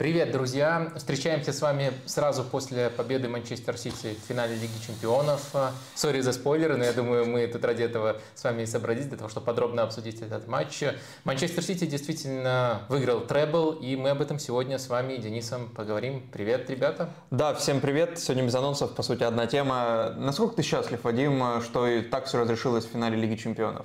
Привет, друзья! Встречаемся с вами сразу после победы Манчестер Сити в финале Лиги Чемпионов. Сори за спойлеры, но я думаю, мы тут ради этого с вами и собрались, для того, чтобы подробно обсудить этот матч. Манчестер Сити действительно выиграл требл, и мы об этом сегодня с вами и Денисом поговорим. Привет, ребята! Да, всем привет! Сегодня без анонсов, по сути, одна тема. Насколько ты счастлив, Вадим, что и так все разрешилось в финале Лиги Чемпионов?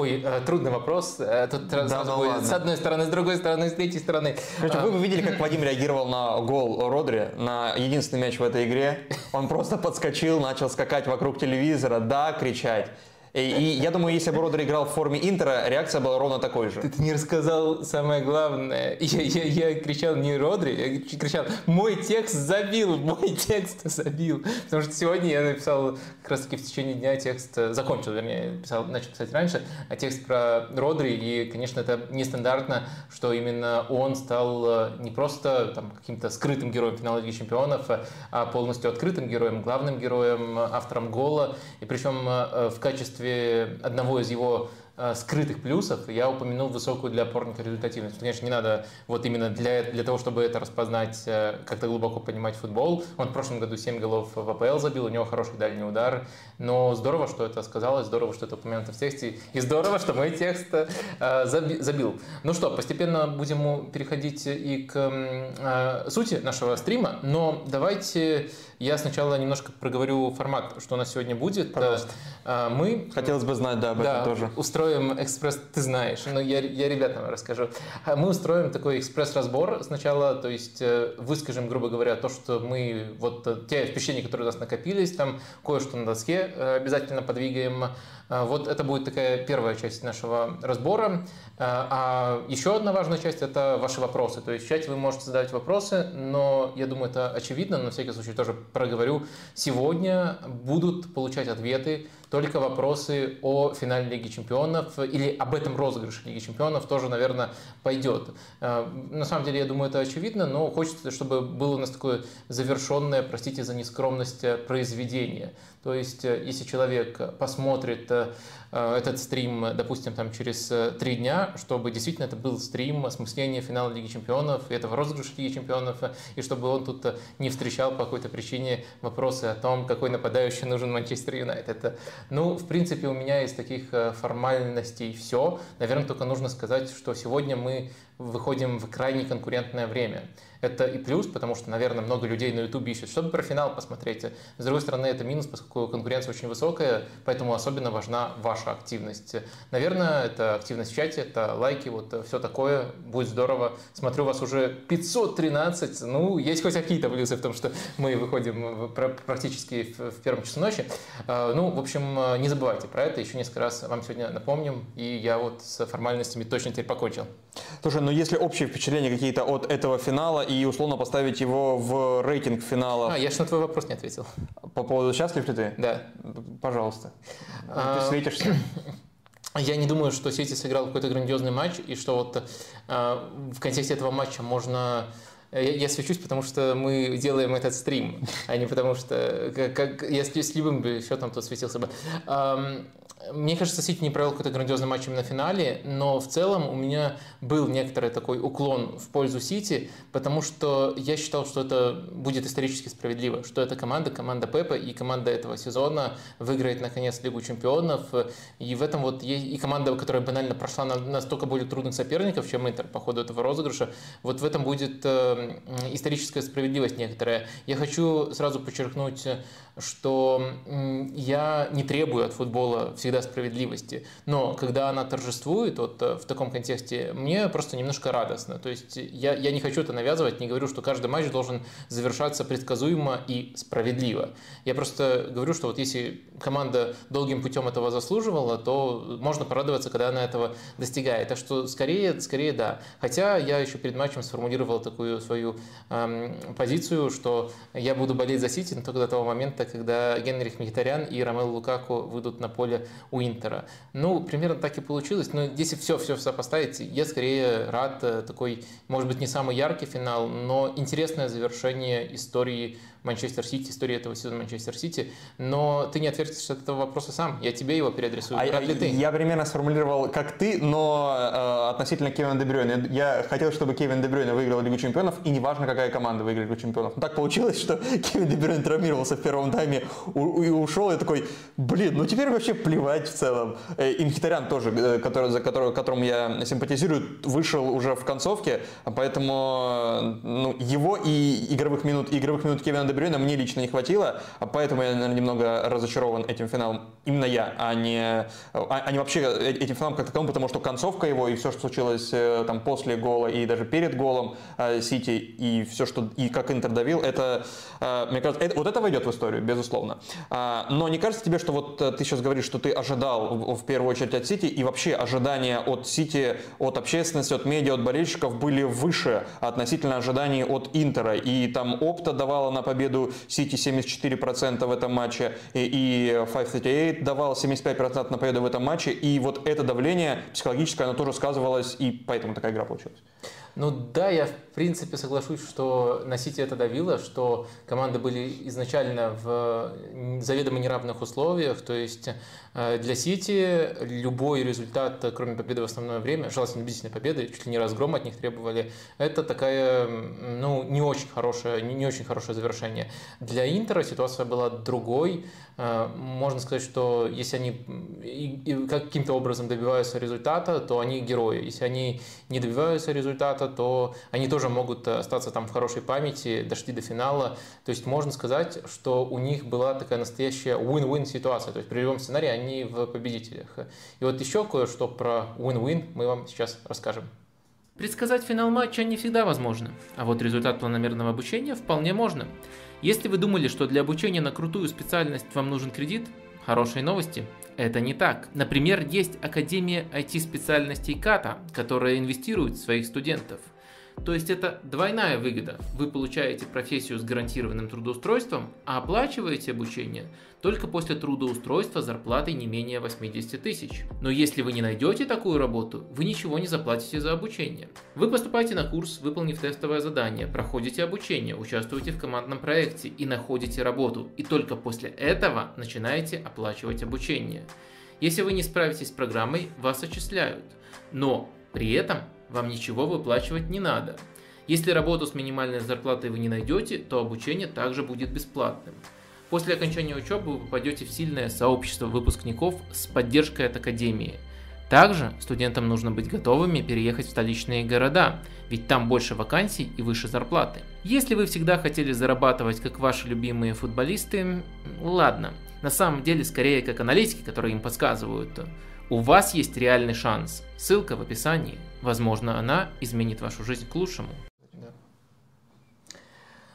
Ой, э, трудный вопрос. Э, тут да, сразу ну будет ладно. с одной стороны, с другой стороны, с третьей стороны. Короче, а... вы бы видели, как Вадим реагировал на гол Родри, на единственный мяч в этой игре. Он просто подскочил, начал скакать вокруг телевизора, да, кричать. И, и я думаю, если бы Родри играл в форме Интера, реакция была ровно такой же. Ты, ты не рассказал самое главное. Я, я, я кричал не Родри, я кричал, мой текст забил, мой текст забил. Потому что сегодня я написал как раз таки в течение дня текст, э, закончил, вернее, писал, начал писать раньше, а текст про Родри. И, конечно, это нестандартно, что именно он стал э, не просто там, каким-то скрытым героем финала Лиги Чемпионов, а полностью открытым героем, главным героем, автором гола. И причем э, в качестве качестве одного из его э, скрытых плюсов я упомянул высокую для опорника результативность. Конечно, не надо вот именно для, для того, чтобы это распознать, э, как-то глубоко понимать футбол. Он в прошлом году 7 голов в АПЛ забил, у него хороший дальний удар. Но здорово, что это сказалось, здорово, что это упомянуто в тексте. И здорово, что мой текст э, забил. Ну что, постепенно будем переходить и к сути нашего стрима. Но давайте я сначала немножко проговорю формат, что у нас сегодня будет. Пожалуйста. А, мы... Хотелось бы знать, да, об да, этом тоже. устроим экспресс, ты знаешь, но я, я ребятам расскажу. А, мы устроим такой экспресс-разбор сначала, то есть э, выскажем, грубо говоря, то, что мы, вот э, те впечатления, которые у нас накопились, там кое-что на доске э, обязательно подвигаем. А, вот это будет такая первая часть нашего разбора. А еще одна важная часть – это ваши вопросы. То есть в чате вы можете задавать вопросы, но я думаю, это очевидно, но на всякий случай тоже проговорю. Сегодня будут получать ответы только вопросы о финале Лиги Чемпионов или об этом розыгрыше Лиги Чемпионов тоже, наверное, пойдет. Э, на самом деле, я думаю, это очевидно, но хочется, чтобы было у нас такое завершенное, простите за нескромность, э, произведение. То есть, э, если человек посмотрит Э, этот стрим, допустим, там через э, три дня, чтобы действительно это был стрим осмысления финала Лиги Чемпионов, этого розыгрыша Лиги Чемпионов, э, и чтобы он тут не встречал по какой-то причине вопросы о том, какой нападающий нужен Манчестер Юнайтед. Ну, в принципе, у меня из таких формальностей все. Наверное, только нужно сказать, что сегодня мы выходим в крайне конкурентное время. Это и плюс, потому что, наверное, много людей на YouTube ищут, чтобы про финал посмотреть. С другой стороны, это минус, поскольку конкуренция очень высокая, поэтому особенно важна ваша активность. Наверное, это активность в чате, это лайки, вот все такое. Будет здорово. Смотрю, вас уже 513. Ну, есть хоть какие-то плюсы в том, что мы выходим практически в первом часу ночи. А, ну, в общем, не забывайте про это. Еще несколько раз вам сегодня напомним. И я вот с формальностями точно теперь покончил. Слушай, ну если общие впечатления какие-то от этого финала и условно поставить его в рейтинг финала. А, я же на твой вопрос не ответил. По поводу счастлив ли ты? Да. Пожалуйста. А... Ты светишься. Я не думаю, что Сити сыграл какой-то грандиозный матч, и что вот э, в контексте этого матча можно я, я свечусь, потому что мы делаем этот стрим, а не потому что как, как я с, с любым счетом тут светился бы. Um, мне кажется, Сити не провел какой-то грандиозный матч именно в финале, но в целом у меня был некоторый такой уклон в пользу Сити, потому что я считал, что это будет исторически справедливо, что эта команда, команда Пепа и команда этого сезона выиграет наконец Лигу чемпионов. И в этом вот и команда, которая банально прошла на настолько более трудных соперников, чем Интер по ходу этого розыгрыша, вот в этом будет э, историческая справедливость некоторая. Я хочу сразу подчеркнуть, что я не требую от футбола всегда справедливости, но когда она торжествует вот э, в таком контексте, мне просто немножко радостно. То есть я, я не хочу это навязывать, не говорю, что каждый матч должен завершаться предсказуемо и справедливо. Я просто говорю, что вот если команда долгим путем этого заслуживала, то можно порадоваться, когда она этого достигает. Так что скорее, скорее да. Хотя я еще перед матчем сформулировал такую свою эм, позицию, что я буду болеть за Сити, но только до того момента, когда Генрих Мхитарян и Ромел Лукаку выйдут на поле у Интера. Ну, примерно так и получилось. Но если все-все сопоставить, я скорее рад э, такой, может быть, не самый яркий финал, но интересное завершение истории Манчестер Сити, истории этого сезона Манчестер Сити, но ты не отвертишься от этого вопроса сам. Я тебе его переадресую. А, ли ты? Я примерно сформулировал, как ты, но э, относительно Кевина Дебрюйна. Я хотел, чтобы Кевин Дебрюйна выиграл Лигу Чемпионов, и неважно, какая команда выиграет Лигу Чемпионов. Но так получилось, что Кевин Дебрюйн травмировался в первом тайме и ушел, и такой, блин, ну теперь вообще плевать в целом. Э, и Мхитарян тоже, э, который, за которого, которому я симпатизирую, вышел уже в концовке, поэтому ну, его и игровых минут, игровых минут Кевина Дебрюйна мне лично не хватило, а поэтому я, наверное, немного разочарован этим финалом. Именно я, а не, а, а не вообще этим финалом как таковым, потому что концовка его и все, что случилось э, там после гола и даже перед голом Сити и все, что и как Интер давил, это, мне кажется, это, вот это войдет в историю, безусловно. Но не кажется тебе, что вот ты сейчас говоришь, что ты ожидал в первую очередь от Сити, и вообще ожидания от Сити, от общественности, от медиа, от болельщиков были выше относительно ожиданий от Интера. И там опта давала на победу Сити 74% в этом матче, и 538 давал 75% на победу в этом матче. И вот это давление психологическое, оно тоже сказывалось, и поэтому такая игра получилась. Ну да, я в принципе соглашусь, что на Сити это давило, что команды были изначально в заведомо неравных условиях, то есть для Сити любой результат, кроме победы в основное время, желательно убедительной победы, чуть ли не разгром от них требовали, это такая, ну, не очень хорошее, не, не очень хорошее завершение. Для Интера ситуация была другой, Э, можно сказать, что если они каким-то образом добиваются результата, то они герои. Если они не добиваются результата, то они тоже могут остаться там в хорошей памяти, дошли до финала. То есть можно сказать, что у них была такая настоящая win-win ситуация. То есть при любом сценарии они в победителях. И вот еще кое-что про win-win мы вам сейчас расскажем. Предсказать финал матча не всегда возможно, а вот результат планомерного обучения вполне можно. Если вы думали, что для обучения на крутую специальность вам нужен кредит, хорошие новости. Это не так. Например, есть Академия IT-специальностей КАТА, которая инвестирует в своих студентов – то есть это двойная выгода. Вы получаете профессию с гарантированным трудоустройством, а оплачиваете обучение только после трудоустройства зарплатой не менее 80 тысяч. Но если вы не найдете такую работу, вы ничего не заплатите за обучение. Вы поступаете на курс, выполнив тестовое задание, проходите обучение, участвуете в командном проекте и находите работу. И только после этого начинаете оплачивать обучение. Если вы не справитесь с программой, вас отчисляют. Но при этом вам ничего выплачивать не надо. Если работу с минимальной зарплатой вы не найдете, то обучение также будет бесплатным. После окончания учебы вы попадете в сильное сообщество выпускников с поддержкой от Академии. Также студентам нужно быть готовыми переехать в столичные города, ведь там больше вакансий и выше зарплаты. Если вы всегда хотели зарабатывать как ваши любимые футболисты, ладно, на самом деле скорее как аналитики, которые им подсказывают, у вас есть реальный шанс. Ссылка в описании. Возможно, она изменит вашу жизнь к лучшему.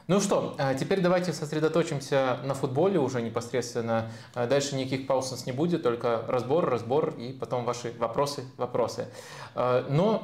Ну что, а теперь давайте сосредоточимся на футболе уже непосредственно. А дальше никаких пауз у нас не будет, только разбор, разбор и потом ваши вопросы, вопросы. А, но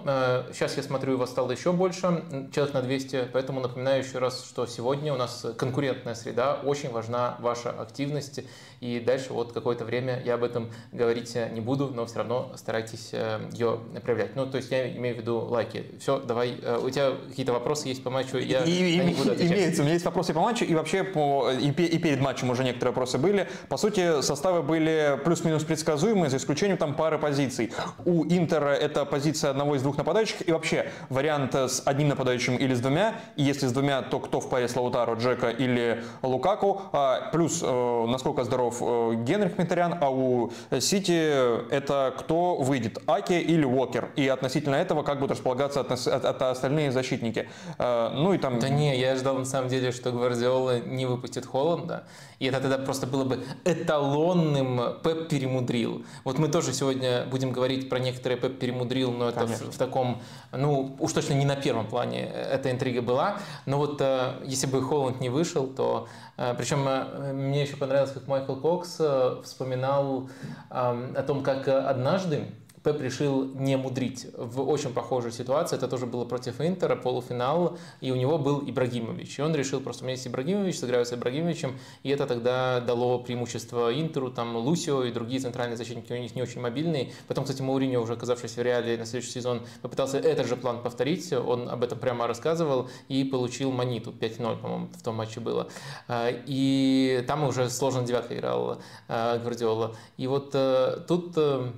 сейчас я смотрю, вас стало еще больше, человек на 200, поэтому напоминаю еще раз, что сегодня у нас конкурентная среда, очень важна ваша активность. И дальше вот какое-то время я об этом говорить не буду, но все равно старайтесь э, ее проявлять. Ну, то есть я имею в виду лайки. Все, давай, э, у тебя какие-то вопросы есть по матчу, я и, и, буду отвечать разница. У меня есть вопросы по матчу, и вообще по, и, и перед матчем уже некоторые вопросы были. По сути, составы были плюс-минус предсказуемые, за исключением там пары позиций. У Интера это позиция одного из двух нападающих, и вообще вариант с одним нападающим или с двумя. И если с двумя, то кто в паре с Лаутаро, Джека или Лукаку. А, плюс, э, насколько здоров э, Генрих Митарян, а у Сити это кто выйдет, Аки или Уокер. И относительно этого как будут располагаться от, от, от остальные защитники. Э, ну и там... Да не, я ждал на самом деле, что Гвардиола не выпустит Холланда, и это тогда просто было бы эталонным Пеп перемудрил. Вот мы тоже сегодня будем говорить про некоторые Пеп перемудрил, но это в, в таком, ну, уж точно не на первом плане эта интрига была, но вот э, если бы Холланд не вышел, то э, причем э, мне еще понравилось, как Майкл Кокс вспоминал о том, как однажды Пеп решил не мудрить. В очень похожей ситуации, это тоже было против Интера, полуфинал, и у него был Ибрагимович. И он решил просто, у меня есть Ибрагимович, сыграю с Ибрагимовичем, и это тогда дало преимущество Интеру, там Лусио и другие центральные защитники у них не очень мобильные. Потом, кстати, Мауриньо, уже оказавшись в Реале на следующий сезон, попытался этот же план повторить, он об этом прямо рассказывал и получил Маниту, 5-0, по-моему, в том матче было. А, и там уже сложно девятка играл а, Гвардиола. И вот э, тут э,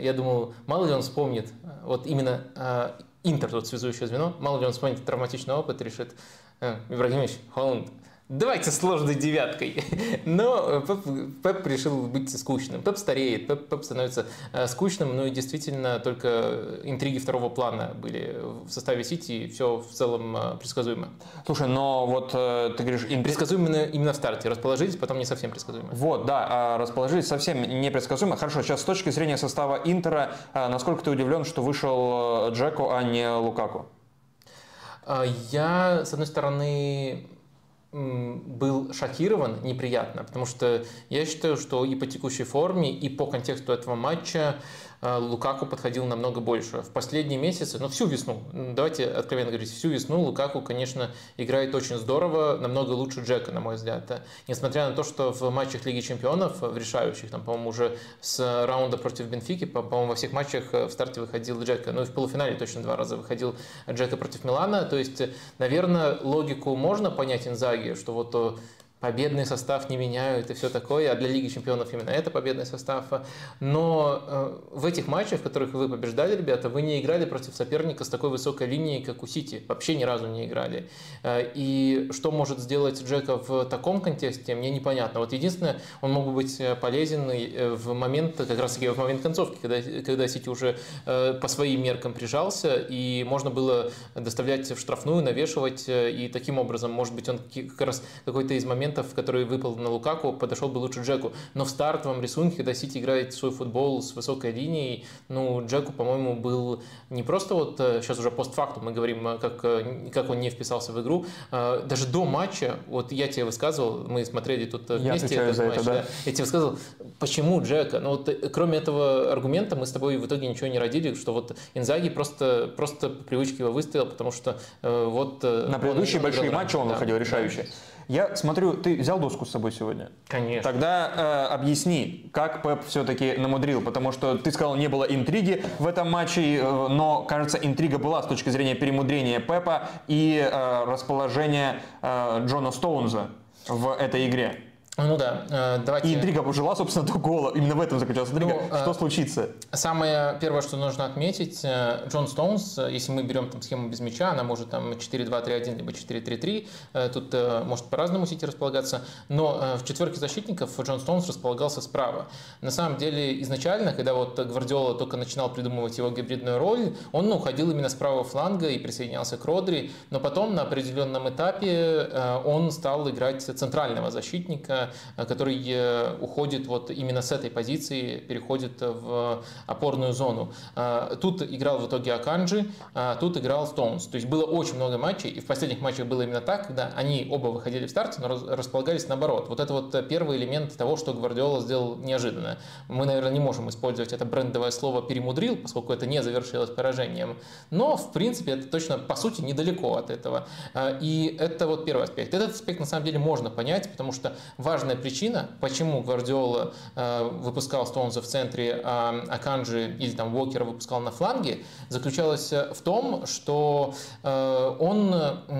я думал, мало ли он вспомнит, вот именно а, Интер тут связующее звено, мало ли он вспомнит травматичный опыт решит, «Э, Ибрагимович, Холланд, Давайте сложной девяткой. Но Пеп, Пеп решил быть скучным. Пеп стареет, Пеп, Пеп становится э, скучным, ну и действительно только интриги второго плана были в составе Сити, и все в целом э, предсказуемо. Слушай, но вот э, ты говоришь... Интри... Предсказуемо именно, именно в старте, расположились, потом не совсем предсказуемо. Вот, да, а расположились совсем непредсказуемо. Хорошо, сейчас с точки зрения состава Интера, насколько ты удивлен, что вышел Джеку, а не Лукаку? Я, с одной стороны, был шокирован неприятно, потому что я считаю, что и по текущей форме, и по контексту этого матча Лукаку подходил намного больше. В последние месяцы, ну всю весну, давайте откровенно говорить, всю весну Лукаку, конечно, играет очень здорово, намного лучше Джека, на мой взгляд. Несмотря на то, что в матчах Лиги Чемпионов, в решающих, там, по-моему, уже с раунда против Бенфики, по-моему, во всех матчах э, в старте выходил Джека, ну и в полуфинале точно два раза выходил Джека против Милана. То есть, наверное, логику можно понять Инзаги, что вот э, победный состав не меняют и все такое, а для Лиги Чемпионов именно это победный состав. Но э, в этих матчах, в которых вы побеждали, ребята, вы не играли против соперника с такой высокой линией, как у Сити. Вообще ни разу не играли. Э, и что может сделать Джека в таком контексте, мне непонятно. Вот единственное, он мог бы быть э, полезен в момент, как раз таки в момент концовки, когда, когда Сити уже по своим меркам прижался, и можно было доставлять в штрафную, навешивать, и таким образом, может быть, он как раз какой-то из моментов моментов, который выпал на Лукаку, подошел бы лучше Джеку. Но в стартовом рисунке, когда Сити играет свой футбол с высокой линией, ну, Джеку, по-моему, был не просто вот сейчас э, уже постфактум мы говорим, э, как, э, как он не вписался в игру, даже до матча, вот я тебе высказывал, мы смотрели тут вместе я этот матч, это, да? Да, я тебе высказывал, почему Джека? Ну вот кроме этого аргумента мы с тобой в итоге ничего не родили, что вот Инзаги просто, просто по привычке его выставил, потому что вот... На предыдущие большие матчи он да, выходил решающий. Да. Я смотрю, ты взял доску с собой сегодня? Конечно. Тогда э, объясни, как Пеп все-таки намудрил, потому что ты сказал, не было интриги в этом матче, э, но, кажется, интрига была с точки зрения перемудрения Пепа и э, расположения э, Джона Стоунза в этой игре. Ну да, э, давайте... И интрига пожила, собственно, до гола. Именно в этом заключалась интрига. Ну, что э, случится? Самое первое, что нужно отметить, э, Джон Стоунс, если мы берем там схему без мяча, она может там 4-2-3-1, либо 4-3-3. Тут может по-разному Сити располагаться. Но в четверке защитников Джон Стоунс располагался справа. На самом деле, изначально, когда вот Гвардиола только начинал придумывать его гибридную роль, он ну, уходил именно с правого фланга и присоединялся к Родри. Но потом на определенном этапе он стал играть центрального защитника, Э, который э, уходит вот именно с этой позиции, переходит в опорную зону. Э, тут играл в итоге Аканджи, тут играл Стоунс. То есть было очень много матчей, и в последних матчах было именно так, когда они оба выходили в старте, но располагались наоборот. Вот это вот первый элемент того, что Гвардиола сделал неожиданно. Мы, наверное, не можем использовать это брендовое слово «перемудрил», поскольку это не завершилось поражением. Но, в принципе, это точно, по сути, недалеко от этого. И это вот первый аспект. Этот аспект, на самом деле, можно понять, потому что важно важная причина, почему Гвардиола э, выпускал Стоунза в центре, а Аканджи или там Уокера выпускал на фланге, заключалась в том, что э, он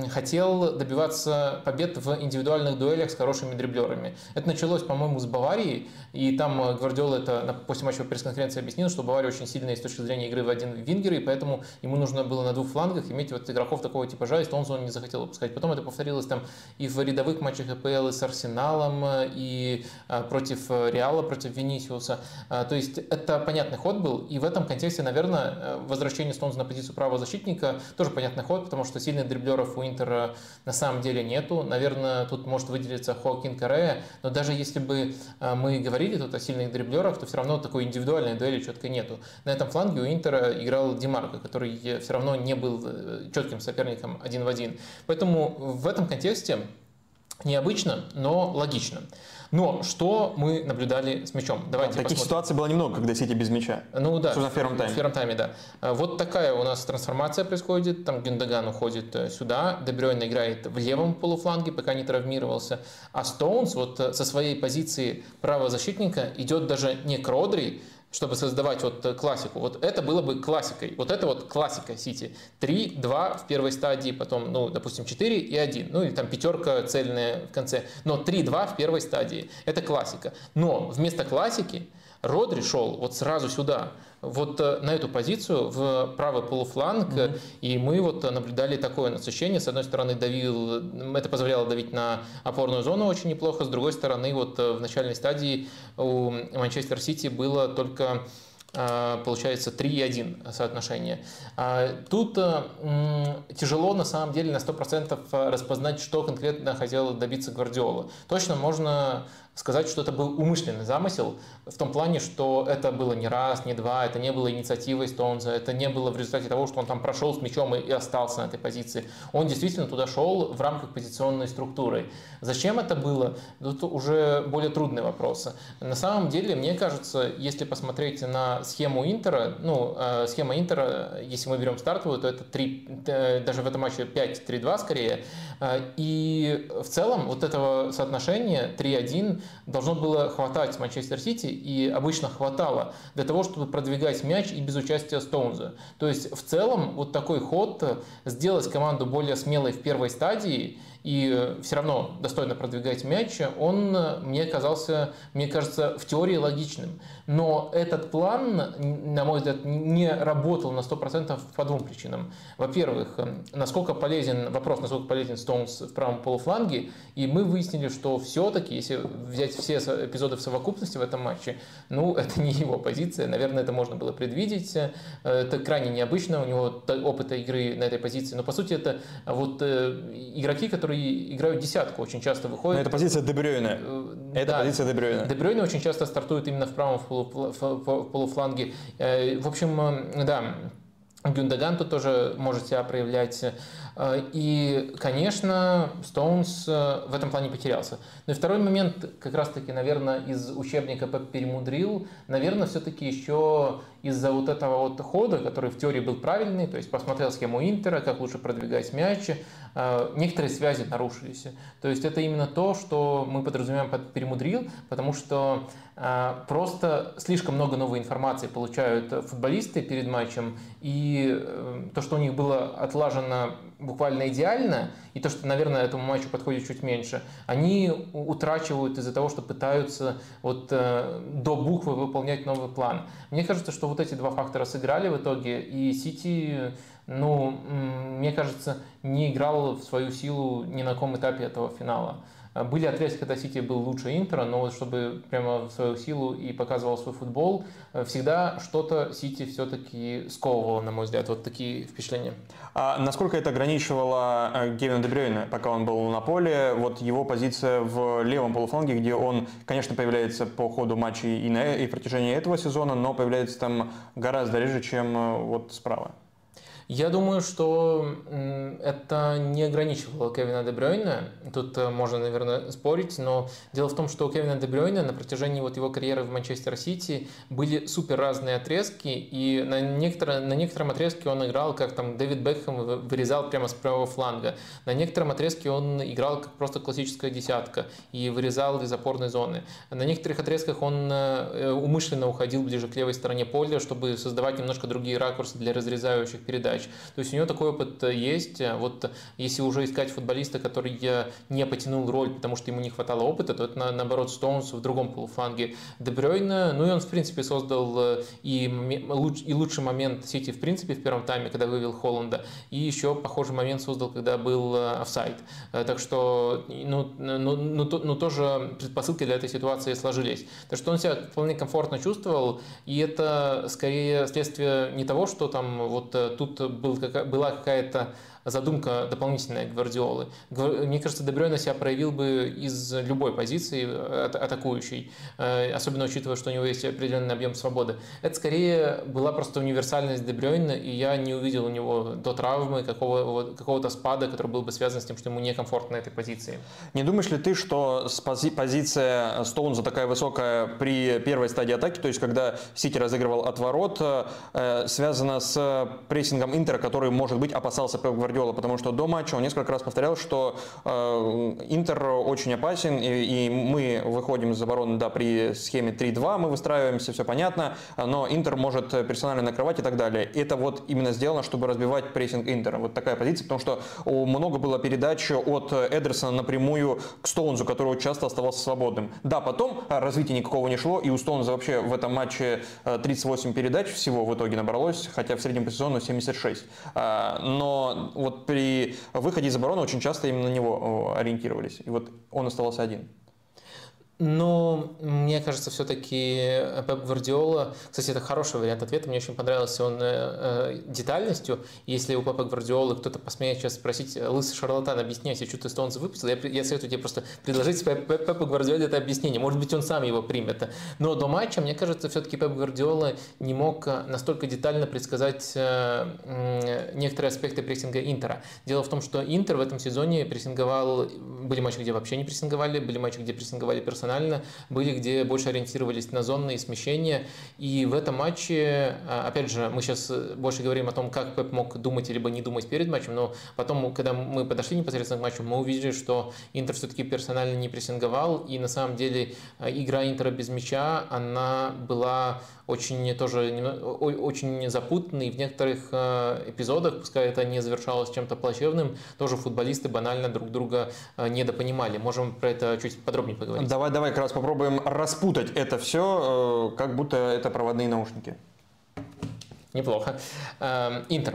хотел добиваться побед в индивидуальных дуэлях с хорошими дриблерами. Это началось, по-моему, с Баварии, и там Гвардиола это на матчевой пресс-конференции объяснил, что Бавария очень сильная с точки зрения игры в один вингер, и поэтому ему нужно было на двух флангах иметь вот игроков такого типажа, и Стоунза он не захотел выпускать. Потом это повторилось там и в рядовых матчах АПЛ, и с Арсеналом, и а, против э, Реала, против Венисиуса. А, то есть это понятный ход был, и в этом контексте, наверное, э, возвращение Стоунза на позицию правого защитника тоже понятный ход, потому что сильных дриблеров у Интера на самом деле нету. Наверное, тут может выделиться Хоакин Карея, но даже если бы а, мы говорили тут о сильных дриблерах, то все равно такой индивидуальной дуэли четко нету. На этом фланге у Интера играл Димарко, который все равно не был э, четким соперником один в один. Поэтому в этом контексте Необычно, но логично. Но что мы наблюдали с мячом? Давайте Таких посмотрим. ситуаций было немного, когда Сити без мяча. Ну да, Особенно в первом тайме. В первом тайме, да. А, Вот такая у нас трансформация происходит. Там Гюндаган уходит э, сюда, Дебрёйн играет в левом полуфланге, пока не травмировался. А Стоунс вот э, со своей позиции правого защитника идет даже не к Родри, чтобы создавать вот э, классику. Вот это было бы классикой. Вот это вот классика Сити. 3-2 в первой стадии, потом, ну, допустим, 4 и 1. Ну, или там пятерка цельная в конце. Но 3-2 в первой стадии. Это классика. Но вместо классики Родри шел вот сразу сюда, вот э, на эту позицию, в правый полуфланг, э, и мы вот наблюдали такое насыщение. С одной стороны, давил, это позволяло давить на опорную зону очень неплохо, с другой стороны, вот э, в начальной стадии у Манчестер Сити было только э, получается 3,1 соотношение. А Тут э, тяжело на самом деле на 100% распознать, что конкретно хотел добиться Гвардиола. Точно можно сказать, что это был умышленный замысел, в том плане, что это было не раз, не два, это не было инициативой Стоунза, это не было в результате того, что он там прошел с мячом и, остался на этой позиции. Он действительно туда шел в рамках позиционной структуры. Зачем это было? Тут уже более трудные вопросы. На самом деле, мне кажется, если посмотреть на схему Интера, ну, э, схема Интера, если мы берем стартовую, то это 3, э, даже в этом матче 5-3-2 скорее. Э, И в целом вот этого соотношения 3-1 должно было хватать Манчестер Сити, и обычно хватало для того, чтобы продвигать мяч и без участия Стоунза. То есть в целом вот такой ход э, сделать команду более смелой в первой стадии и все равно достойно продвигать мяч, он э, мне казался, мне кажется, в теории логичным. Но этот план, на мой взгляд, не работал на 100% по двум причинам. Во-первых, э, насколько полезен, вопрос, насколько полезен Стоунс в правом полуфланге, и мы выяснили, что все-таки, если взять все эпизоды в совокупности в этом матче, ну, это не его позиция, наверное, это можно было предвидеть, Э, это крайне необычно, у него опыта игры на этой позиции, но по сути это вот э, игроки, которые играют десятку, очень часто Но выходят. это позиция Дебрёйна. Э, Это да. позиция Дебрёйна. Дебрёйне очень часто стартует именно в правом в полуфланге. В общем, да, Гюндаган тут тоже может себя проявлять. Э, И, конечно, Стоунс э, в этом плане потерялся. Ну и второй момент, как раз-таки, наверное, из учебника перемудрил, наверное, все-таки еще из-за вот этого вот хода, который в теории был правильный, то есть посмотрел схему Интера, как лучше продвигать мяч, э, некоторые связи нарушились. То есть это именно то, что мы подразумеваем под перемудрил, потому что э, просто слишком много новой информации получают футболисты перед матчем, и то, что у них было отлажено буквально идеально, и то, что, наверное, этому матчу подходит чуть меньше, они утрачивают из-за того, что пытаются вот э, до буквы выполнять новый план. Мне кажется, что вот эти два фактора сыграли в итоге, и Сити, ну, мне кажется, не играл в свою силу ни на каком этапе этого финала. А Были отрезки, когда Сити был лучше Интера, но вот чтобы прямо в свою силу и показывал свой футбол, э, всегда что-то Сити все-таки сковывало, на мой взгляд. Вот такие впечатления. А насколько это ограничивало э, Гевина Дебрёйна, пока он был на поле? Вот его позиция в левом полуфланге, где он, конечно, появляется по ходу матчей и, на, и протяжении этого сезона, но появляется там гораздо реже, чем э, вот справа. Я думаю, что это не ограничивало Кевина Дебрёйна. Тут э, можно, наверное, спорить, но дело в том, что у Кевина Дебрёйна на протяжении вот его карьеры в Манчестер Сити были супер разные отрезки, и на, некоторо, на некотором отрезке он играл, как там Дэвид Бекхэм вы- вырезал прямо с правого фланга. На некотором отрезке он играл как просто классическая десятка и вырезал из опорной зоны. На некоторых отрезках он э, умышленно уходил ближе к левой стороне поля, чтобы создавать немножко другие ракурсы для разрезающих передач. То есть у него такой опыт э, есть. Вот если уже искать футболиста, который э, не потянул роль, потому что ему не хватало опыта, то это на- наоборот Стоунс в другом полуфланге. Дебрёйна, ну и он в принципе создал э, и, луч- и лучший момент Сити в принципе в первом тайме, когда вывел Холланда, и еще похожий момент создал, когда был э, офсайд. Э, Так что, ну, ну, ну, ну, тоже предпосылки для этой ситуации сложились. Так что он себя вполне комфортно чувствовал, и это скорее следствие не того, что там вот э, была какая-то задумка дополнительная Гвардиолы. Мне кажется, Дебрёйна себя проявил бы из любой позиции атакующей, особенно учитывая, что у него есть определенный объем свободы. Это скорее была просто универсальность Дебрёйна, и я не увидел у него до травмы какого, какого-то спада, который был бы связан с тем, что ему некомфортно на этой позиции. Не думаешь ли ты, что позиция Стоунза такая высокая при первой стадии атаки, то есть когда Сити разыгрывал от ворот, э, связана с прессингом Интера, который, может быть, опасался Пеп Гвардиола, потому что до матча он несколько раз повторял, что э, Интер очень опасен, и, и мы выходим из обороны, да, при схеме 3-2, мы выстраиваемся, все понятно, но Интер может персонально накрывать и так далее. Это вот именно сделано, чтобы разбивать прессинг Интера. Вот такая позиция, потому что много было передач от Эдерсона напрямую к Стоунзу, который часто оставался свободным. Да, потом развития никакого не шло, и у Стоунза вообще в этом матче 38 э, передач всего в итоге набралось, хотя в среднем по сезону 76. А, но вот при выходе из обороны очень часто именно на него ориентировались. И вот он оставался один. Ну, мне кажется, все-таки Пеп Гвардиола, кстати, это хороший вариант ответа, мне очень понравился он э, э детальностью. Если у Пепа Гвардиолы кто-то посмеет сейчас спросить, э, лысый шарлатан, объясняйте, что ты Стоунс выпустил, я, я советую тебе просто предложить Пепу Гвардиоле это объяснение. Может быть, он сам его примет. Но до матча, мне кажется, все-таки Пеп Гвардиола не мог э, настолько детально предсказать э, некоторые аспекты прессинга Интера. Дело в том, что Интер в этом сезоне прессинговал, были матчи, где вообще не прессинговали, были матчи, где прессинговали персонально персонально, были, где больше ориентировались на зонные смещения. И в этом матче, а, опять же, мы сейчас больше говорим о том, как Пеп мог думать либо не думать перед матчем, но потом, когда мы подошли непосредственно к матчу, мы увидели, что Интер все-таки персонально не прессинговал, и на самом деле а, игра Интера без мяча, она была очень тоже очень запутанный. В некоторых э, эпизодах, пускай это не завершалось чем-то плачевным, тоже футболисты банально друг друга э, недопонимали. Можем про это чуть подробнее поговорить. Давай, давай как раз попробуем распутать это все, э, как будто это проводные наушники. Неплохо. Интер.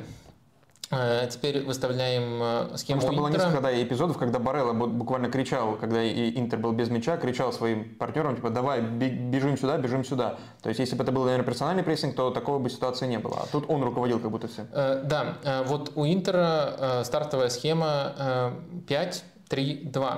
Э, теперь выставляем э, схему Потому что было несколько да, эпизодов, когда Барелла буквально кричал, когда Интер был без мяча, кричал своим партнерам, типа, давай, бежим сюда, бежим сюда. То есть, если бы это был, наверное, персональный прессинг, то такого бы ситуации не было. А тут он руководил как будто все. Э, да, вот у Интера стартовая схема 5-3-2.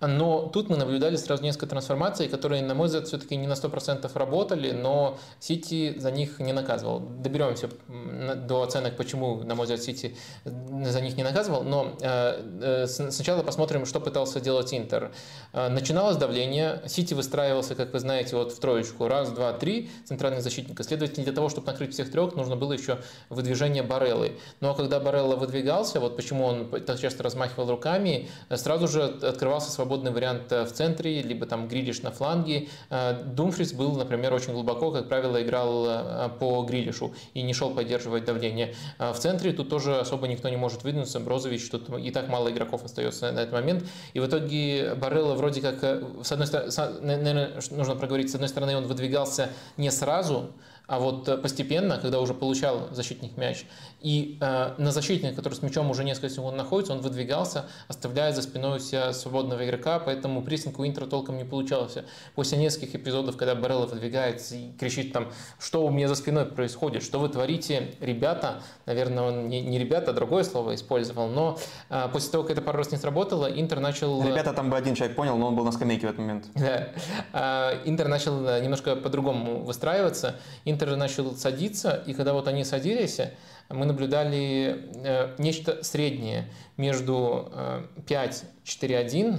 Но тут мы наблюдали сразу несколько трансформаций, которые, на мой взгляд, все-таки не на 100% работали, но Сити за них не наказывал. Доберемся до оценок, почему, на мой взгляд, Сити за них не наказывал. Но э, э, сначала посмотрим, что пытался делать Интер. Э, начиналось давление, Сити выстраивался, как вы знаете, вот в троечку. Раз, два, три центральных защитника. Следовательно, для того, чтобы накрыть всех трех, нужно было еще выдвижение Бареллы. Но когда Барелла выдвигался, вот почему он так часто размахивал руками, сразу же открывался свободный свободный вариант э, в центре, либо там Грилиш на фланге. Э, Думфрис был, например, очень глубоко, как правило, играл э, по Грилишу и не шел поддерживать давление. В центре тут тоже особо никто не может выдвинуться. Брозович, тут и так мало игроков остается на этот момент. И в итоге Барелла вроде как, с одной стороны, наверное, нужно проговорить, с одной стороны, он выдвигался не сразу, а вот постепенно, когда уже получал защитник мяч, и э, на защитника, который с мячом уже несколько секунд находится, он выдвигался, оставляя за спиной у себя свободного игрока, поэтому прессинг у Интера толком не получался. После нескольких эпизодов, когда Барелло выдвигается и кричит там, что у меня за спиной происходит, что вы творите, ребята, наверное, он не, не ребята, а другое слово использовал, но э, после того, как это пару раз не сработало, Интер начал... Э, ребята, там бы один человек понял, но он был на скамейке в этот момент. Да. Э, Интер начал немножко по-другому выстраиваться, Интер начал садиться, и когда вот они садились, мы наблюдали э, нечто среднее между 5-4-1, э,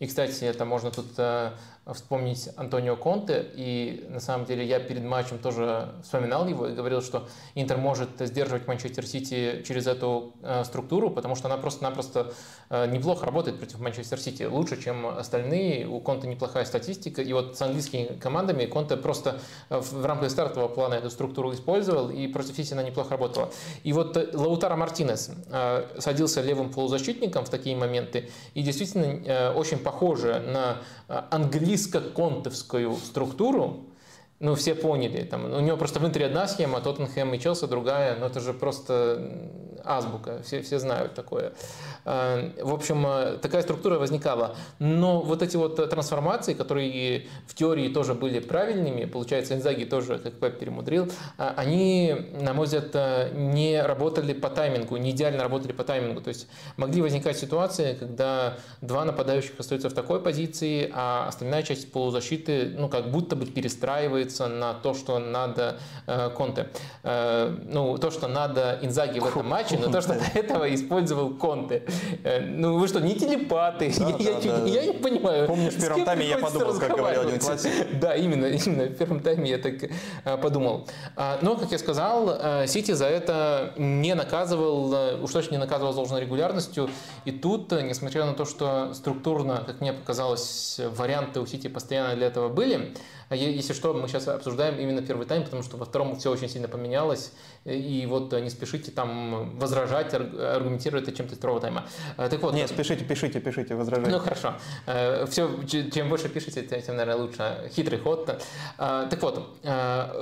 и, кстати, это можно тут э, вспомнить Антонио Конте, и на самом деле я перед матчем тоже вспоминал его и говорил, что Интер может сдерживать Манчестер Сити через эту э, структуру, потому что она просто-напросто э, неплохо работает против Манчестер Сити, лучше, чем остальные, у Конте неплохая статистика, и вот с английскими командами Конте просто э, в рамках стартового плана эту структуру использовал, и против Сити она неплохо работала. И вот э, Лаутара Мартинес э, садился левым полузащитником в такие моменты, и действительно э, очень похоже на английско-контовскую структуру, ну, все поняли. Там, у него просто в Интере одна схема, Тоттенхэм и Челси другая, но это же просто азбука, все, все знают такое. Э, в общем, э, такая структура возникала. Но вот эти вот трансформации, которые в теории тоже были правильными, получается, Инзаги тоже, как Пеп перемудрил, э, они, на мой взгляд, не работали по таймингу, не идеально работали по таймингу. То есть могли возникать ситуации, когда два нападающих остаются в такой позиции, а остальная часть полузащиты, ну, как будто бы перестраивается на то, что надо Конте. Ну, то, что надо Инзаги в этом матче, но то, что до этого использовал Конте. Э, ну вы что, не телепаты? Да, я, да, я, да. я не понимаю. Помнишь, в первом тайме я подумал, как говорил один классик. Да, именно, именно, в первом тайме я так э, подумал. А, но, как я сказал, э, Сити за это не наказывал, уж точно не наказывал с должной регулярностью. И тут, несмотря на то, что структурно, как мне показалось, варианты у Сити постоянно для этого были, если что, мы сейчас обсуждаем именно первый тайм, потому что во втором все очень сильно поменялось. И вот не спешите там возражать, аргументировать это чем-то второго тайма. Э, так вот. Нет, спешите, пишите, пишите, возражайте. Ну хорошо. Э, все, чем больше пишете, тем, наверное, лучше. Хитрый ход. Э, так вот,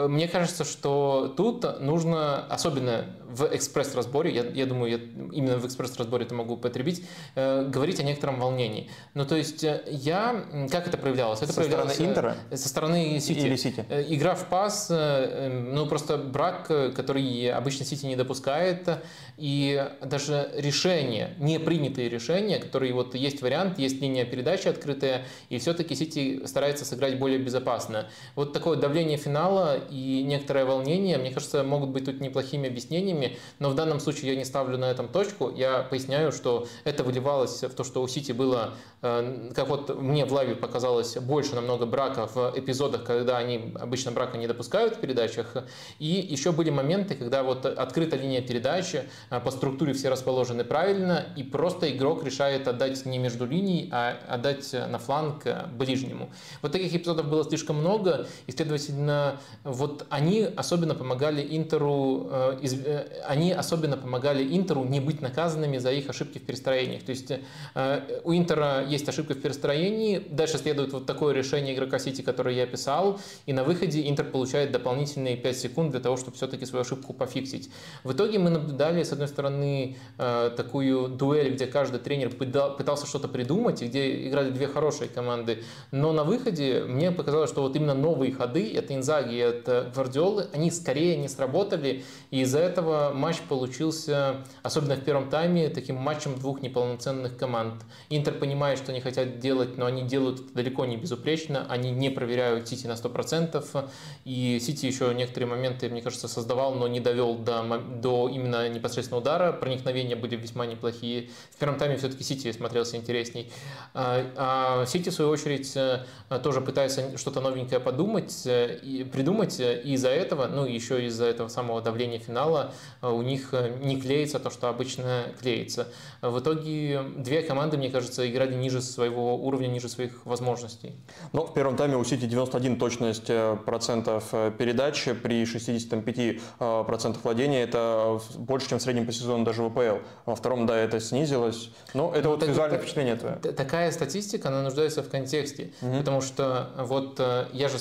мне кажется, что тут нужно, особенно в экспресс-разборе, я, я думаю, я именно в экспресс-разборе это могу потребить, говорить о некотором волнении. Ну, то есть я, как это проявлялось? Это со проявлялось стороны Интера? Со стороны Сити. Или Сити. Э, игра в пас, э, ну просто брак, э, который обычно Сити не допускает, и даже решения, не принятые решения, которые вот есть вариант, есть линия передачи открытая, и все-таки Сити старается сыграть более безопасно. Вот такое давление финала и некоторое волнение, мне кажется, могут быть тут неплохими объяснениями, но в данном случае я не ставлю на этом точку, я поясняю, что это выливалось в то, что у Сити было, как вот мне в лайве показалось, больше намного брака в эпизодах, когда они обычно брака не допускают в передачах. И еще были моменты, когда вот открыта линия передачи, а, по структуре все расположены правильно, и просто игрок решает отдать не между линией, а отдать на фланг ближнему. Вот таких эпизодов было слишком много, и, следовательно, вот они особенно помогали Интеру, э, э, они особенно помогали Интеру не быть наказанными за их ошибки в перестроениях. То есть э, у Интера есть ошибка в перестроении, дальше следует вот такое решение игрока Сити, которое я описал, и на выходе Интер получает дополнительные 5 секунд для того, чтобы все-таки свою ошибку пофиксить. В итоге мы наблюдали, с одной стороны, э, такую дуэль, где каждый тренер пытался что-то придумать, и где играли две хорошие команды, но на выходе мне показалось, что вот именно новые ходы, это Инзаги это Гвардиолы, они скорее не сработали, и из-за этого матч получился, особенно в первом тайме, таким матчем двух неполноценных команд. Интер понимает, что они хотят делать, но они делают далеко не безупречно, они не проверяют Сити на 100%. И Сити еще некоторые моменты, мне кажется, создавал, но не довел до, до именно непосредственного удара. Проникновения были весьма неплохие. В первом тайме все-таки Сити смотрелся интересней. А, а Сити, в свою очередь, э, тоже пытается что-то новенькое подумать э, и придумать. И из-за этого, ну еще из-за этого самого давления финала, э, у них не клеится то, что обычно клеится. В итоге две команды, мне кажется, играли ниже своего уровня, ниже своих возможностей. Но в первом тайме у Сити 91 точность э, процентов э, передачи при 65 э, процентах владения. Это больше, чем в среднем по сезону даже в АПЛ. Во втором, да, это снизилось. Но это ну, вот так, визуальное так, впечатление твое. Такая статистика, она нуждается в контексте. Угу. Потому что вот я же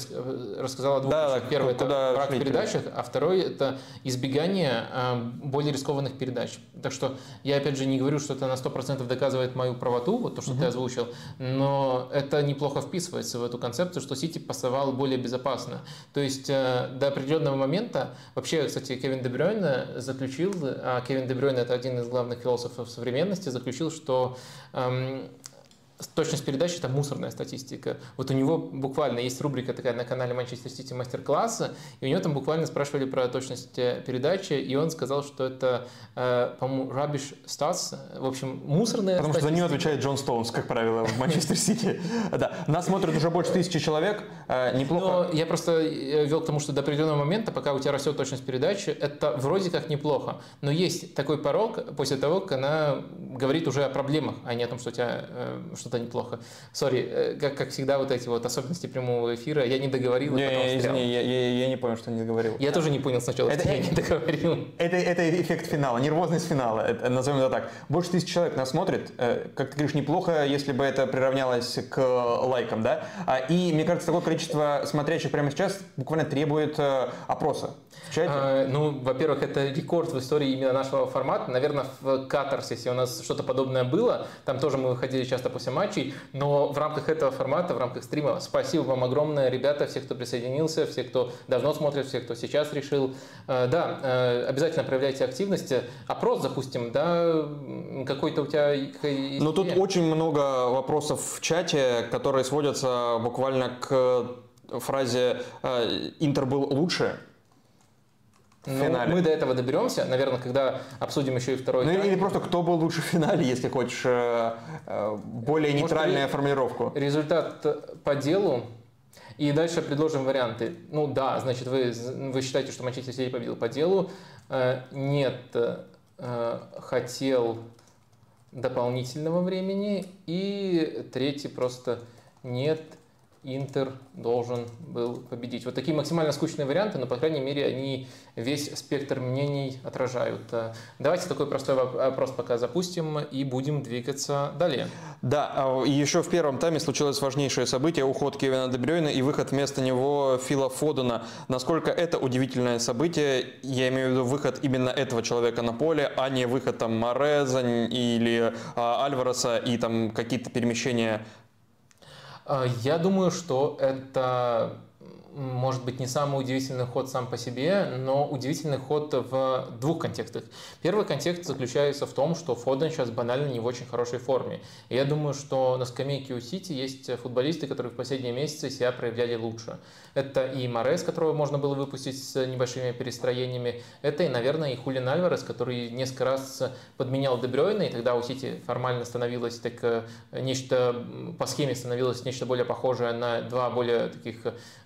рассказал о двух. Да, Первый это брак в передачах, а второй это избегание более рискованных передач. Так что я опять же не говорю, что это на 100% доказывает мою правоту, вот то, что угу. ты озвучил, но это неплохо вписывается в эту концепцию, что Сити пасовал более безопасно. То есть э, до определенного момента, вообще, кстати, Кевин Дебрёйн заключил, а Кевин Дебрёйн это один из главных философов современности, заключил, что эм, Точность передачи – это мусорная статистика. Вот у него буквально есть рубрика такая на канале Манчестер Сити мастер-класса, и у него там буквально спрашивали про точность э, передачи, и он сказал, что это, э, по-моему, rubbish stats, в общем, мусорная Потому статистика. что за нее отвечает Джон Стоунс, как правило, в Манчестер Сити. Да, нас смотрят уже больше тысячи человек, э, неплохо. я просто вел к тому, что до определенного момента, пока у тебя растет точность передачи, это вроде как неплохо, но есть такой порог после того, как она говорит уже о проблемах, а не о том, что у тебя что что-то неплохо. Сори, как, как всегда, вот эти вот особенности прямого эфира. Я не договорил. Не, не, извини, я, я, я не понял, что не договорил. Я тоже не понял сначала, это, что я не договорил. Это, это эффект финала, нервозность финала, это, назовем это так. Больше тысяч человек нас смотрит. Как ты говоришь, неплохо, если бы это приравнялось к лайкам, да? А, и, мне кажется, такое количество смотрящих прямо сейчас буквально требует опроса в чате. А, ну, во-первых, это рекорд в истории именно нашего формата. Наверное, в Катарсисе у нас что-то подобное было. Там тоже мы выходили часто после матчей. Но в рамках этого формата, в рамках стрима, спасибо вам огромное, ребята, все, кто присоединился, все, кто давно смотрит, все, кто сейчас решил. А, да, а, обязательно проявляйте активность. Опрос запустим, да? Какой-то у тебя... Ну, тут очень много вопросов в чате, которые сводятся буквально к фразе «Интер был лучше», ну, финале. Мы до этого доберемся, наверное, когда обсудим еще и второй. Ну или просто кто был лучше в финале, если хочешь э, э, более нейтральную Может, формулировку. Результат по делу. И дальше предложим варианты. Ну да, значит, вы, вы считаете, что Манчестер Сити победил по делу. Э, нет, хотел дополнительного времени. И третий просто нет, Интер должен был победить. Вот такие максимально скучные варианты, но, по крайней мере, они весь спектр мнений отражают. Э, давайте такой простой вопрос пока запустим и будем двигаться далее. Да, а, еще в первом тайме случилось важнейшее событие – уход Кевина Дебрёйна и выход вместо него Фила Фодена. Насколько это удивительное событие, я имею в виду выход именно этого человека на поле, а не выход там Мореза или а, Альвареса и там какие-то перемещения я думаю, что это может быть, не самый удивительный ход сам по себе, но удивительный ход в двух контекстах. Первый контекст заключается в том, что Фоден сейчас банально не в очень хорошей форме. И я думаю, что на скамейке у Сити есть футболисты, которые в последние месяцы себя проявляли лучше. Это и Морес, которого можно было выпустить с небольшими перестроениями. Это и, наверное, и Хулин Альварес, который несколько раз подменял Дебрёйна, и тогда у Сити формально становилось так э, нечто, по схеме становилось нечто более похожее на два более таких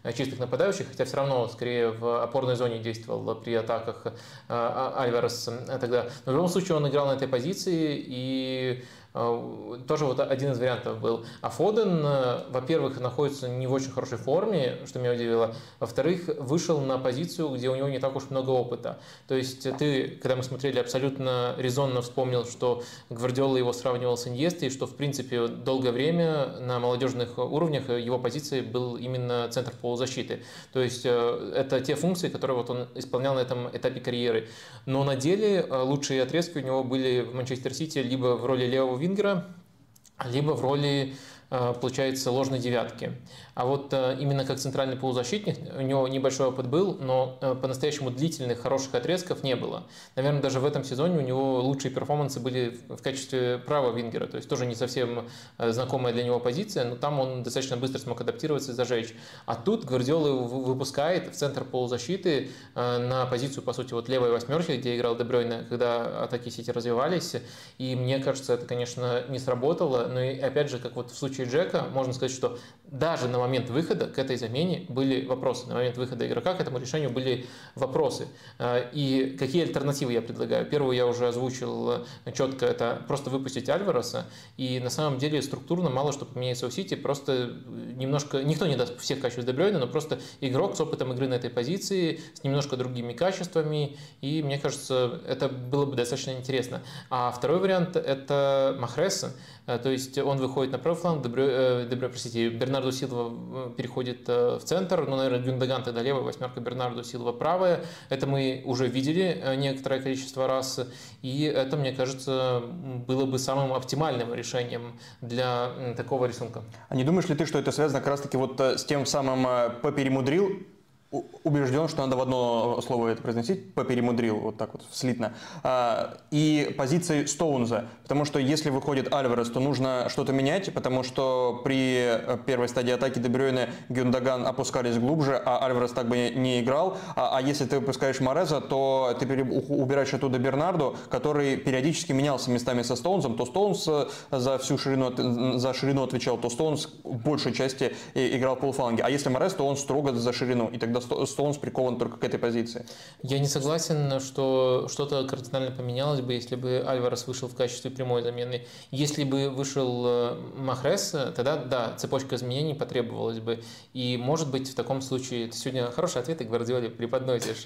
э, чистых нападающих, хотя все равно скорее в опорной зоне действовал при атаках э, Альварес тогда. Но в любом случае он играл на этой позиции и тоже вот один из вариантов был. А Фоден, э, во-первых, находится не в очень хорошей форме, что меня удивило. Во-вторых, вышел на позицию, где у него не так уж много опыта. То есть ты, когда мы смотрели, абсолютно резонно вспомнил, что Гвардиола его сравнивал с Иньестой, что, в принципе, долгое время на молодежных уровнях его позицией был именно центр полузащиты. То есть э, это те функции, которые вот он исполнял на этом этапе карьеры. Но на деле э, лучшие отрезки у него были в Манчестер Сити либо в роли левого вингера, либо в роли Э, получается, ложной девятки. А вот э, именно как центральный полузащитник, у него небольшой опыт был, но э, по-настоящему длительных, хороших отрезков не было. Наверное, даже в этом сезоне у него лучшие перформансы были в качестве правого вингера, то есть тоже не совсем знакомая для него позиция, но там он достаточно быстро смог адаптироваться и зажечь. А тут Гвардиола выпускает в центр полузащиты на позицию, по сути, вот левой восьмерки, где играл Дебройна, когда атаки Сити развивались. И мне кажется, это, конечно, не сработало, но и опять же, как вот в случае Джека можно сказать, что даже на момент выхода к этой замене были вопросы. На момент выхода игрока к этому решению были вопросы. А, и какие альтернативы я предлагаю? Первую я уже озвучил э, четко, это просто выпустить Альвареса. И на самом деле структурно мало что поменяется у Сити, просто немножко, никто не даст всех качеств Дебрёйна, но просто игрок с опытом игры на этой позиции, с немножко другими качествами, и мне кажется, это было бы достаточно интересно. А второй вариант – это Махреса, Э, то есть он выходит на правый фланг, Дебрё, э, Дебрё, простите, Бернардо Силва э, переходит в центр, ну, наверное, Гюндаган тогда левая, восьмерка Бернардо Силва правая. Это мы уже видели некоторое количество раз, и это, мне кажется, было бы самым оптимальным решением для такого рисунка. А не думаешь ли ты, что это связано как раз-таки вот с тем самым поперемудрил убежден, что надо в одно слово это произносить, поперемудрил, вот так вот, слитно. А, и позиции Стоунза, потому что если выходит Альварес, то нужно что-то менять, потому что при э, первой стадии атаки Дебрёйна Гюндаган опускались глубже, а Альварес так бы не играл. А, а если ты выпускаешь Мореза, то ты убираешь оттуда Бернарду, который периодически менялся местами со Стоунзом, то Стоунс э, за всю ширину, за ширину отвечал, то Стоунс в большей части играл полуфланге. А если Морез, то он строго за ширину, и тогда Стоунс прикован только к этой позиции. Я не согласен, что что-то кардинально поменялось бы, если бы Альварес вышел в качестве прямой замены. Если бы вышел э, Махрес, тогда да, цепочка изменений потребовалась бы. И может быть в таком случае, ты сегодня хороший ответ Гвардиоле преподносишь.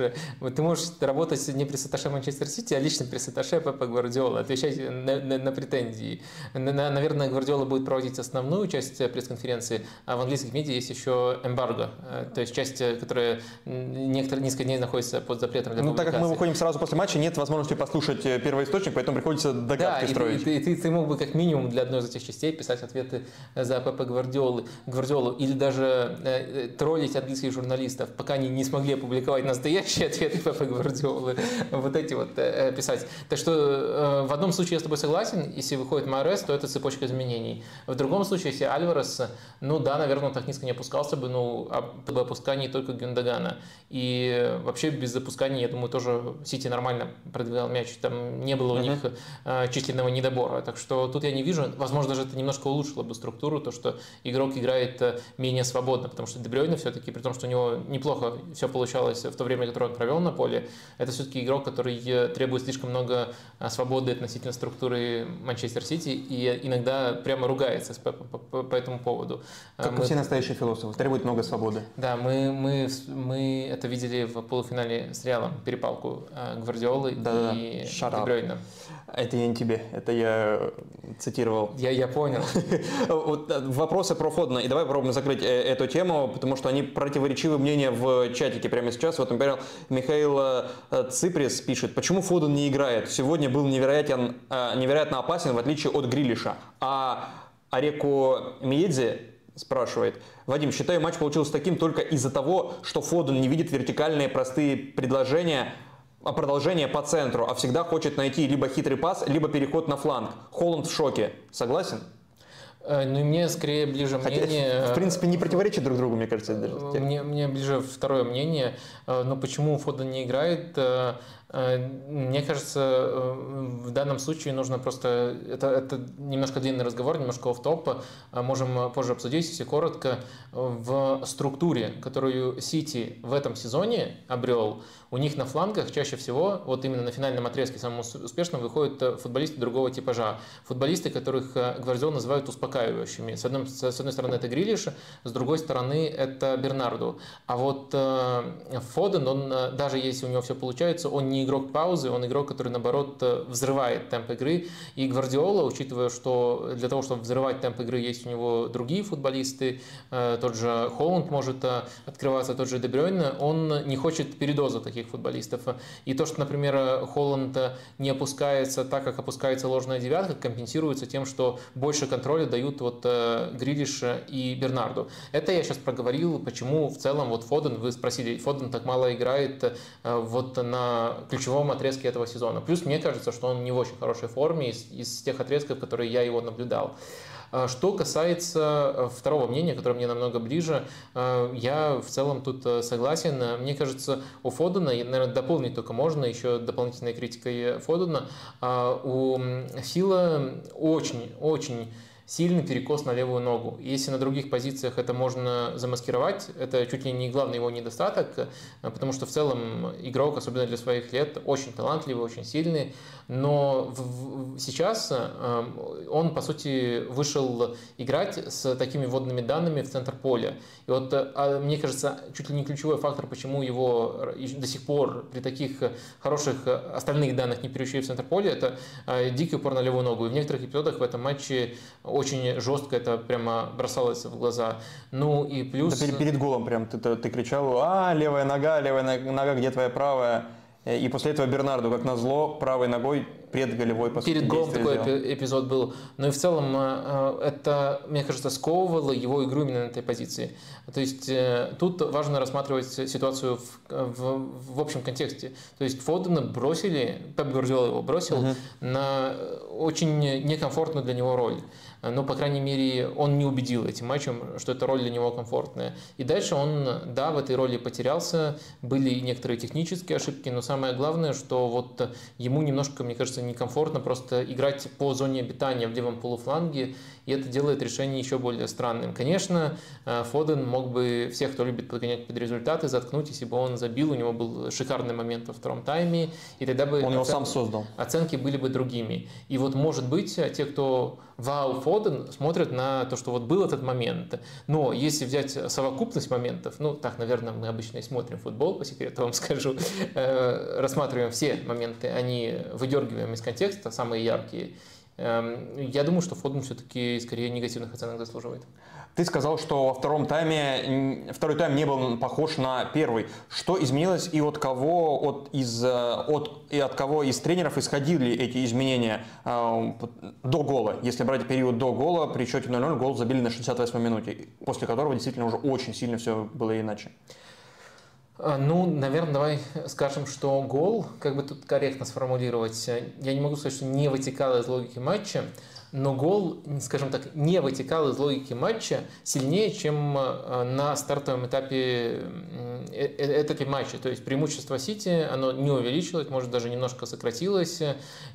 Ты можешь работать не при Саташе Манчестер Сити, а лично при Саташе Пепа Гвардиола, отвечать на, на, на претензии. На, наверное, Гвардиола будет проводить основную часть пресс-конференции, а в английских медиа есть еще эмбарго, э, то есть часть, которая некоторые несколько дней находится под запретом для Ну, так как мы выходим сразу после матча, нет возможности послушать э, первоисточник, поэтому приходится догадки да, строить. И, и, и ты, ты мог бы как минимум для одной из этих частей писать ответы за ПП Гвардиолы, Гвардиолу или даже э, троллить английских журналистов, пока они не смогли опубликовать настоящие ответы ПП Гвардиолы, вот эти вот э, писать. Так что э, в одном случае я с тобой согласен, если выходит Морес, то это цепочка изменений. В другом случае, если Альварес, ну да, наверное, он так низко не опускался бы, ну, а бы опускание только Гюндагана. И вообще без запускания, я думаю, тоже Сити нормально продвигал мяч. Там не было у uh-huh. них э, численного недобора. Так что тут я не вижу. Возможно, даже это немножко улучшило бы структуру, то, что игрок играет э, менее свободно, потому что Дебрёйна все-таки, при том, что у него неплохо все получалось в то время, которое он провел на поле, это все-таки игрок, который э, требует слишком много э, свободы относительно структуры Манчестер Сити и иногда прямо ругается по, по, по, по этому поводу. Как мы, все настоящие философы, требует много свободы. Да, мы, мы, мы это видели в полуфинале с Реалом, перепалку Гвардиолы да, и Дебрёйна. Это я не тебе, это я цитировал. Я, я понял. Вопросы про Фодена. И давай попробуем закрыть э, эту тему, потому что они противоречивы мнения в чатике прямо сейчас. Вот, например, Михаил э, Циприс пишет, почему Фоден не играет? Сегодня был невероятен, э, невероятно опасен, в отличие от Грилиша. А Ареку Миедзе спрашивает. Вадим, считаю, матч получился таким только из-за того, что Фоден не видит вертикальные простые предложения, а продолжение по центру, а всегда хочет найти либо хитрый пас, либо переход на фланг. Холланд в шоке. Согласен? Э, ну, и мне скорее ближе Хотя, мнение... В принципе, не противоречит друг другу, мне кажется. Даже. Мне, мне ближе второе мнение. Э, но почему Фоден не играет? Э, мне кажется, э, в данном случае нужно просто... Это, это немножко длинный разговор, немножко оф топ э, Можем позже обсудить, если коротко. В структуре, которую Сити в этом сезоне обрел, у них на флангах чаще всего, вот именно на финальном отрезке самым успешным, выходят футболисты другого типажа. Футболисты, которых Гвардиол называют успокаивающими. С одной, с одной стороны это Грилиш, с другой стороны это Бернарду. А вот Фоден, он даже если у него все получается, он не игрок паузы, он игрок, который, наоборот, э, взрывает темп игры. И Гвардиола, учитывая, что для того, чтобы взрывать темп игры, есть у него другие футболисты, э, тот же Холланд может э, открываться, тот же Дебрёйн, он не хочет передоза таких футболистов. И то, что, например, Холланд не опускается так, как опускается ложная девятка, компенсируется тем, что больше контроля дают вот Грилиш и Бернарду. Это я сейчас проговорил, почему в целом вот Фоден, вы спросили, Фоден так мало играет вот на ключевом отрезке этого сезона. Плюс мне кажется, что он не в очень хорошей форме из, из тех отрезков, которые я его наблюдал. А, что касается э, второго мнения, которое мне намного ближе, э, я в целом тут э, согласен. Мне кажется, у Фодена, наверное, дополнить только можно, еще дополнительной критикой Фодена, а, у Фила очень-очень сильный перекос на левую ногу. Если на других позициях это можно замаскировать, это чуть ли не главный его недостаток, э, потому что в целом игрок, особенно для своих лет, очень талантливый, очень сильный, но в, в, сейчас э, он, по сути, вышел играть с такими водными данными в центр поля. И вот, э, мне кажется, чуть ли не ключевой фактор, почему его до сих пор при таких хороших остальных данных не переучили в центр поля, это дикий упор на левую ногу. И в некоторых эпизодах в этом матче очень жестко это прямо бросалось в глаза. Ну и плюс... Да перед, перед голом прям ты, ты кричал, а, левая нога, левая нога, где твоя правая? Э, и после этого Бернарду, как назло, правой ногой предголевой по Перед голом такой сделал. эпизод был. Но и в целом э, э, это, мне кажется, сковывало его игру именно на этой позиции. То есть тут важно рассматривать ситуацию в, в, в общем контексте. То есть Фодена бросили, Пеп Гвардиола его бросил uh-huh. на очень некомфортную для него роль. Но, по крайней мере, он не убедил этим матчем, что эта роль для него комфортная. И дальше он, да, в этой роли потерялся, были и некоторые технические ошибки, но самое главное, что вот ему немножко, мне кажется, некомфортно просто играть по зоне обитания в левом полуфланге, и это делает решение еще более странным. Конечно, э, Фоден мог бы всех, кто любит подгонять под результаты, заткнуть, если бы он забил, у него был шикарный момент во втором тайме, и тогда бы он его сам создал. оценки были бы другими. И вот, может быть, те, кто вау, Фоден, смотрят на то, что вот был этот момент. Но если взять совокупность моментов, ну, так, наверное, мы обычно и смотрим футбол, по секрету вам скажу, э, рассматриваем все моменты, они выдергиваем из контекста, самые яркие, Эм, я думаю, что Фоден все-таки скорее негативных оценок заслуживает. Ты сказал, что во втором тайме второй тайм не был похож на первый. Что изменилось и от кого, от, из, э, от, и от кого из тренеров исходили эти изменения э, до гола? Если брать период до гола, при счете 0-0 гол забили на 68 минуте, после которого действительно уже очень сильно все было иначе. А, ну, наверное, давай скажем, что гол, как бы тут корректно сформулировать, я не могу сказать, что не вытекало из логики матча, но гол, скажем так, не вытекал из логики матча сильнее, чем э, на стартовом этапе, э, э, этапе матча. То есть преимущество Сити, оно не увеличилось, может даже немножко сократилось.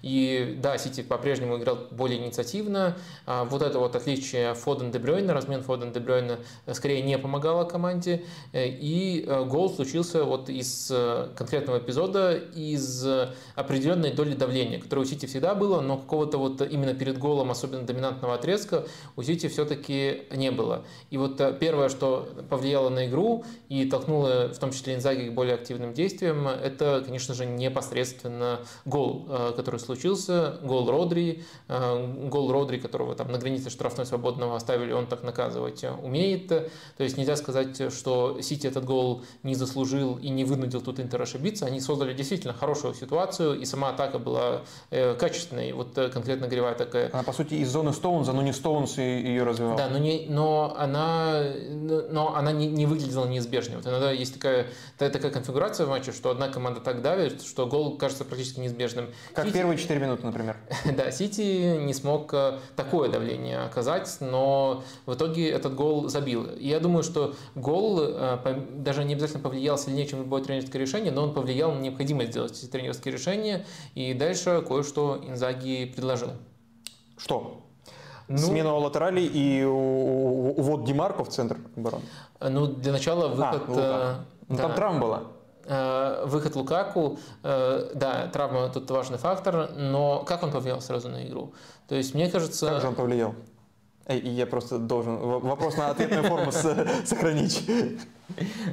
И да, Сити по-прежнему играл более инициативно. А вот это вот отличие Фоден де Брёйна, размен Фоден де Брёйна скорее не помогало команде. И гол случился вот из конкретного эпизода, из определенной доли давления, которое у Сити всегда было, но какого-то вот именно перед голом особенно доминантного отрезка, у Сити все-таки не было. И вот э, первое, что повлияло на игру и толкнуло в том числе Инзаги к более активным действиям, это, конечно же, непосредственно гол, э, который случился, гол Родри, э, гол Родри, которого там на границе штрафной свободного оставили, он так наказывать умеет. То есть нельзя сказать, что Сити этот гол не заслужил и не вынудил тут Интер ошибиться. Они создали действительно хорошую ситуацию, и сама атака была качественной. Вот конкретно Гривая такая. Она, по сути, из зоны Стоунза, но не Стоунс ее развивал. Да, но, не, но она, но она не, не выглядела неизбежной. Вот иногда есть такая, такая конфигурация в матче, что одна команда так давит, что гол кажется практически неизбежным. Как Сити... первые 4 минуты, например. да, Сити не смог э, такое давление оказать, но в итоге этот гол забил. И я думаю, что гол э, даже не обязательно повлиял сильнее, чем любое тренерское решение, но он повлиял на необходимость сделать эти тренерские решения, и дальше кое-что Инзаги предложил. Что? Ну, Смена латералей и увод Димарко в центр обороны? Ну, для начала а, выход... А, ну, да. Там травма была. Э, выход Лукаку, э, да, травма тут важный фактор, но как он повлиял сразу на игру? То есть, мне кажется... Как же он повлиял? И я просто должен вопрос на ответную форму сохранить.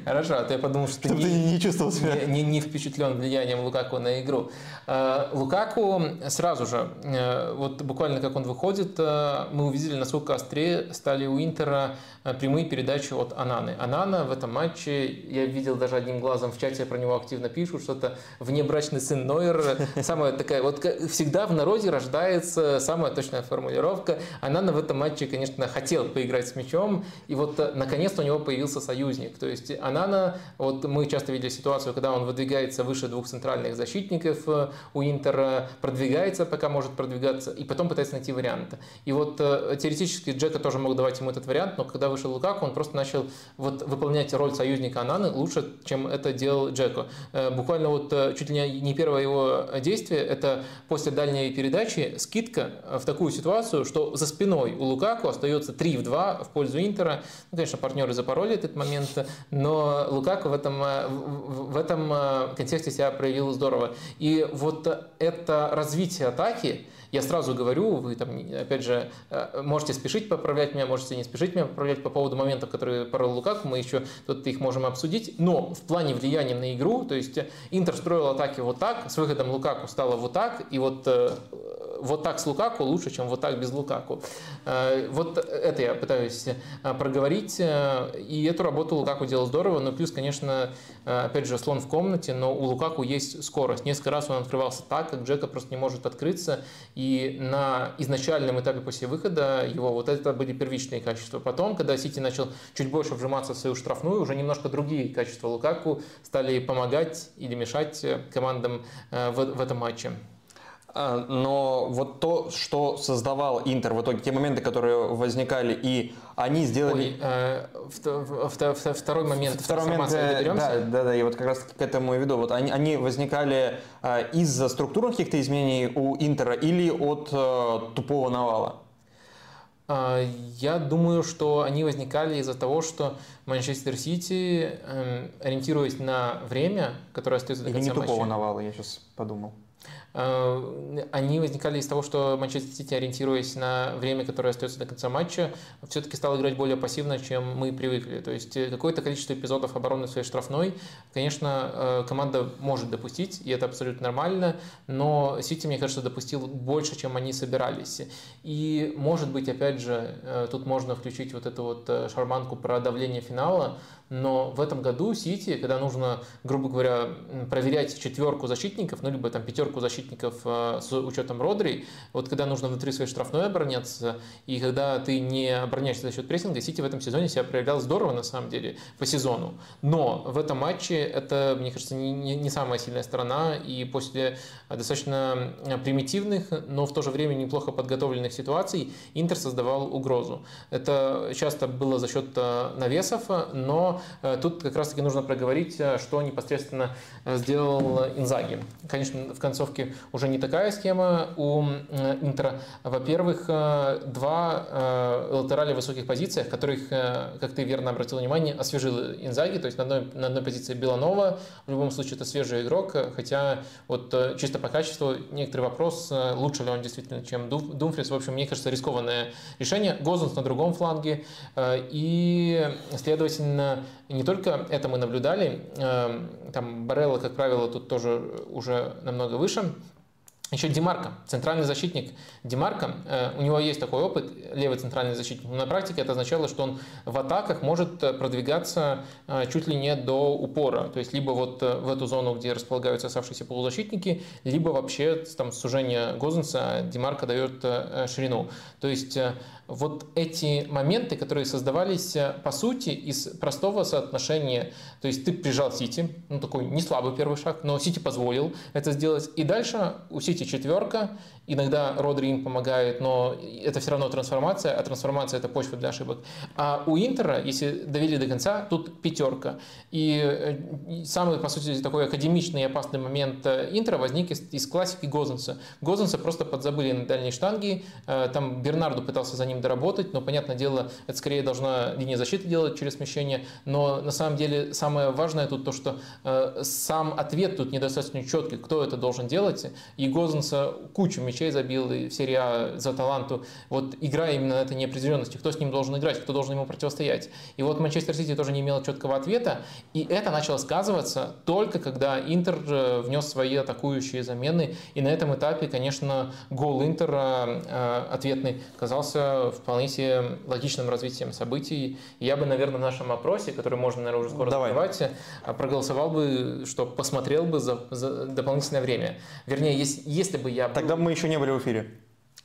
Хорошо, а то я подумал, что Чтобы ты не, не чувствовал себя. Не, не, не впечатлен влиянием Лукаку на игру. Э, Лукаку сразу же, э, вот буквально как он выходит, э, мы увидели, насколько острее стали у Интера прямые передачи от Ананы. Анана в этом матче, я видел даже одним глазом в чате про него активно пишут, что-то внебрачный сын Нойер. Самая такая, вот всегда в народе рождается самая точная формулировка. Анана в этом матче, конечно, хотел поиграть с мячом, и вот наконец-то у него появился союзник. То то есть Анана, вот мы часто видели ситуацию, когда он выдвигается выше двух центральных защитников э, у Интера, продвигается, пока может продвигаться, и потом пытается найти вариант. И вот э, теоретически Джека тоже мог давать ему этот вариант, но когда вышел Лукаку, он просто начал вот выполнять роль союзника Ананы лучше, чем это делал Джеко. Э, буквально вот чуть ли не первое его действие, это после дальней передачи скидка в такую ситуацию, что за спиной у Лукаку остается 3 в 2 в пользу Интера. Ну, конечно, партнеры запороли этот момент, но Лукаку в этом, э, в этом э, контексте себя проявил здорово. И вот это развитие атаки, я сразу говорю, вы там, опять же, э, можете спешить поправлять меня, можете не спешить меня поправлять по поводу моментов, которые порол Лукаку, мы еще тут их можем обсудить, но в плане влияния на игру, то есть Интер строил атаки вот так, с выходом Лукаку стало вот так, и вот вот так с Лукаку лучше, чем вот так без Лукаку. Э, вот это я пытаюсь э, проговорить. Э, и эту работу Лукаку делал здорово. Но плюс, конечно, опять же, слон в комнате, но у Лукаку есть скорость. Несколько раз он открывался так, как Джека просто не может открыться. И на изначальном этапе после выхода его вот это были первичные качества. Потом, когда Сити начал чуть больше вжиматься в свою штрафную, уже немножко другие качества Лукаку стали помогать или мешать командам в, в этом матче. А, но вот то, что создавал Интер в итоге, те моменты, которые возникали, и они сделали... Ой, э, второй момент. Второй момент, э, да, да, да, я вот как раз к этому и веду. Вот они, они возникали э, из-за структурных каких-то изменений у Интера или от тупого навала? А, я думаю, что они возникали из-за того, что Манчестер Сити, эм, ориентируясь на время, которое остается до конца Или не тупого матча, навала, я сейчас подумал. Э, они возникали из того, что Манчестер Сити, ориентируясь на время, которое остается до конца матча, все-таки стал играть более пассивно, чем мы привыкли. То есть э, какое-то количество эпизодов обороны своей штрафной, конечно, э, команда может допустить, и это абсолютно нормально, но Сити, мне кажется, допустил больше, чем они собирались. И, может быть, опять же, тут можно включить вот эту вот шарманку про давление финала, но в этом году Сити, когда нужно, грубо говоря, проверять четверку защитников, ну, либо там пятерку защитников э, с учетом Родри, вот когда нужно внутри своей штрафной обороняться, и когда ты не обороняешься за счет прессинга, Сити в этом сезоне себя проявлял здорово, на самом деле, по сезону. Но в этом матче это, мне кажется, не, не, не самая сильная сторона, и после достаточно примитивных, но в то же время неплохо подготовленных ситуаций Интер создавал угрозу. Это часто было за счет э, навесов, но Э, тут как раз-таки нужно проговорить, э, что непосредственно э, сделал Инзаги. Конечно, в концовке уже не такая схема у Интера. Во-первых, два латерали в высоких позициях, которых, как ты верно обратил внимание, освежил Инзаги. То есть на одной, на одной позиции Беланова, в любом случае это свежий игрок, хотя вот чисто по качеству некоторый вопрос, лучше ли он действительно, чем Думфрис. В общем, мне кажется, рискованное решение. Гозунс на другом фланге. И, следовательно, не только это мы наблюдали, эм, там Барелла, как правило, тут тоже уже намного выше, еще Демарко, центральный защитник Демарко, э, у него есть такой опыт, левый центральный защитник, но на практике это означало, что он в атаках может продвигаться э, чуть ли не до упора, то есть либо вот э, в эту зону, где располагаются оставшиеся полузащитники, либо вообще там сужение Гозенса Демарко дает ширину. То есть вот эти моменты, которые создавались, э, по сути, из простого соотношения, то есть ты прижал Сити, ну такой не слабый первый шаг, но Сити позволил это сделать, и дальше у Сити четверка, Иногда Родри им помогает, но это все равно трансформация, а трансформация это почва для ошибок. А у Интера, если довели до конца, тут пятерка. И э, самый, по сути, такой академичный и опасный момент э, Интера возник из, из классики Гозенса. Гозенса просто подзабыли на дальней штанге, э, там Бернарду пытался за ним доработать, но, понятное дело, это скорее должна линия защиты делать через смещение, но на самом деле самое важное тут то, что сам ответ тут недостаточно четкий, кто это должен делать, и Гозенса кучу мячей мячей забил в серии А за таланту. Вот игра именно на этой неопределенности, кто с ним должен играть, кто должен ему противостоять. И вот Манчестер Сити тоже не имел четкого ответа, и это начало сказываться только когда Интер э, внес свои атакующие замены, и на этом этапе, конечно, гол Интера э, ответный казался вполне себе логичным развитием событий. я бы, наверное, в нашем опросе, который можно, наверное, уже скоро Давай. закрывать, э, проголосовал бы, что посмотрел бы за, за дополнительное время. Вернее, если, если бы я... Был... Тогда мы еще еще не были в эфире.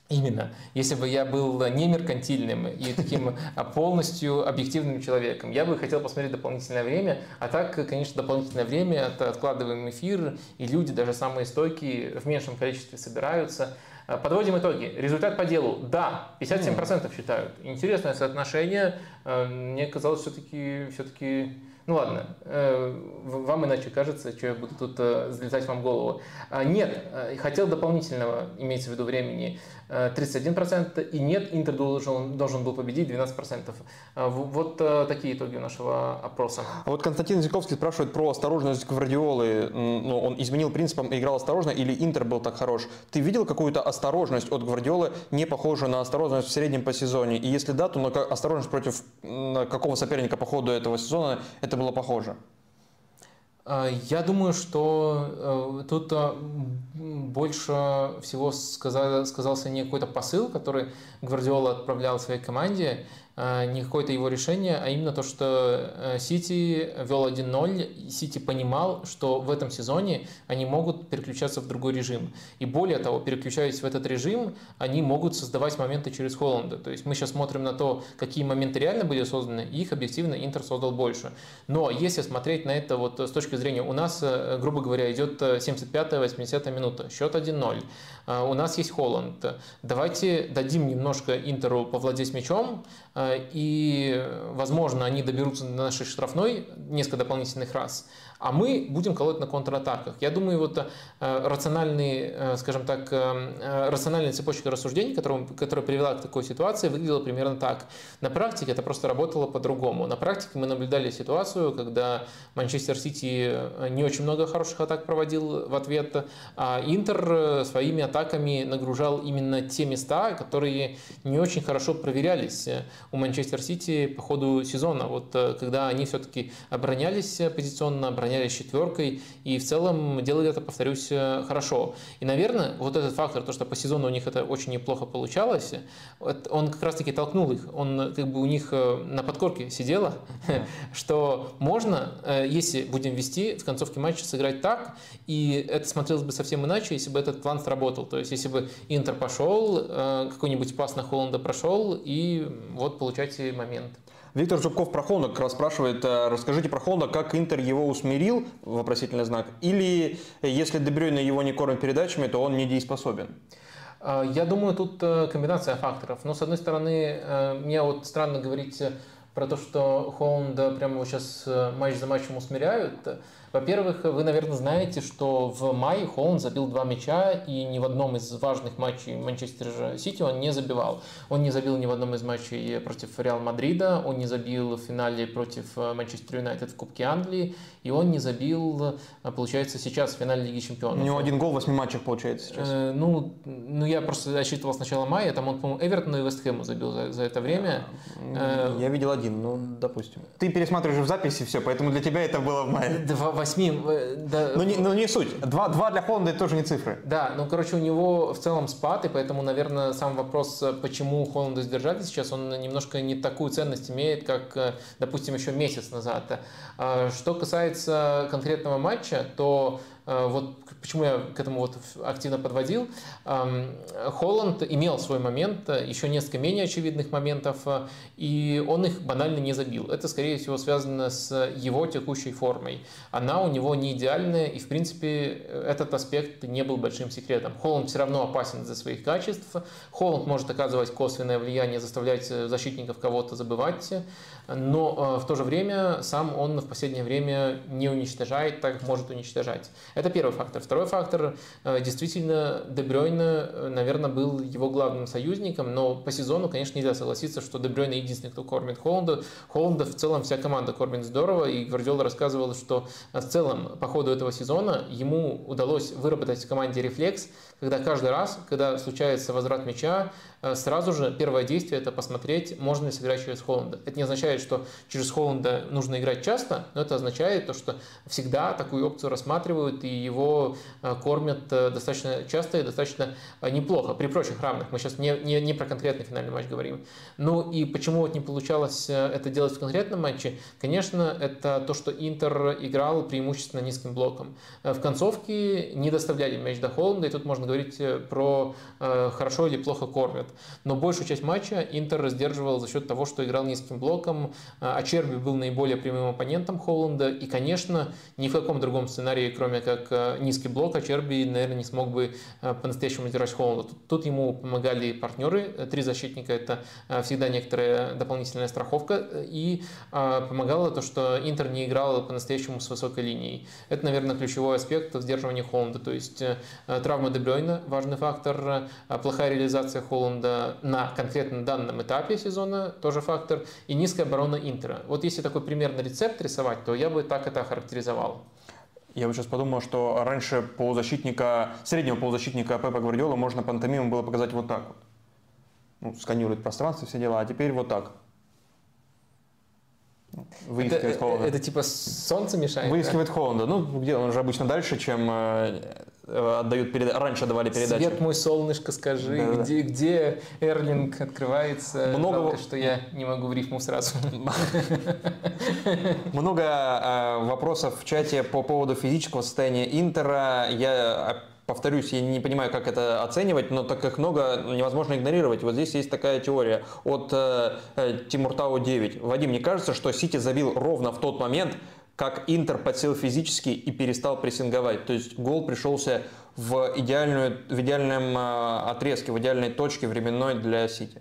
Именно. Если бы я был не меркантильным и таким а полностью объективным человеком, я бы хотел посмотреть дополнительное время. А так, конечно, дополнительное время – это откладываем эфир, и люди, даже самые стойкие, в меньшем количестве собираются. А, подводим итоги. Результат по делу. Да, 57% считают. Интересное соотношение. А, мне казалось, все-таки все-таки ну ладно, э, вам иначе кажется, что я буду тут э, залезать вам в голову. А, нет, э, хотел дополнительного, имеется в виду времени, 31%, и нет, Интер должен, должен был победить 12%. А, вот такие итоги нашего опроса. А вот Константин Зиковский спрашивает про осторожность Гвардиолы. Ну, он изменил принципом и играл осторожно, или Интер был так хорош? Ты видел какую-то осторожность от Гвардиолы, не похожую на осторожность в среднем по сезоне? И если да, то на осторожность против какого соперника по ходу этого сезона это было похоже? А, я думаю, что э, тут э, больше всего сказал, сказался не какой-то посыл, который Гвардиола отправлял своей команде. А, не какое-то его решение, а именно то, что э, Сити вел 1-0, и Сити понимал, что в этом сезоне они могут переключаться в другой режим. И более того, переключаясь в этот режим, они могут создавать моменты через Холланда. То есть мы сейчас смотрим на то, какие моменты реально были созданы, и их объективно Интер создал больше. Но если смотреть на это вот с точки зрения, у нас, э, грубо говоря, идет 75-80 минута, счет 1-0. А, у нас есть Холланд. Давайте дадим немножко Интеру повладеть мячом, а, и, возможно, они доберутся до нашей штрафной несколько дополнительных раз а мы будем колоть на контратаках. Я думаю, вот э, рациональный, э, скажем так, э, рациональная цепочка рассуждений, которая, которая привела к такой ситуации, выглядела примерно так. На практике это просто работало по-другому. На практике мы наблюдали ситуацию, когда Манчестер Сити не очень много хороших атак проводил в ответ, а Интер своими атаками нагружал именно те места, которые не очень хорошо проверялись у Манчестер Сити по ходу сезона. Вот когда они все-таки оборонялись позиционно, оборонялись оборонялись четверкой, и в целом делали это, повторюсь, э, хорошо. И, наверное, вот этот фактор, то, что по сезону у них это очень неплохо получалось, он как раз-таки толкнул их, он как бы у них э, на подкорке сидело, что можно, э, если будем вести, в концовке матча сыграть так, и это смотрелось бы совсем иначе, если бы этот план сработал. То есть, если бы Интер пошел, какой-нибудь пас на Холланда прошел, и вот получайте момент. Виктор Зубков про Холна как раз спрашивает, э, расскажите про Холна, как Интер его усмирил, вопросительный знак, или если Дебрюйна его не кормит передачами, то он недееспособен? А, я думаю, тут э, комбинация факторов. Но, с одной стороны, э, мне вот странно говорить про то, что Холланда прямо сейчас матч за матчем усмиряют. Во-первых, вы, наверное, знаете, что в мае Холланд забил два мяча, и ни в одном из важных матчей Манчестер Сити он не забивал. Он не забил ни в одном из матчей против Реал Мадрида, он не забил в финале против Манчестер Юнайтед в Кубке Англии, и он не забил, получается, сейчас в финале Лиги Чемпионов. У него один гол в восьми матчах получается сейчас. Э, ну, ну, я просто отсчитывал с начала мая, там он, по-моему, Эвертону и Вестхэму забил за, за это время. Э, я видел один, ну, допустим. Ты пересматриваешь в записи все, поэтому для тебя это было в мае. Два, восьми. Э, да. Ну, не, ну не суть. Два, два для Холланда тоже не цифры. Да, ну короче у него в целом спад, и поэтому, наверное, сам вопрос, почему Холланда сдержали сейчас, он немножко не такую ценность имеет, как, э, допустим, еще месяц назад. А что касается конкретного матча, то Э, вот почему я к этому вот активно подводил. Холланд имел свой момент, э, еще несколько менее очевидных моментов, э, и он их банально не забил. Это, скорее всего, связано с его текущей формой. Она у него не идеальная, и, в принципе, этот аспект не был большим секретом. Холланд все равно опасен за своих качеств. Холланд может оказывать косвенное влияние, заставлять защитников кого-то забывать, но в то же время сам он в последнее время не уничтожает, так как может уничтожать. Это первый фактор. Второй фактор, э, действительно, Дебрёйна, э, наверное, был его главным союзником, но по сезону, конечно, нельзя согласиться, что Дебрёйна единственный, кто кормит Холланда. Холланда в целом вся команда кормит здорово, и Гвардиола рассказывал, что э, в целом по ходу этого сезона ему удалось выработать в команде рефлекс, когда каждый раз, когда случается возврат мяча, Э, сразу же первое действие это посмотреть, можно ли сыграть через Холланда. Это не означает, что через Холланда нужно играть часто, но это означает то, что всегда такую опцию рассматривают и его э, кормят э, достаточно часто и достаточно неплохо, при прочих равных. Мы сейчас не, не, не про конкретный финальный матч говорим. Ну и почему вот не получалось это делать в конкретном матче? Конечно, это то, что Интер играл преимущественно низким блоком. В концовке не доставляли мяч до Холланда, и тут можно говорить про хорошо или плохо кормят. Но большую часть матча Интер сдерживал за счет того, что играл низким блоком. А Черби был наиболее прямым оппонентом Холланда. И, конечно, ни в каком другом сценарии, кроме как э, низкий блок, Черби, наверное, не смог бы э, по-настоящему держать Холланда. Тут, тут ему помогали партнеры. Три защитника – это э, всегда некоторая дополнительная страховка. И помогало то, что Интер не играл по-настоящему с высокой линией. Это, наверное, ключевой аспект сдерживания Холланда. То есть травма Дебрёйна – важный фактор, плохая реализация Холланда на конкретно данном этапе сезона, тоже фактор, и низкая оборона Интера. Вот если такой примерный рецепт рисовать, то я бы так это охарактеризовал. Я вот сейчас подумал, что раньше полузащитника, среднего полузащитника Пепа Гвардиола можно пантомимом было показать вот так вот. Ну, сканирует пространство, все дела, а теперь вот так. Выискивает это, Холланда. Это, это типа солнце мешает? Выискивает да? Холланда. Ну, где он же обычно дальше, чем э, отдают перед... раньше давали передачи. Свет мой солнышко, скажи, да, где, да. где Эрлинг открывается? Много... Жалко, что я не могу в рифму сразу. Много э, вопросов в чате по поводу физического состояния Интера. Я повторюсь, я не понимаю, как это оценивать, но так как много, невозможно игнорировать. Вот здесь есть такая теория от э, э Тимуртау 9. Вадим, мне кажется, что Сити забил ровно в тот момент, как Интер подсел физически и перестал прессинговать. То есть гол пришелся в, идеальную, в идеальном э, отрезке, в идеальной точке временной для Сити.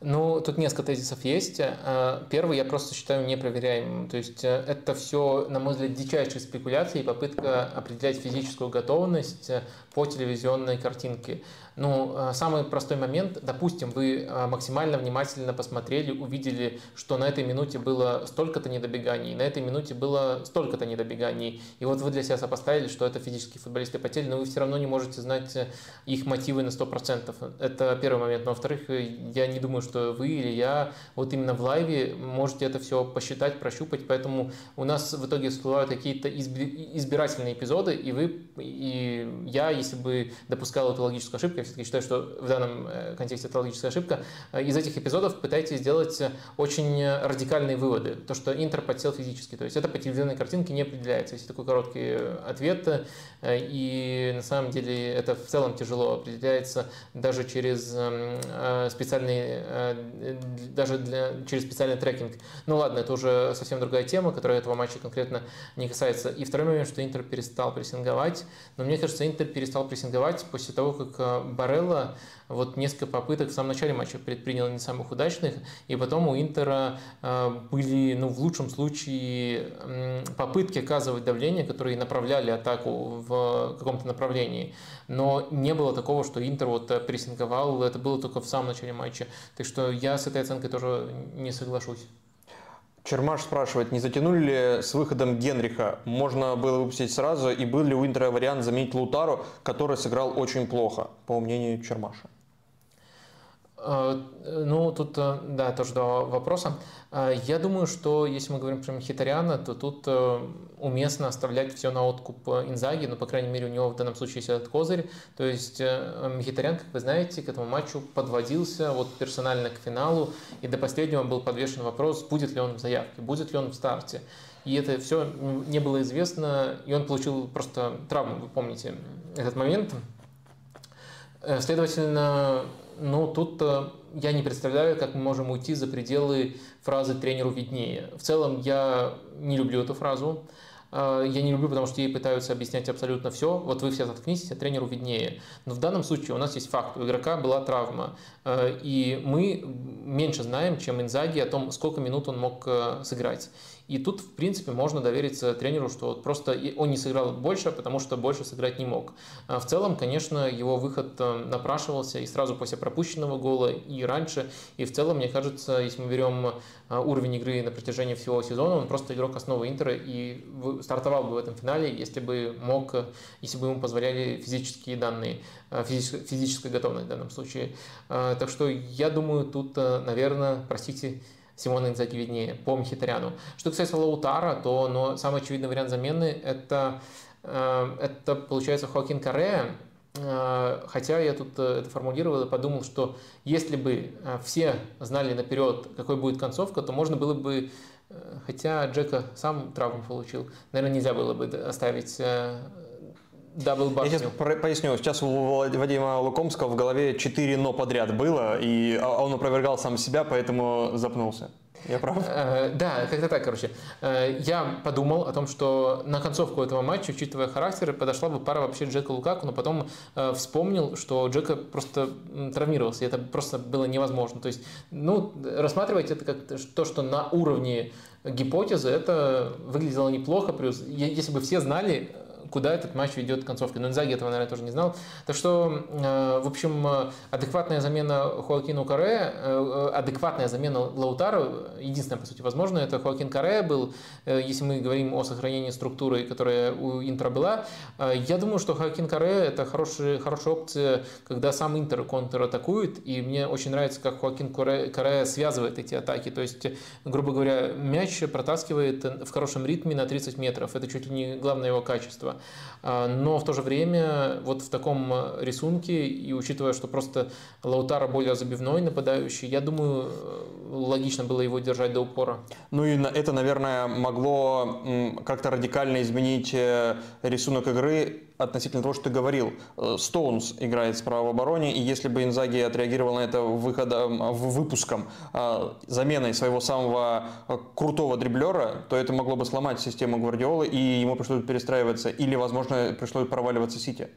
Ну, тут несколько тезисов есть. Э, первый я просто считаю непроверяемым. То есть э, это все, на мой взгляд, дичайшие спекуляции и попытка определять физическую готовность по телевизионной картинке. Ну, э, самый простой момент, допустим, вы э, максимально внимательно посмотрели, увидели, что на этой минуте было столько-то недобеганий, на этой минуте было столько-то недобеганий, и вот вы для себя сопоставили, что это физические футболисты потели, но вы все равно не можете знать э, их мотивы на 100%. Это первый момент. Но во-вторых, я не думаю, что вы или я вот именно в лайве можете это все посчитать, прощупать, поэтому у нас в итоге всплывают какие-то избирательные эпизоды, и вы, и я, если бы допускал эту логическую ошибку, я все-таки считаю, что в данном э, контексте это логическая ошибка, э, из этих эпизодов пытаетесь сделать э, очень радикальные выводы. То, что Интер подсел физически. То есть это по телевизионной картинке не определяется. Есть такой короткий ответ, и на самом деле это в целом тяжело определяется даже через специальный, даже для, через специальный трекинг. Ну ладно, это уже совсем другая тема, которая этого матча конкретно не касается. И второй момент, что Интер перестал прессинговать. Но мне кажется, Интер перестал прессинговать после того, как Барелла вот несколько попыток в самом начале матча предпринял не самых удачных, и потом у Интера э, были, ну, в лучшем случае, попытки оказывать давление, которые направляли атаку в каком-то направлении. Но не было такого, что Интер вот прессинговал, это было только в самом начале матча. Так что я с этой оценкой тоже не соглашусь. Чермаш спрашивает, не затянули ли с выходом Генриха? Можно было выпустить сразу, и был ли у Интера вариант заменить Лутару, который сыграл очень плохо, по мнению Чермаша? Э, ну, тут, э, да, тоже два вопроса. Э, я думаю, что если мы говорим про Мхитариана, то тут уместно оставлять все на откуп Инзаги, но, по крайней мере, у него в данном случае есть этот козырь. То есть Мхитариан, как вы знаете, к этому матчу подводился вот персонально к финалу, и до последнего был подвешен вопрос, будет ли он в заявке, будет ли он в старте. И это все не было известно, и он получил просто травму, вы помните этот момент. Следовательно, но тут э, я не представляю, как мы можем уйти за пределы фразы «тренеру виднее». В целом я не люблю эту фразу. Э, я не люблю, потому что ей пытаются объяснять абсолютно все. Вот вы все заткнитесь, а тренеру виднее. Но в данном случае у нас есть факт. У игрока была травма. Э, и мы меньше знаем, чем Инзаги о том, сколько минут он мог сыграть. И тут, в принципе, можно довериться тренеру, что вот просто он не сыграл больше, потому что больше сыграть не мог. А в целом, конечно, его выход э, напрашивался и сразу после пропущенного гола, и раньше. И в целом, мне кажется, если мы берем э, уровень игры на протяжении всего сезона, он просто игрок основы Интера и стартовал бы в этом финале, если бы мог, если бы ему позволяли физические данные, э, физическая готовность в данном случае. Так что я думаю, тут, наверное, простите, Симона Инзаги виднее по Мхитаряну. Что касается Лаутара, то но самый очевидный вариант замены это, э, это получается Хоакин Каре, э, Хотя я тут э, это формулировал и подумал, что если бы все знали наперед, какой будет концовка, то можно было бы, хотя Джека сам травму получил, наверное, нельзя было бы оставить Дабл Я сейчас поясню. Сейчас у Вадима Лукомского в голове 4 «но» подряд было, и а, он опровергал сам себя, поэтому запнулся. Я прав? Э, да, как-то так, короче. Э, я подумал о том, что на концовку этого матча, учитывая характер, подошла бы пара вообще Джека Лукаку, но потом э, вспомнил, что Джека просто травмировался, и это просто было невозможно. То есть, ну, рассматривать это как то, что на уровне гипотезы это выглядело неплохо, плюс если бы все знали, куда этот матч ведет концовка. Но Инзаги этого, наверное, тоже не знал. Так что, э, в общем, адекватная замена Хоакину Каре, э, адекватная замена Лаутару, единственная, по сути, возможная, это Хоакин Каре был, э, если мы говорим о сохранении структуры, которая у Интера была. Я думаю, что Хоакин Каре – это хорошая, хорошая опция, когда сам Интер контратакует, и мне очень нравится, как Хоакин Каре связывает эти атаки. То есть, грубо говоря, мяч протаскивает в хорошем ритме на 30 метров. Это чуть ли не главное его качество. А, но в то же время вот в таком рисунке и учитывая, что просто Лаутара более забивной нападающий, я думаю, логично было его держать до упора. Ну и это, наверное, могло как-то радикально изменить э, рисунок игры относительно того, что ты говорил. Э, Стоунс играет справа в обороне, и если бы Инзаги отреагировал на это выходом, выпуском, э, заменой своего самого э, крутого дриблера, то это могло бы сломать систему Гвардиолы, и ему пришлось бы перестраиваться, или, возможно, пришлось бы проваливаться Сити.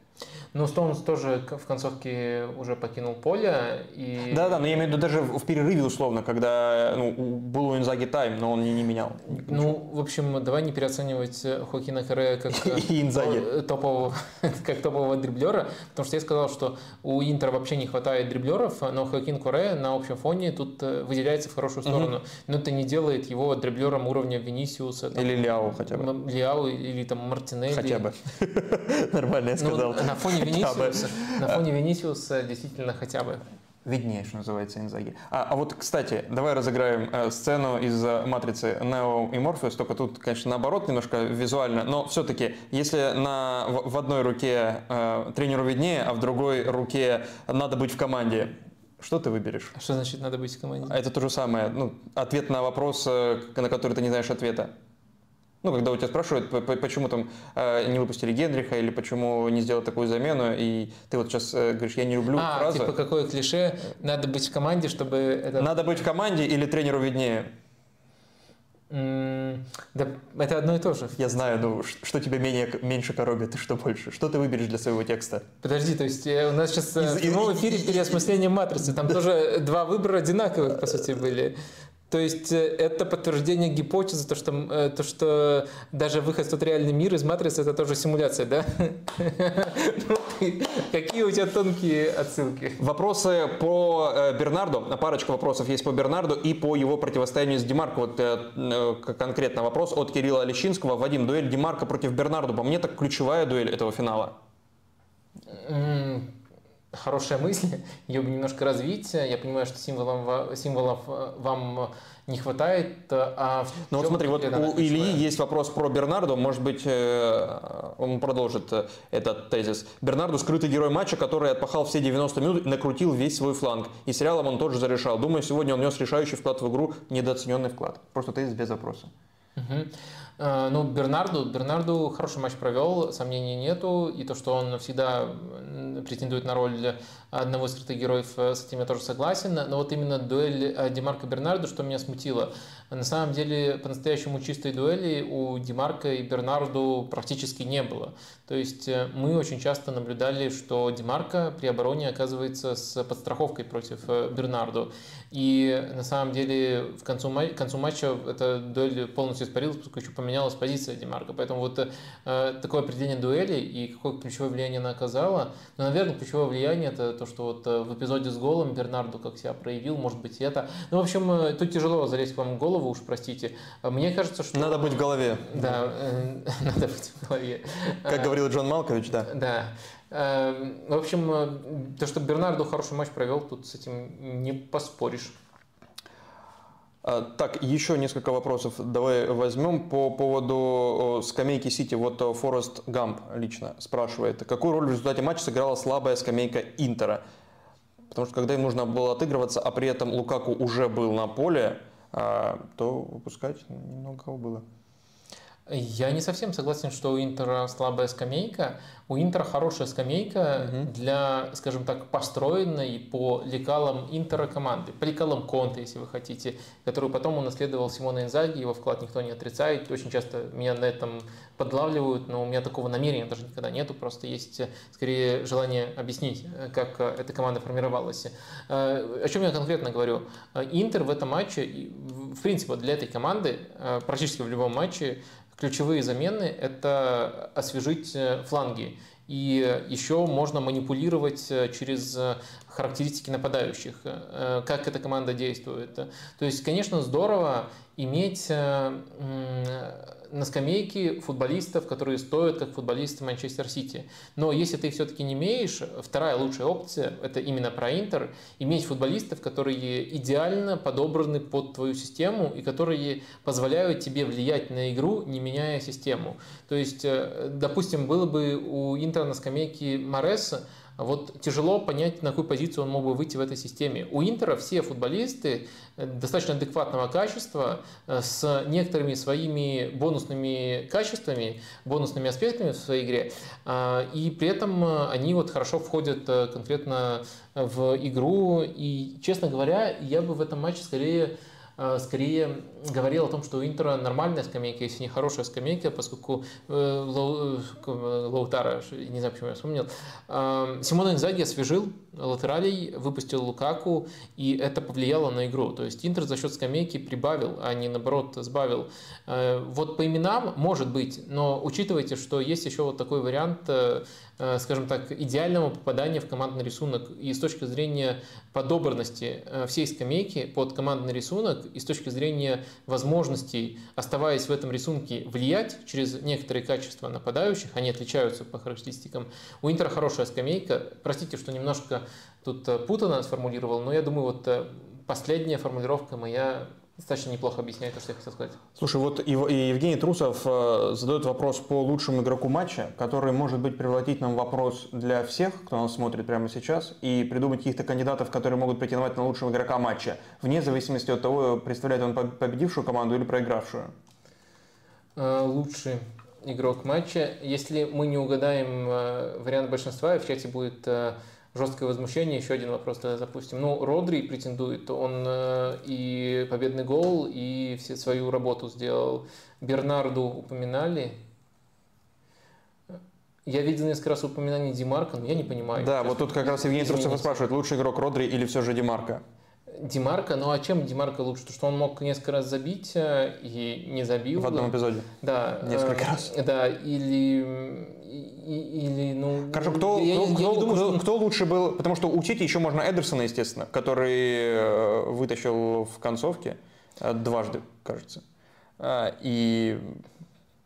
Ну, Стоунс тоже в концовке уже покинул поле. И... Да-да, но я имею в виду даже в перерыве условно, когда ну, был у Инзаги тайм, но он не, не менял. Ну, в общем, давай не переоценивать Хокина Каре как топового как топового дриблера, потому что я сказал, что у Интера вообще не хватает дриблеров, но Хокин Куре на общем фоне тут э, выделяется в хорошую сторону. Угу. Но это не делает его дриблером уровня Венисиуса. Там, или Ляо хотя бы. Ляо или там Мартинелли. Хотя бы. Нормально я ну, сказал. Ну, на фоне Венисиуса, на фоне Венисиуса действительно хотя бы. Виднее, что называется, Инзаги. А, а вот, кстати, давай разыграем э, сцену из э, «Матрицы» Нео и Морфеус, только тут, конечно, наоборот немножко визуально, но все-таки, если на, в, в одной руке э, тренеру виднее, а в другой руке надо быть в команде, что ты выберешь? Что значит надо быть в команде? А это то же самое, ну, ответ на вопрос, э, на который ты не знаешь ответа. Ну, когда у тебя спрашивают, почему там э, не выпустили Генриха или почему не сделать такую замену, и ты вот сейчас э, говоришь, я не люблю а, фразу. типа какое клише, надо быть в команде, чтобы это... Надо быть в команде или тренеру виднее? да, это одно и то же. Я знаю, ну что тебя менее, меньше коробит и что больше? Что ты выберешь для своего текста? Подожди, то есть у нас сейчас из, в новом эфире переосмысление матрицы. Там тоже два выбора одинаковых, по сути, были. То есть э, это подтверждение гипотезы, то что, э, то, что даже выход в тот реальный мир из матрицы это тоже симуляция, да? Ну, какие у тебя тонкие отсылки? Вопросы по э, Бернарду, парочка вопросов есть по Бернарду и по его противостоянию с Демарко. Вот конкретно вопрос от Кирилла Лещинского. Вадим, дуэль Демарко против Бернарду, по мне так ключевая дуэль этого финала хорошая мысль, ее бы немножко развить. Я понимаю, что символов, символов э, вам не хватает. А ну вот смотри, вот у Ильи есть вопрос про Бернарду. Может быть, э, он продолжит э, этот тезис. Бернарду скрытый герой матча, который отпахал все 90 минут и накрутил весь свой фланг. И сериалом он тоже зарешал. Думаю, сегодня он нес решающий вклад в игру, недооцененный вклад. Просто тезис без вопроса. Угу. Ну, Бернарду, Бернарду хороший матч провел, сомнений нету. И то, что он всегда претендует на роль одного из скрытых героев, э, с этим я тоже согласен. Но вот именно дуэль э, Демарка Бернарду, что меня смутило. На самом деле, по-настоящему чистой дуэли у Демарка и Бернарду практически не было. То есть э, мы очень часто наблюдали, что Демарка при обороне оказывается с подстраховкой против Бернарду. И на самом деле в концу, к концу матча эта дуэль полностью испарилась, поскольку еще поменялась позиция Демарка. Поэтому вот э, такое определение дуэли и какое ключевое влияние она оказала. Но, ну, наверное, ключевое влияние это то, что вот э, в эпизоде с голом Бернарду как себя проявил, может быть, это. Ну, в общем, э, тут тяжело залезть вам в голову, уж простите. Мне кажется, что... Надо быть в голове. Да, э, надо быть в голове. Как говорил Джон Малкович, да. Да. В общем, э, то, что Бернарду хороший матч провел, тут с этим не поспоришь. А, так, еще несколько вопросов давай возьмем по поводу скамейки Сити. Вот Форест Гамп лично спрашивает, какую роль в результате матча сыграла слабая скамейка Интера? Потому что когда им нужно было отыгрываться, а при этом Лукаку уже был на поле, то выпускать немного было. Я не совсем согласен, что у Интера слабая скамейка. У Интера хорошая скамейка угу. для, скажем так, построенной по лекалам Интера команды. По лекалам Конта, если вы хотите, которую потом унаследовал Симона Инзаги. Его вклад никто не отрицает. Очень часто меня на этом подлавливают, но у меня такого намерения даже никогда нету. Просто есть, скорее, желание объяснить, как эта команда формировалась. Э, о чем я конкретно говорю? Интер в этом матче, в принципе, для этой команды, э, практически в любом матче, Ключевые замены – это освежить э, фланги. И еще можно манипулировать э, через э, характеристики нападающих, как эта команда действует. То есть, конечно, здорово иметь на скамейке футболистов, которые стоят как футболисты Манчестер Сити. Но если ты все-таки не имеешь, вторая лучшая опция, это именно про Интер, иметь футболистов, которые идеально подобраны под твою систему и которые позволяют тебе влиять на игру, не меняя систему. То есть, э, допустим, было бы у Интера на скамейке Мореса, вот тяжело понять, на какую позицию он мог бы выйти в этой системе. У Интера все футболисты э, достаточно адекватного качества, э, с некоторыми своими бонусными качествами, бонусными аспектами в своей игре, а, и при этом э, они вот хорошо входят конкретно в игру. И, честно говоря, я бы в этом матче скорее скорее говорил о том, что у Интера нормальная скамейка, если не хорошая скамейка, поскольку э, Лоу, э, Лаутара, не знаю, почему я вспомнил, Симона Инзаги освежил латералей, выпустил Лукаку, и это повлияло на игру. То есть Интер за счет скамейки прибавил, а не наоборот сбавил. Вот по именам может быть, но учитывайте, что есть еще вот такой вариант Э, скажем так, идеального попадания в командный рисунок и с точки зрения подобранности э, всей скамейки под командный рисунок и с точки зрения возможностей, оставаясь в этом рисунке, влиять через некоторые качества нападающих, они отличаются по характеристикам. У Интера хорошая скамейка. Простите, что немножко тут э, путано сформулировал, но я думаю, вот последняя формулировка моя достаточно неплохо объясняет то, что я хотел сказать. Слушай, вот и Евгений Трусов э, задает вопрос по лучшему игроку матча, который может быть превратить нам вопрос для всех, кто нас смотрит прямо сейчас, и придумать каких-то кандидатов, которые могут претендовать на лучшего игрока матча, вне зависимости от того, представляет он победившую команду или проигравшую. Э, лучший игрок матча. Если мы не угадаем э, вариант большинства, в чате будет жесткое возмущение. Еще один вопрос тогда запустим. Ну, Родри претендует, он э, и победный гол, и все свою работу сделал. Бернарду упоминали. Я видел несколько раз упоминание Димарка, но я не понимаю. Да, вот тут как раз Евгений Трусов спрашивает, лучший игрок Родри или все же Димарка? Димарка, ну а чем Димарка лучше? То, что он мог несколько раз забить э, и не забил. В одном эпизоде? Да. Несколько э, раз? Да, или... Или, ну... Хорошо, кто, я, кто, я, кто, я думаю, кто, что... кто лучше был? Потому что у Сити еще можно Эдерсона, естественно, который э, вытащил в концовке дважды, кажется. И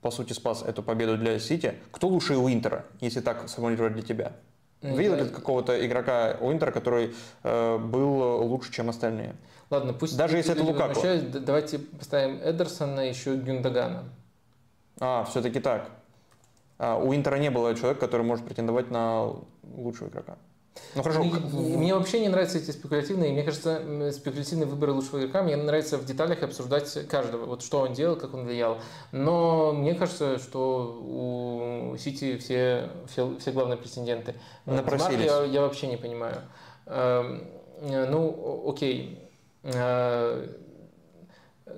по сути, спас эту победу для Сити. Кто лучше у Интера, если так сформулировать для тебя? Видел ли какого-то игрока у Интера, который э, был лучше, чем остальные? Ладно, пусть... Даже если это Лукаку. Давайте поставим Эдерсона, еще Гюндагана. А, все-таки так. А, у Интера не было человека, который может претендовать на лучшего игрока. Ну хорошо. Мне, мне вообще не нравятся эти спекулятивные, мне кажется, спекулятивные выборы лучшего игрока. Мне нравится в деталях обсуждать каждого, вот что он делал, как он влиял. Но мне кажется, что у Сити все, все, все главные претенденты. Напросились. Я, я вообще не понимаю. Эм, ну, окей. Э,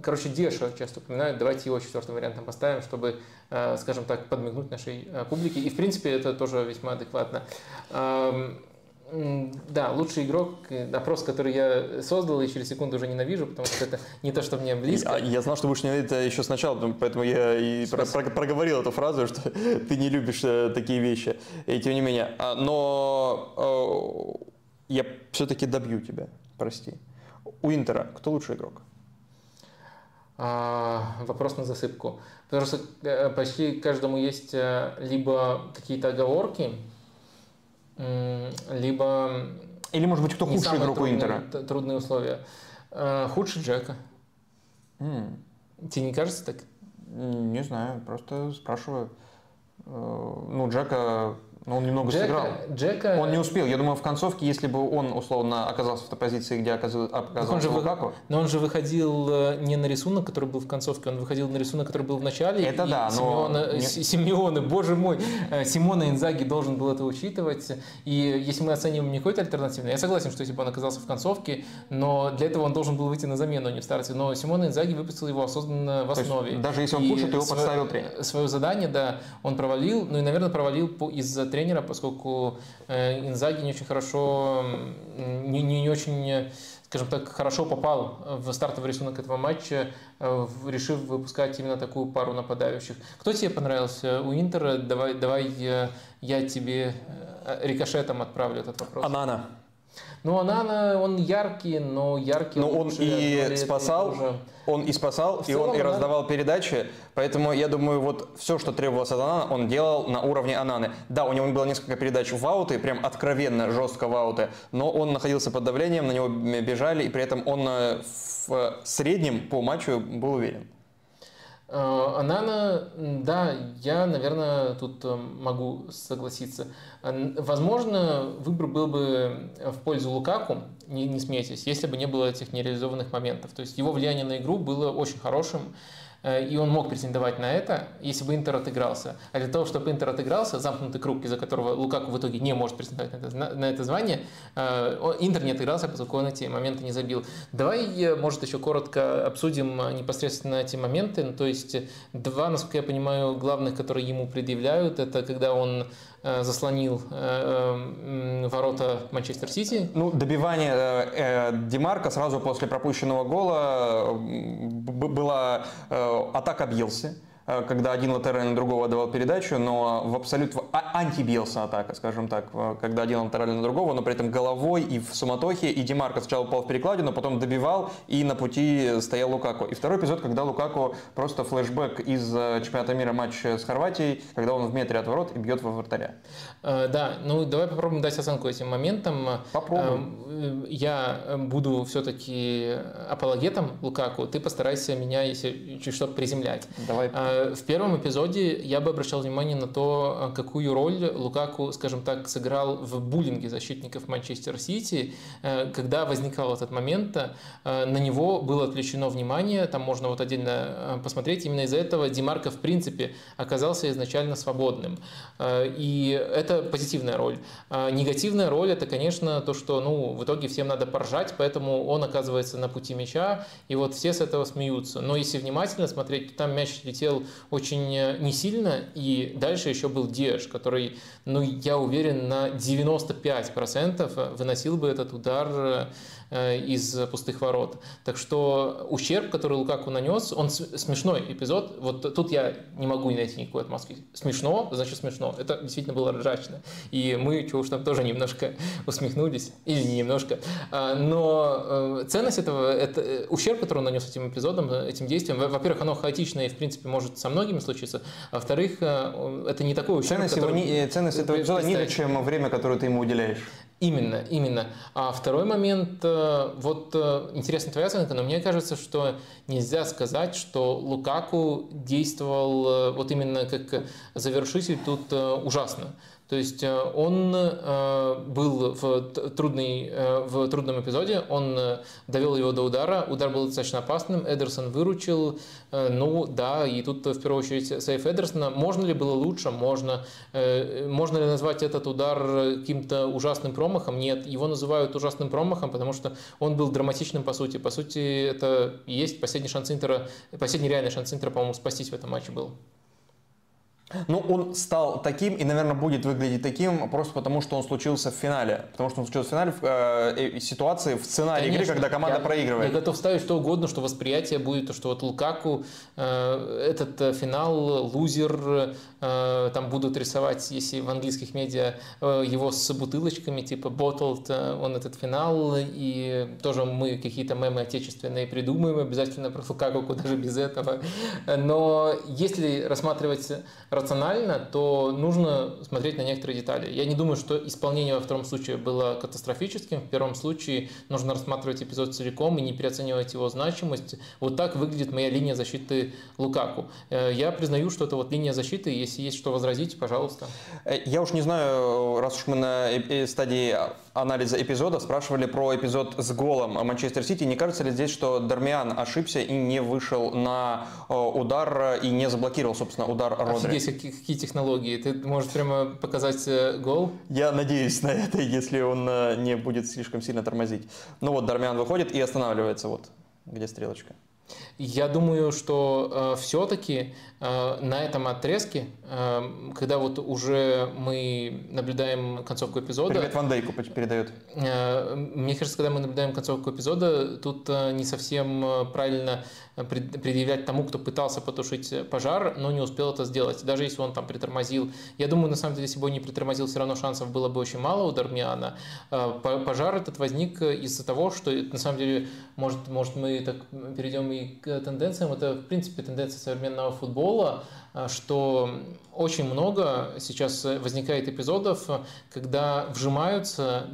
короче, Деша часто упоминают, давайте его четвертым вариантом поставим, чтобы, э, скажем так, подмигнуть нашей э, публике. И, в принципе, это тоже весьма адекватно. Да, лучший игрок, э, опрос, который я создал, и через секунду уже ненавижу, потому что это не то, что мне близко. Я, я знал, что будешь ненавидеть это еще сначала, поэтому я и про, про, проговорил эту фразу, что ты не любишь э, такие вещи. И тем не менее. А, но э, я все-таки добью тебя, прости. У Интера кто лучший игрок? А, вопрос на засыпку. Потому что почти каждому есть либо какие-то оговорки, либо... Или, может быть, кто худший игрок у Интера? Трудные условия. Э, худший Джека. Mm. Тебе не кажется так? Не знаю, просто спрашиваю. Э, ну, Джека но он немного Джека, сыграл. Джека... Он не успел. Я думаю, в концовке, если бы он, условно, оказался в той позиции, где оказался он же Лукаку... Вы... Но он же выходил э, не на рисунок, который был в концовке, он выходил на рисунок, который был в начале. Это да, но... Симеона, не... Симеоне, боже мой, э, Симона Инзаги должен был это учитывать. И если мы оцениваем не какой-то альтернативный, я согласен, что если бы он оказался в концовке, но для этого он должен был выйти на замену, а не в старте. Но Симона Инзаги выпустил его осознанно в основе. даже если он худший, то его подставил тренер. Свое задание, да, он провалил, ну и, наверное, провалил из-за тренера, поскольку э, Инзаги не очень хорошо, не, не, не очень скажем так, хорошо попал в стартовый рисунок этого матча, э, решив выпускать именно такую пару нападающих. Кто тебе понравился у Интера? Давай, давай я тебе э, рикошетом отправлю этот вопрос. Анана. Ну, Анана, он яркий, но яркий Но он и спасал, он и спасал, и он и да. раздавал передачи. Поэтому я думаю, вот все, что требовалось от Анана, он делал на уровне Ананы. Да, у него было несколько передач в ауты, прям откровенно жестко в ауты, но он находился под давлением, на него бежали, и при этом он э, в среднем по матчу был уверен. Э, Анана, да, я, наверное, тут э, могу согласиться. Возможно, выбор был бы в пользу Лукаку, не, не смейтесь, если бы не было этих нереализованных моментов. То есть его влияние на игру было очень хорошим, э, и он мог претендовать на это, если бы Интер отыгрался. А для того, чтобы Интер отыгрался, замкнутый круг, из-за которого Лукаку в итоге не может претендовать на это, на это звание, э, Интер не отыгрался, поскольку он эти моменты не забил. Давай, э, может, еще коротко обсудим э, непосредственно эти моменты. Ну, То есть э, два, насколько я понимаю, главных, которые ему предъявляют, это когда он э, заслонил э, м, ворота Манчестер Сити, Ну, добивание э, э, Демарка сразу после пропущенного гола э, была э, атака Бьелси, э, когда один латераль на другого давал передачу, но в абсолют в а- анти-Бьелса атака, скажем так, э, когда один латераль на другого, но при этом головой и в суматохе, и Демарко сначала упал в перекладину, потом добивал, и на пути стоял Лукаку. И второй эпизод, когда Лукаку просто флешбэк из э, чемпионата мира матч с Хорватией, когда он в метре от ворот и бьет во вратаря. Э, Да, ну давай попробуем дать оценку этим моментам. Попробуем. Э, Я э, буду все-таки апологетом Лукаку, ты постарайся меня, если чуть что, приземлять. Давай Э, В первом эпизоде я бы обращал внимание на то, э, какую роль Лукаку, скажем так, сыграл в буллинге защитников Манчестер Сити. Э, Когда возникал этот момент, э, на него было отвлечено внимание, там можно вот отдельно э, посмотреть. Именно из-за этого Демарко, в принципе, оказался изначально свободным. Э, И это позитивная роль. Негативная роль это, конечно, то, что ну, в итоге всем надо поржать, поэтому он оказывается на пути мяча, и вот все с этого смеются. Но если внимательно смотреть, там мяч летел очень э, не сильно, и дальше еще был Диэш, который, ну, я уверен, на 95% выносил бы этот удар э, из пустых ворот. Так что ущерб, который Лукаку нанес, он смешной эпизод. Вот тут я не могу найти никакой отмазки. Смешно, значит смешно. Это действительно было ржачно. И мы, чего уж там, тоже немножко усмехнулись. Или не немножко. А, Но э, ценность этого, это э, ущерб, который он нанес этим эпизодом, э, этим действием, во- во-первых, оно хаотичное и, в принципе, может со многими случиться. А во-вторых, э, это не такой ущерб, Ценность, его который- ни- э, ценность этого эпизода ниже, чем время, которое ты ему уделяешь. Именно, именно. А второй момент, э, вот э, интересна твоя оценка, но мне кажется, что нельзя сказать, что Лукаку действовал э, вот именно как завершитель тут ужасно. То есть э, он э, был в, трудный, э, в трудном эпизоде, он довел его до удара, удар был достаточно опасным, Эдерсон выручил, ну да, и тут в первую очередь сейф Эдерсона. Можно ли было лучше? Можно. Можно ли назвать этот удар каким-то ужасным промахом? Нет, его называют ужасным промахом, потому что он был драматичным по сути. По сути, это есть последний шанс Интера, последний реальный шанс Интера, по-моему, спастись в этом матче был. Ну, он стал таким и, наверное, будет выглядеть таким просто потому, что он случился в финале. Потому что он случился в финале в э, ситуации, в сценарии игры, Конечно. когда команда Я- проигрывает. Я готов ставить что угодно, что восприятие будет, то, что вот Лукаку, э, этот э, финал, лузер, э, там будут рисовать, если в английских медиа, э, его с бутылочками, типа bottled, э, он этот финал, и тоже мы какие-то мемы отечественные придумаем обязательно про Лукаку, куда же без этого. Но если рассматривать рационально, то нужно смотреть на некоторые детали. Я не думаю, что исполнение во втором случае было катастрофическим. В первом случае нужно рассматривать эпизод целиком и не переоценивать его значимость. Вот так выглядит моя линия защиты Лукаку. Э, Я признаю, что это вот линия защиты. Если есть что возразить, пожалуйста. Э, Я уж не знаю, раз уж мы на э- стадии анализа эпизода спрашивали про эпизод с голом Манчестер Сити. Не кажется ли здесь, что Дармиан ошибся и не вышел на э, удар и не заблокировал, собственно, удар Родри? Офигеть, какие, какие технологии. Ты можешь прямо показать э, гол? Я надеюсь на это, если он э, не будет слишком сильно тормозить. Ну вот, Дармиан выходит и останавливается, вот, где стрелочка. Я думаю, что э, все-таки э, на этом отрезке, э, когда вот уже мы наблюдаем концовку эпизода... Привет Ван Дейку передает. Э, мне кажется, когда мы наблюдаем концовку эпизода, тут э, не совсем э, правильно предъявлять тому, кто пытался потушить пожар, но не успел это сделать, даже если он там притормозил. Я думаю, на самом деле, если бы он не притормозил, все равно шансов было бы очень мало у Дармиана. Пожар этот возник из-за того, что на самом деле, может, может мы так перейдем и к тенденциям, это в принципе тенденция современного футбола, что очень много сейчас возникает эпизодов, когда вжимаются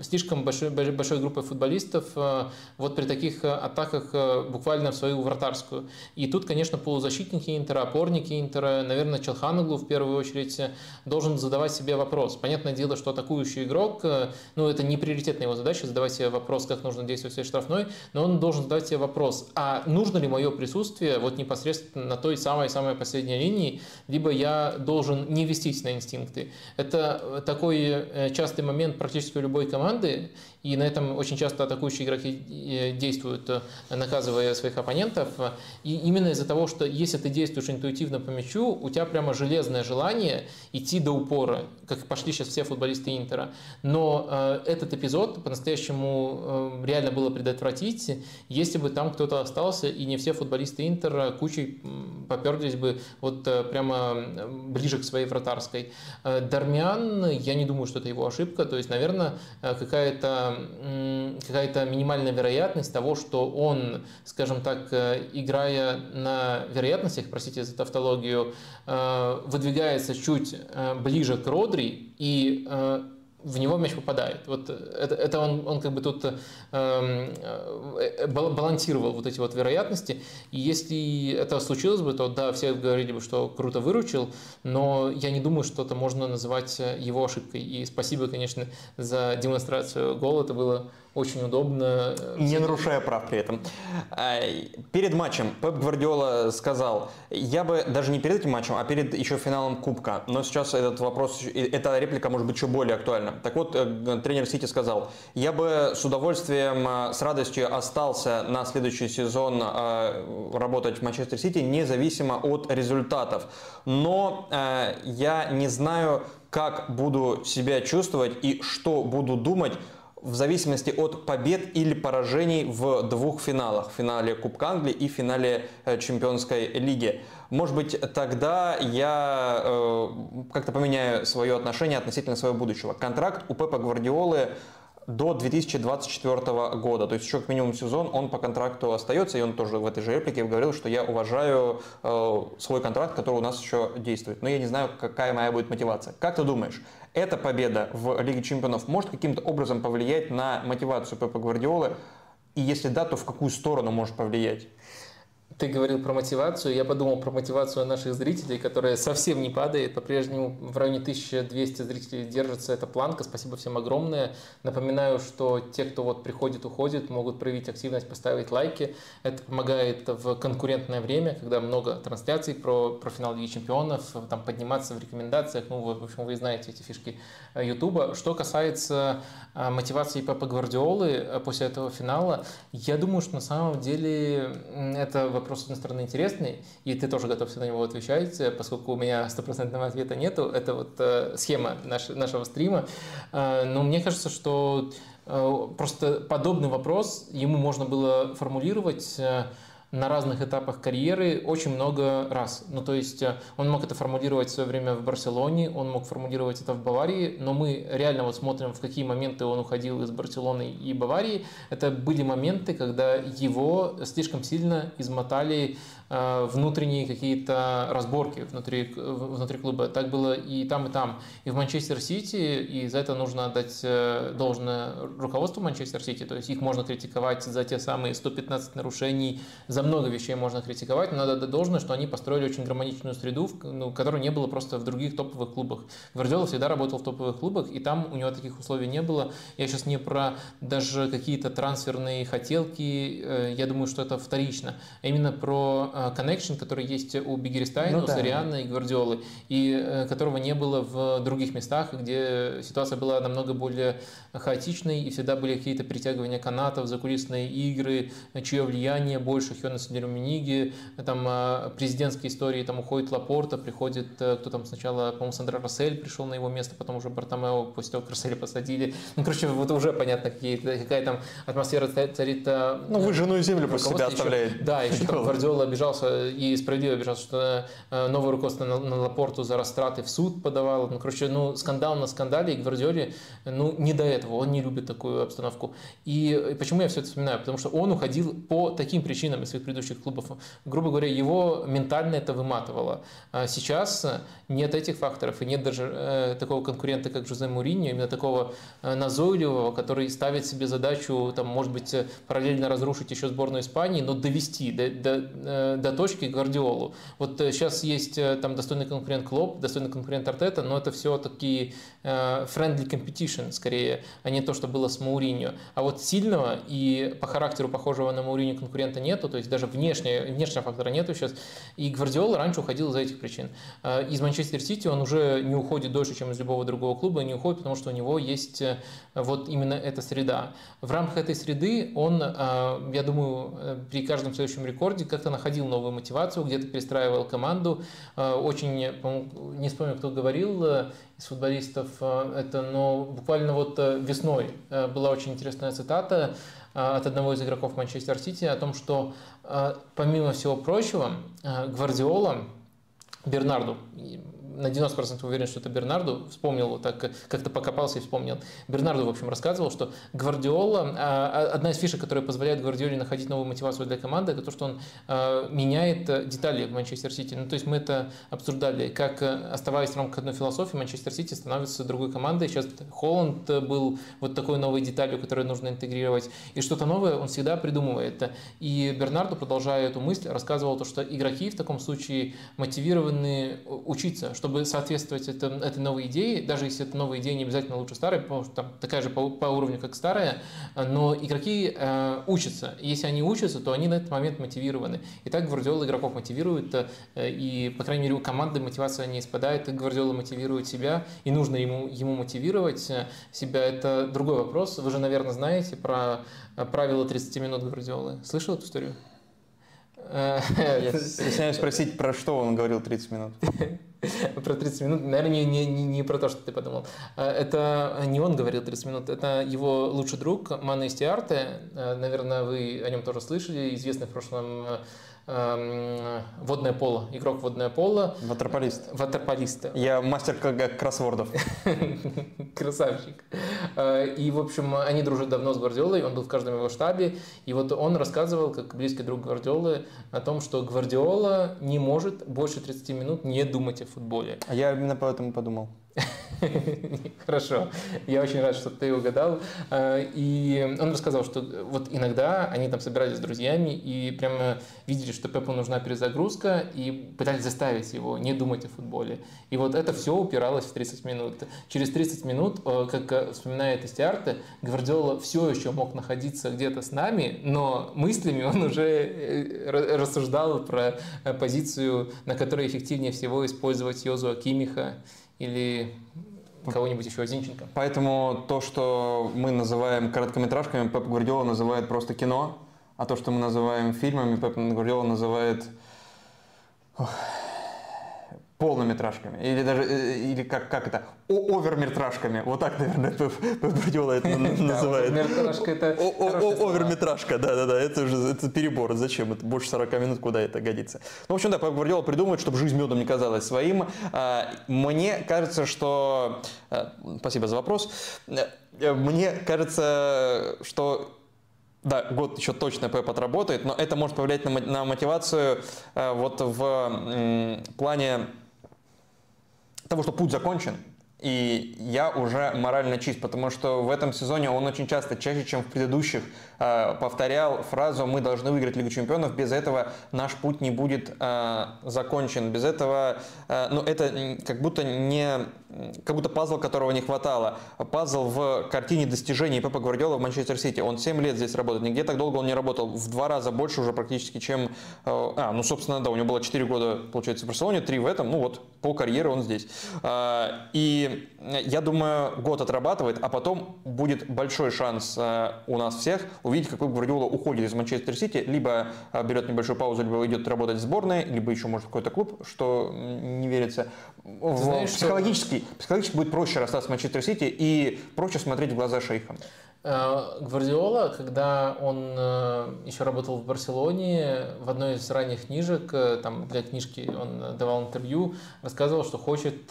слишком большой, большой группой футболистов э, вот при таких атаках э, буквально в свою вратарскую. И тут, конечно, полузащитники Интера, опорники Интера, наверное, Челханаглу в первую очередь должен задавать себе вопрос. Понятное дело, что атакующий игрок, э, ну, это не приоритетная его задача, задавать себе вопрос, как нужно действовать в своей штрафной, но он должен задавать себе вопрос, а нужно ли мое присутствие вот непосредственно на той самой-самой последней линии, либо я должен не вестись на инстинкты. Это такой э, частый момент практически у любой команды, и на этом очень часто атакующие игроки э, действуют, э, наказывая своих оппонентов. И именно из-за того, что если ты действуешь интуитивно по мячу, у тебя прямо железное желание идти до упора, как пошли сейчас все футболисты Интера. Но э, этот эпизод по-настоящему реально было предотвратить, если бы там кто-то остался, и не все футболисты Интера кучей поперлись бы вот прямо ближе к своей вратарской. Э, Дармиан, я не думаю, что это его ошибка, то есть, наверное, какая-то какая-то минимальная вероятность того, что он, скажем так, э, играя на вероятностях, простите за тавтологию, э, выдвигается чуть э, ближе к Родри и в него мяч попадает. Вот это, это он, он как бы тут эм, э, балансировал вот эти вот вероятности. И если это случилось бы, то да, все говорили бы, что круто выручил, но я не думаю, что это можно называть его ошибкой. И спасибо, конечно, за демонстрацию гола. Это было очень удобно. Не нарушая прав при этом. А, перед матчем Пеп Гвардиола сказал, я бы даже не перед этим матчем, а перед еще финалом Кубка, но сейчас этот вопрос, эта реплика может быть еще более актуальна. Так вот, э, тренер Сити сказал, я бы с удовольствием, э, с радостью остался на следующий сезон э, работать в Манчестер Сити, независимо от результатов. Но я не знаю, как буду себя чувствовать и что буду думать в зависимости от побед или поражений в двух финалах. В финале Кубка Англии и в финале э, Чемпионской лиги. Может быть, тогда я э, как-то поменяю свое отношение относительно своего будущего. Контракт у Пепа Гвардиолы до 2024 года. То есть еще как минимум сезон он по контракту остается, и он тоже в этой же реплике говорил, что я уважаю э, свой контракт, который у нас еще действует. Но я не знаю, какая моя будет мотивация. Как ты думаешь, эта победа в Лиге Чемпионов может каким-то образом повлиять на мотивацию Пепа Гвардиолы? И если да, то в какую сторону может повлиять? Ты говорил про мотивацию, я подумал про мотивацию наших зрителей, которая совсем не падает, по-прежнему в районе 1200 зрителей держится эта планка, спасибо всем огромное. Напоминаю, что те, кто вот приходит, уходит, могут проявить активность, поставить лайки, это помогает в конкурентное время, когда много трансляций про, про финал Лиги Чемпионов, там подниматься в рекомендациях, ну, в общем, вы знаете эти фишки э, Ютуба. Что касается э, мотивации Папа Гвардиолы э, после этого финала, я думаю, что на самом деле это вопрос, с одной стороны, интересный, и ты тоже готов на него отвечать, поскольку у меня стопроцентного ответа нету. Это вот э, схема наш, нашего стрима. Э, но мне кажется, что э, просто подобный вопрос ему можно было формулировать на разных этапах карьеры очень много раз. Ну, то есть э, он мог это формулировать в свое время в Барселоне, он мог формулировать это в Баварии, но мы реально вот смотрим, в какие моменты он уходил из Барселоны и Баварии. Это были моменты, когда его слишком сильно измотали внутренние какие-то разборки внутри, внутри клуба. Так было и там, и там. И в Манчестер Сити, и за это нужно отдать э, должное руководству Манчестер Сити. То есть их можно критиковать за те самые 115 нарушений, за много вещей можно критиковать, но надо отдать должное, что они построили очень гармоничную среду, ну, которой не было просто в других топовых клубах. Гвардиола всегда работал в топовых клубах, и там у него таких условий не было. Я сейчас не про даже какие-то трансферные хотелки, э, я думаю, что это вторично, а именно про коннекшн, который есть у Бигеристайна, Ну у да. Сариана и Гвардиолы, и э, которого не было в других местах, где ситуация была намного более хаотичной, и всегда были какие-то притягивания канатов, закулисные игры, чье влияние больше, Хёнес Деруминиги, там а, президентские истории, там уходит Лапорта, приходит, э, кто там сначала, по-моему, Сандра Рассель пришел на его место, потом уже Бартомео, после того, как Расселя посадили. Ну, короче, вот уже понятно, какие, какая там атмосфера царит. э, Ну, выжженную землю после себя руководство оставляет. еще- да, еще там Гвардиола. Гвардиола обижался и справедливо обижался, что э, новое руководство на, на Лапорту за растраты в суд подавало. Ну, короче, ну, скандал на скандале, и Гвардиоле, ну, не до этого, он не любит такую обстановку. И почему я все это вспоминаю? Потому что он уходил по таким причинам из своих предыдущих клубов. Грубо говоря, его ментально это выматывало. А сейчас э, нет этих факторов, и нет даже э, такого конкурента, как Жозе Муриньо, именно такого э, назойливого, который ставит себе задачу, там, может быть, э, параллельно разрушить еще сборную Испании, но довести до, до, до точки Гвардиолу. Вот э, сейчас есть э, там достойный конкурент Клоп, достойный конкурент Артета, но это все такие э, friendly competition скорее, а не то, что было с Мауриньо. А вот сильного и по характеру похожего на Мауриньо конкурента нету, то есть даже внешне, внешнего фактора нету сейчас. И Гвардиола раньше уходил из-за этих причин. Э, Из Манчестер Сити он уже не уходит дольше, чем из любого другого клуба, не уходит, потому что у него есть э, вот именно эта среда. В рамках этой среды он, э, я думаю, э, при каждом следующем рекорде как-то находил новую мотивацию, где-то перестраивал команду. Э, Очень, не вспомню, кто говорил э, из футболистов э, это, но буквально вот весной была очень интересная цитата от одного из игроков Манчестер Сити о том, что помимо всего прочего, Гвардиола Бернарду, на 90% уверен, что это Бернарду, вспомнил, так как-то покопался и вспомнил. Бернарду, в общем, рассказывал, что Гвардиола, а, одна из фишек, которая позволяет Гвардиоле находить новую мотивацию для команды, это то, что он а, меняет э, детали в Манчестер Сити. Ну, то есть мы это обсуждали, как, э, оставаясь в рамках одной философии, Манчестер Сити становится другой командой. Сейчас Холланд был вот такой новой деталью, которую нужно интегрировать. И что-то новое он всегда придумывает. И Бернарду, продолжая эту мысль, рассказывал то, что игроки в таком случае мотивированы учиться, чтобы соответствовать это, этой новой идее, даже если эта новая идея не обязательно лучше старой, потому что там такая же по, по уровню, как старая, но игроки э, учатся. Если они учатся, то они на этот момент мотивированы. И так Гвардиола игроков мотивирует, э, и, по крайней мере, у команды мотивация не спадает, и Гвардиола мотивирует себя, и нужно ему, ему мотивировать э, себя. Это другой вопрос. Вы же, наверное, знаете про э, правило 30 минут Гвардиолы. Слышал эту историю? Э, Я стесняюсь спросить, про что он говорил 30 минут. Про 30 минут, наверное, не, не, не, про то, что ты подумал. Э, Это не он говорил 30 минут, это его лучший друг Мана Истиарте. Э, Наверное, вы о нем тоже слышали, известный в прошлом водное поло, игрок водное поло, Ватерполист. ватерполист. Я мастер как кроссвордов. Красавчик. Э, И, в общем, они дружат давно с Гвардиолой, он был в каждом его штабе. И вот он рассказывал, как близкий друг Гвардиолы, о том, что Гвардиола не может больше 30 минут не думать о футболе. А я именно поэтому подумал. Хорошо, я очень рад, что ты угадал. Э, И он рассказал, что вот иногда они там собирались с друзьями и прямо видели, что Пепу нужна перезагрузка и пытались заставить его не думать о футболе. И вот это все упиралось в 30 минут. Через 30 минут, э, как э, вспоминает Истиарте, Гвардиола все еще мог находиться где-то с нами, но мыслями он уже э, ра- рассуждал про позицию, на которой эффективнее всего использовать Йозуа Кимиха или кого-нибудь еще, Зинченко. Поэтому то, что мы называем короткометражками, Пеп Гвардиола называет просто кино, а то, что мы называем фильмами, Пеп Гвардиола называет ох, полнометражками. Или даже, э, или как, как это, О- оверметражками. Вот так, наверное, Гвардиола это называет. Оверметражка да-да-да, это уже это перебор. Зачем? Это больше 40 минут, куда это годится? Ну, в общем, да, Пеп Гвардиола придумывает, чтобы жизнь медом не казалась своим. А, Мне кажется, что... а, Спасибо за вопрос. Э, Мне кажется, что да, год еще точно Пеп отработает, но это может повлиять на на мотивацию э, вот в м, плане того, что путь закончен, и я уже морально чист, потому что в этом сезоне он очень часто, чаще, чем в предыдущих, э, повторял фразу «Мы должны выиграть Лигу Чемпионов, без этого наш путь не будет э, закончен». Без этого, э, ну, это как будто не, как будто пазл, которого не хватало. Пазл в картине достижений Пепа Гвардиола в Манчестер Сити. Он 7 лет здесь работает, нигде так долго он не работал. В два раза больше уже практически, чем... Э, а, ну, собственно, да, у него было 4 года, получается, в Барселоне, 3 в этом, ну вот, пол карьеры он здесь. А, и я думаю, год отрабатывает, а потом будет большой шанс э, у нас всех увидеть, как Гвардиола уходит из Манчестер Сити, либо берет небольшую паузу, либо идет работать в сборной, либо еще, может, какой-то клуб, что не верится. Знаешь, психологически, что... психологически будет проще расстаться с Манчестер Сити и проще смотреть в глаза шейхам. Э, Гвардиола, когда он э, еще работал в Барселоне, в одной из ранних книжек, э, там для книжки он давал интервью, рассказывал, что хочет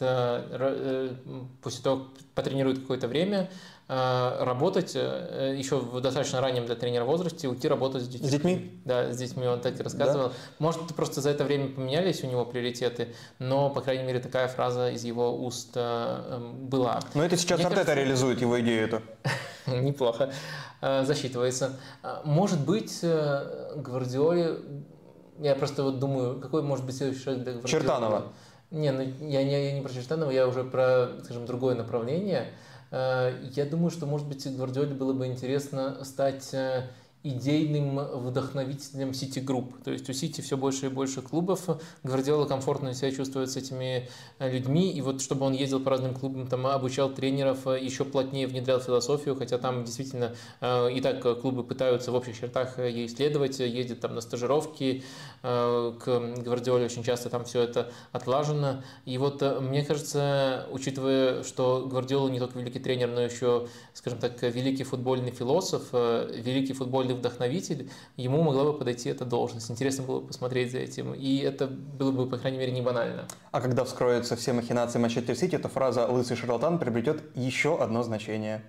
после того, потренирует какое-то время, работать еще в достаточно раннем для тренера возрасте, уйти работать с детьми. С детьми? Да, с детьми он так и рассказывал. Да? Может, просто за это время поменялись у него приоритеты, но, по крайней мере, такая фраза из его уст была. Но это сейчас Мне Артета кажется... реализует его идею эту. неплохо э, засчитывается. Может быть, э, Гвардиоле, я просто вот думаю, какой может быть следующий шаг для Гвардиолы? Чертанова. Не, ну я не, я не про Чертанова, я уже про, скажем, другое направление. Э, я думаю, что, может быть, Гвардиоле было бы интересно стать идейным вдохновителем Сити Групп. То есть у Сити все больше и больше клубов. Гвардиола комфортно себя чувствует с этими э, людьми. И вот чтобы он ездил по разным клубам, там обучал тренеров, э, еще плотнее внедрял философию, хотя там действительно э, и так клубы пытаются в общих чертах ей исследовать, ездят там на стажировки, к Гвардиоле очень часто там все это отлажено. И вот мне кажется, учитывая, что Гвардиола не только великий тренер, но еще, скажем так, великий футбольный философ, великий футбольный или вдохновитель, ему могла бы подойти эта должность. Интересно было бы посмотреть за этим. И это было бы, по крайней мере, не банально. А когда вскроются все махинации Манчестер Сити, то фраза «лысый шарлатан» приобретет еще одно значение.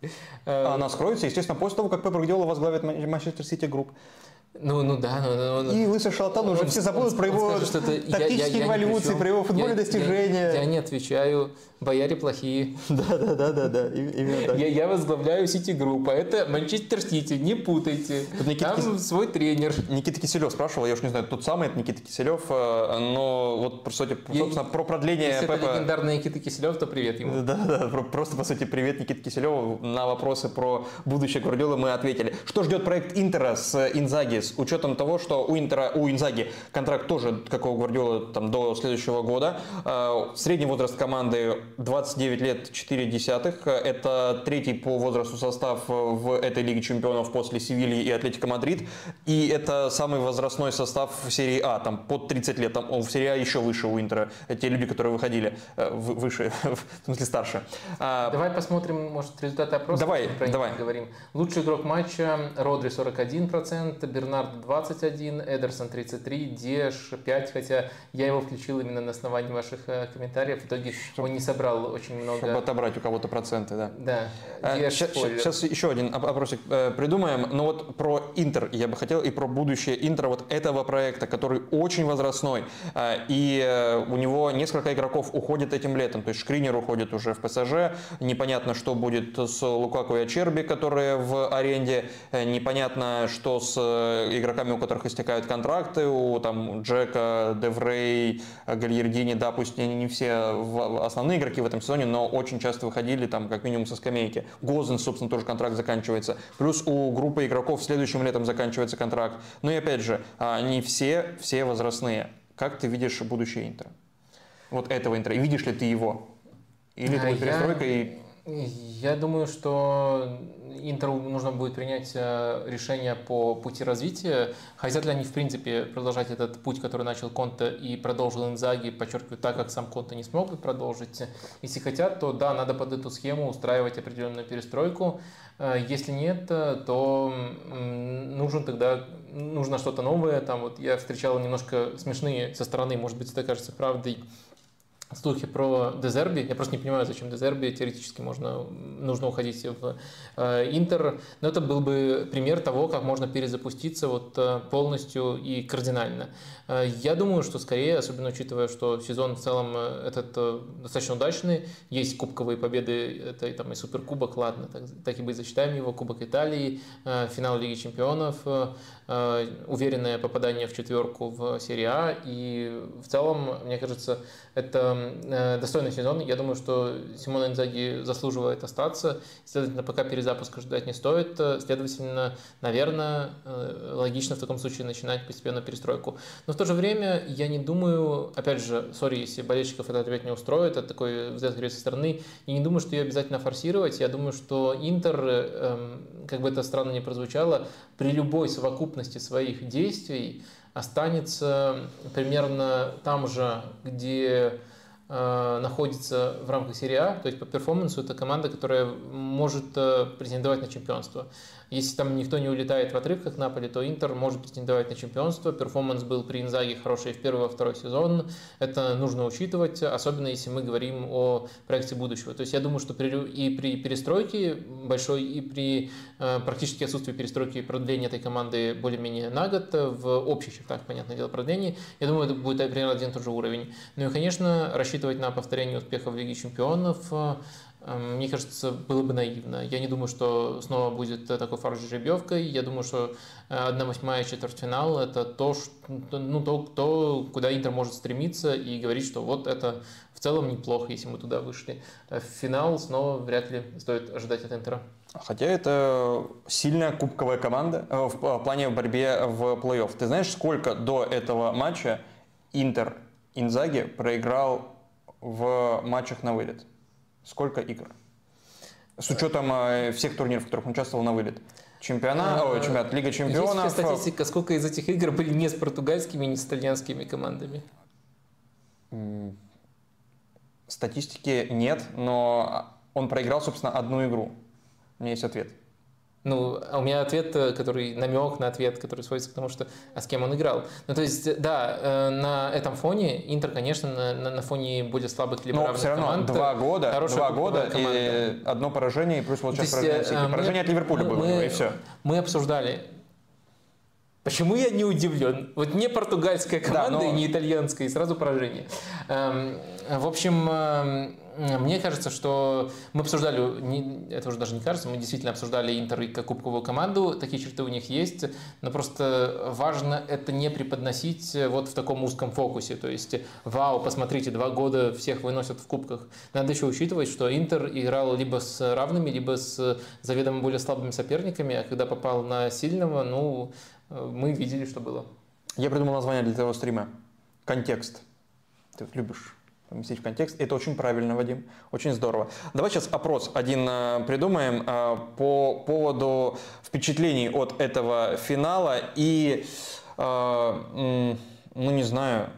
Э, Она скроется, естественно, после того, как Пеп Гвардиола возглавит Манчестер Сити Групп. Ну, ну да, ну, ну, И лысый шарлатан уже все забудут про его скажет, тактические я, я, эволюции, про его футбольные я, достижения. Я, я не отвечаю, бояре плохие. Да, да, да, да, да, именно так. Я, я возглавляю Сити Группа, это Манчестер Сити, не путайте. Тут Никита Там Кис... свой тренер. Никита Киселев спрашивал, я уж не знаю, тот самый, это Никита Киселев, э, но вот, по сути, собственно, про продление Если Пепа... это легендарный Никита Киселев, то привет ему. Да, да, просто, по сути, привет Никита Киселеву. На вопросы про будущее Гвардиолы мы ответили. Что ждет проект Интера с Инзаги с учетом того, что у Интера, у Инзаги контракт тоже, как у Гвардиолы, там, до следующего года. Э, средний возраст команды 29 лет 4 десятых. Это третий по возрасту состав в этой Лиге Чемпионов после Севильи и Атлетика Мадрид. И это самый возрастной состав в серии А, там под 30 лет. Там, в серии А еще выше у Интера. Те люди, которые выходили э, выше, в смысле старше. А, давай посмотрим, может, результаты опроса. Давай, давай. Говорим. Лучший игрок матча Родри 41%, Бернарду 21%, 31, Эдерсон 33, Диаш 5, хотя я его включил именно на основании ваших э, комментариев. В итоге он не собрал очень много. Чтобы отобрать у кого-то проценты, да. Да. А, сейчас, сейчас еще один опросик э, придумаем. Но ну вот про Интер я бы хотел и про будущее Интера вот этого проекта, который очень возрастной. Э, и э, у него несколько игроков уходит этим летом. То есть Шкринер уходит уже в ПСЖ. Непонятно, что будет с Лукаку и Ачерби, которые в аренде. Э, непонятно, что с э, игроками, у которых истекают контракты, у там, Джека, Деврей, Гальердини, да, пусть они не все основные игроки в этом сезоне, но очень часто выходили там как минимум со скамейки. Гозен, собственно, тоже контракт заканчивается. Плюс у группы игроков следующим летом заканчивается контракт. Ну и опять же, они все, все возрастные. Как ты видишь будущее Интера? Вот этого Интера. И видишь ли ты его? Или это будет перестройка и я думаю, что Интеру нужно будет принять э, решение по пути развития. Хотят ли они, в принципе, продолжать этот путь, который начал Конте и продолжил Инзаги, подчеркиваю, так как сам Конте не смог продолжить. Если хотят, то да, надо под эту схему устраивать определенную перестройку. Э, если нет, то нужен тогда нужно что-то новое. Там вот я встречал немножко смешные со стороны, может быть, это кажется правдой, слухи про Дезерби. Я просто не понимаю, зачем Дезерби. Теоретически можно, нужно уходить в э, Интер. Но это был бы пример того, как можно перезапуститься вот э, полностью и кардинально. Э, я думаю, что скорее, особенно учитывая, что сезон в целом э, этот э, достаточно удачный. Есть кубковые победы, это и, там, и Суперкубок, ладно, так, так и быть, засчитаем его. Кубок Италии, э, финал Лиги Чемпионов. Уверенное попадание в четверку в серии А. И в целом, мне кажется, это достойный сезон. Я думаю, что Симон Инзаги заслуживает остаться. Следовательно, пока перезапуска ждать не стоит. Следовательно, наверное, логично в таком случае начинать постепенно перестройку. Но в то же время я не думаю, опять же, сори, если болельщиков этот ответ не устроит, это такой взгляд со стороны, я не думаю, что ее обязательно форсировать. Я думаю, что Интер, эм, как бы это странно ни прозвучало, при любой совокупности своих действий останется примерно там же, где э, находится в рамках серии А, то есть по перформансу это команда, которая может э, претендовать на чемпионство. Если там никто не улетает в отрывках Наполи, то Интер может претендовать на чемпионство. Перформанс был при Инзаге хороший в первый во второй сезон. Это нужно учитывать, особенно если мы говорим о проекте будущего. То есть я думаю, что при, и при перестройке большой, и при э, практически отсутствии перестройки и продления этой команды более-менее на год, в общих чертах, понятное дело, продление, я думаю, это будет примерно один и тот же уровень. Ну и, конечно, рассчитывать на повторение успеха в Лиге чемпионов Эм, мне кажется, было бы наивно. Я не думаю, что снова будет такой фарш жеребьевкой. Я думаю, что 1-8 э, четвертьфинал – это то, что, ну, то, то, куда Интер может стремиться и говорить, что вот это в целом неплохо, если мы туда вышли. В финал снова вряд ли стоит ожидать от Интера. Хотя это сильная кубковая команда э, в плане борьбе в плей-офф. Ты знаешь, сколько до этого матча Интер Инзаги проиграл в матчах на вылет? Сколько игр? С учетом э, всех турниров, в которых он участвовал на вылет. Чемпионат, а, ой, чемпионат, Лига чемпионов. Есть статистика, сколько из этих игр были не с португальскими, не с итальянскими командами? Статистики нет, но он проиграл, собственно, одну игру. У меня есть ответ. Ну, а у меня ответ, э, который намек на ответ, который сводится к тому, что а с кем он играл. Ну, то есть, да, э, на этом фоне Интер, конечно, на, на фоне более слабых либо Но все равно команд, два года, два года и одно поражение, и плюс вот сейчас поражение Сити. Поражение от Ливерпуля мы, было, и все. Мы обсуждали Почему я не удивлен? Вот не португальская команда да, но... и не итальянская, и сразу поражение. Эм, в общем, эм, мне кажется, что мы обсуждали, это уже даже не кажется, мы действительно обсуждали Интер и кубковую команду, такие черты у них есть, но просто важно это не преподносить вот в таком узком фокусе, то есть, вау, посмотрите, два года всех выносят в кубках. Надо еще учитывать, что Интер играл либо с равными, либо с заведомо более слабыми соперниками, а когда попал на сильного, ну, мы видели, что было. Я придумал название для этого стрима. Контекст. Ты любишь поместить в контекст. Это очень правильно, Вадим. Очень здорово. Давай сейчас опрос один э, придумаем э, по поводу впечатлений от этого финала и, э, ну не знаю,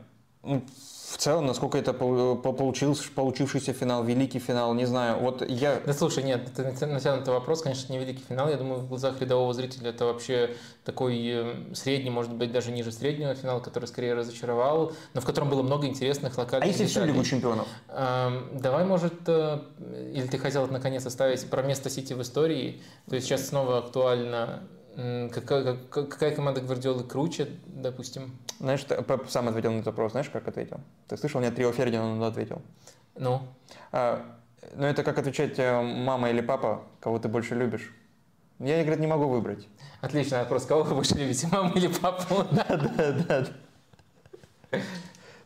в целом, насколько это получился, получившийся финал, великий финал, не знаю. Вот я... Да слушай, нет, это натянутый вопрос, конечно, не великий финал. Я думаю, в глазах рядового зрителя это вообще такой эм, средний, может быть, даже ниже среднего финал, который скорее разочаровал, но в котором было много интересных локальных А если всю Лигу чемпионов? Эм, давай, может, э, или ты хотел наконец оставить про место Сити в истории? То есть сейчас снова актуально Какая, какая команда Гвардиолы круче, допустим? Знаешь, Пеп сам ответил на этот вопрос. Знаешь, как ответил? Ты слышал, мне Трио Фердинанд ответил. Ну? А, ну, это как отвечать э, мама или папа, кого ты больше любишь. Я, говорит, не могу выбрать. Отличный вопрос. Кого вы больше любите, маму или папу? Да, да, да.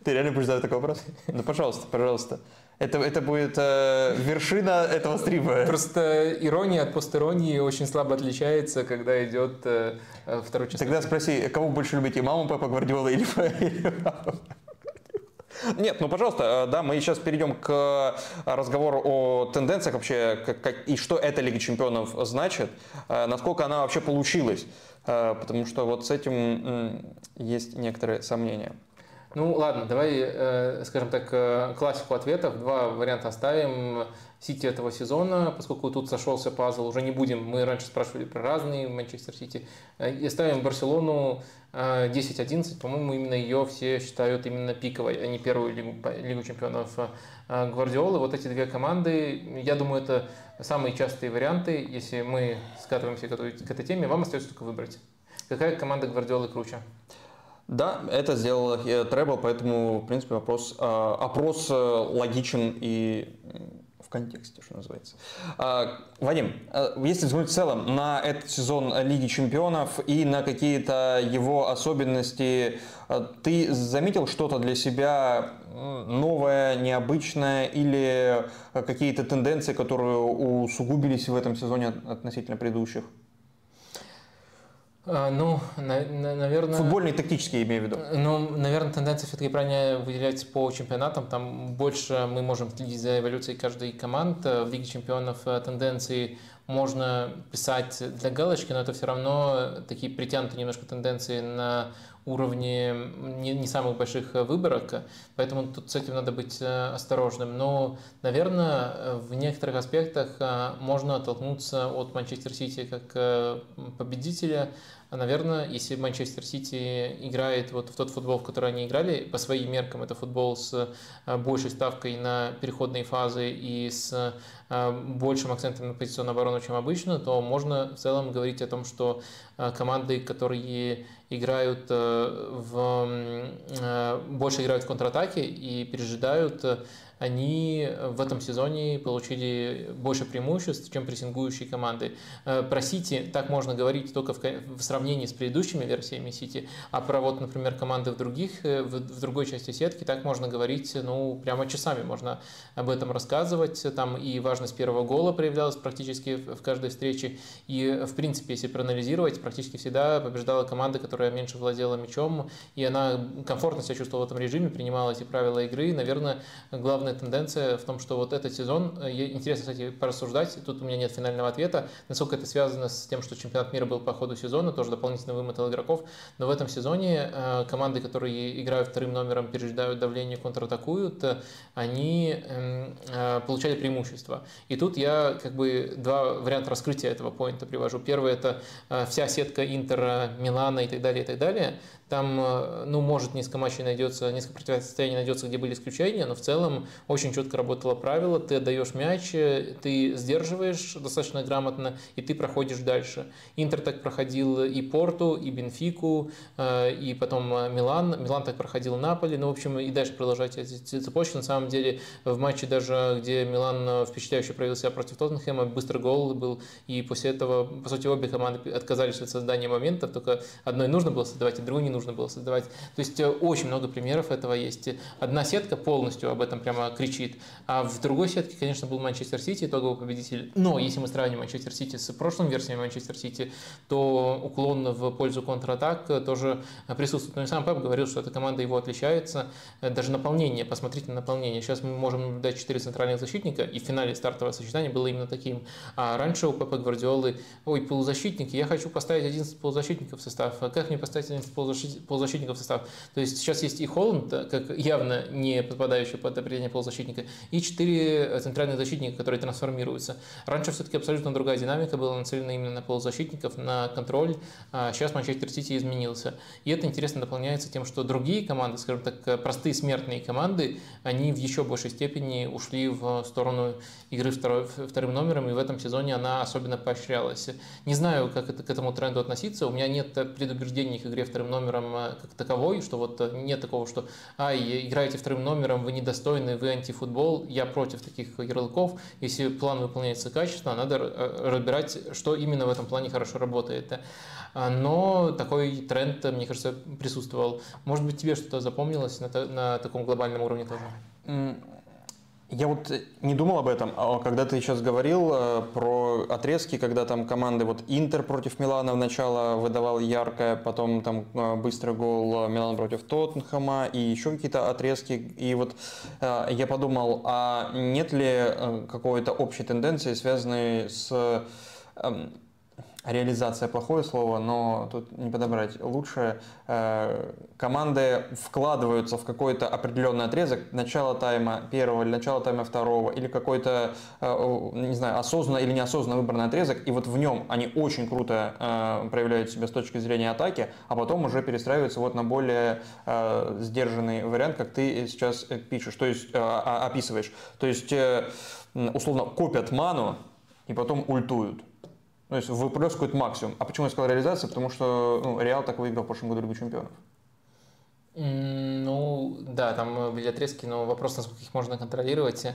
Ты реально будешь задать такой вопрос? Ну, пожалуйста, пожалуйста. Это, это будет э, вершина этого стрима. Просто ирония от постиронии очень слабо отличается, когда идет э, второй час. Тогда спроси, кого больше любите, маму, папа Гвардиола или, или нет, ну пожалуйста, э, да, мы сейчас перейдем к разговору о тенденциях вообще, как, как, и что эта Лига Чемпионов значит, э, насколько она вообще получилась, э, потому что вот с этим есть некоторые сомнения. Ну ладно, давай, э, скажем так, э, классику ответов. Два варианта оставим. Сити этого сезона, поскольку тут сошелся пазл, уже не будем. Мы раньше спрашивали про разные Манчестер Сити. Э, и ставим Барселону 10-11. По-моему, именно ее все считают именно пиковой, а не первую лигу, лигу чемпионов Гвардиолы. Вот эти две команды, я думаю, это самые частые варианты. Если мы скатываемся к этой, к этой теме, вам остается только выбрать. Какая команда Гвардиолы круче? Да, это сделала Treble, поэтому, в принципе, вопрос, э, опрос э, логичен и в контексте, что называется. А, Вадим, если взглянуть в целом на этот сезон Лиги Чемпионов и на какие-то его особенности, ты заметил что-то для себя новое, необычное или какие-то тенденции, которые усугубились в этом сезоне относительно предыдущих? А, ну, на, на, наверное... Футбольные, тактические, имею в виду. Ну, наверное, тенденция все-таки правильно выделять по чемпионатам. Там больше мы можем следить за эволюцией каждой команды. В Лиге чемпионов э, тенденции можно писать для галочки, но это все равно такие притянутые немножко тенденции на уровне не, не самых больших выборок, поэтому тут с этим надо быть э, осторожным. Но, наверное, в некоторых аспектах э, можно оттолкнуться от Манчестер Сити как победителя, наверное, если Манчестер Сити играет вот в тот футбол, в который они играли, по своим меркам это футбол с а, большей ставкой на переходные фазы и с а, большим акцентом на позиционную оборону, чем обычно, то можно в целом говорить о том, что команды, которые играют в, больше играют в контратаке и пережидают они в этом сезоне получили больше преимуществ, чем прессингующие команды. Э, про Сити так можно говорить только в, сравнении с предыдущими версиями Сити, а про вот, например, команды в других, э, в, другой части сетки так можно говорить, ну, прямо часами можно об этом рассказывать. Там и важность первого гола проявлялась практически в каждой встрече. И, в принципе, если проанализировать, практически всегда побеждала команда, которая меньше владела мячом, и она комфортно себя чувствовала в этом режиме, принимала эти правила игры. Наверное, главное главная тенденция в том, что вот этот сезон, э, интересно, кстати, порассуждать, тут у меня нет финального ответа, насколько это связано с тем, что чемпионат мира был по ходу сезона, тоже дополнительно вымотал игроков, но в этом сезоне э, команды, которые играют вторым номером, пережидают давление, контратакуют, они эм, э, получали преимущество. И тут я как бы два варианта раскрытия этого поинта привожу. Первый – это вся сетка Интера, Милана и так далее, и так далее. Там, э, ну, может, несколько матчей найдется, несколько противостояний найдется, где были исключения, но в целом очень четко работало правило. Ты отдаешь мяч, э, ты сдерживаешь достаточно грамотно, и ты проходишь дальше. Интер так проходил и Порту, и Бенфику, э, и потом Милан. Милан так проходил Наполи. Ну, в общем, и дальше продолжать эти цепочки. На самом деле, в матче даже, где Милан впечатляюще проявил себя против Тоттенхэма, быстрый гол был, и после этого, по сути, обе команды отказались от создания моментов, только одной нужно было создавать, а другой не нужно нужно было создавать. То есть э, очень много примеров этого есть. Одна сетка полностью об этом прямо кричит, а в другой сетке, конечно, был Манчестер Сити, итоговый победитель. Но если мы сравним Манчестер Сити с прошлым версиями Манчестер Сити, то уклон в пользу контратак тоже присутствует. Но и сам Пеп говорил, что эта команда его отличается. Даже наполнение, посмотрите на наполнение. Сейчас мы можем наблюдать 4 центральных защитника, и в финале стартовое сочетание было именно таким. А раньше у Пепа Гвардиолы, ой, полузащитники, я хочу поставить 11 полузащитников в состав. Как мне поставить 11 полузащитников в состав. То есть сейчас есть и Холланд, как явно не подпадающий под определение полузащитника, и четыре центральных защитника, которые трансформируются. Раньше все-таки абсолютно другая динамика была нацелена именно на полузащитников, на контроль. А сейчас Манчестер Сити изменился. И это интересно дополняется тем, что другие команды, скажем так, простые смертные команды, они в еще большей степени ушли в сторону игры второй, вторым номером, и в этом сезоне она особенно поощрялась. Не знаю, как это, к этому тренду относиться. У меня нет предубеждений к игре вторым номером как таковой, что вот э, нет такого, что ай, играете вторым номером, вы недостойны, вы антифутбол, я против таких ярлыков. Если план выполняется качественно, надо э, разбирать, что именно в этом плане хорошо работает. А, но такой тренд, мне кажется, присутствовал. Может быть, тебе что-то запомнилось на, на таком глобальном уровне тоже? Я вот не думал об этом, а когда ты сейчас говорил э, про отрезки, когда там команды, вот Интер против Милана вначале выдавал яркое, потом там э, быстрый гол Милан против Тоттенхэма и еще какие-то отрезки. И вот э, я подумал, а нет ли какой-то общей тенденции, связанной с эм, реализация плохое слово, но тут не подобрать лучше. Э, команды вкладываются в какой-то определенный отрезок начала тайма первого или начала тайма второго, или какой-то, э, не знаю, осознанно или неосознанно выбранный отрезок, и вот в нем они очень круто э, проявляют себя с точки зрения атаки, а потом уже перестраиваются вот на более сдержанный вариант, как ты сейчас пишешь, то есть описываешь. То есть, условно, копят ману и потом ультуют. То есть выплескивают максимум. А почему я сказал реализация? Потому что ну, Реал так выиграл в прошлом году Лигу чемпионов. Ну, да, там были отрезки, но вопрос, насколько их можно контролировать.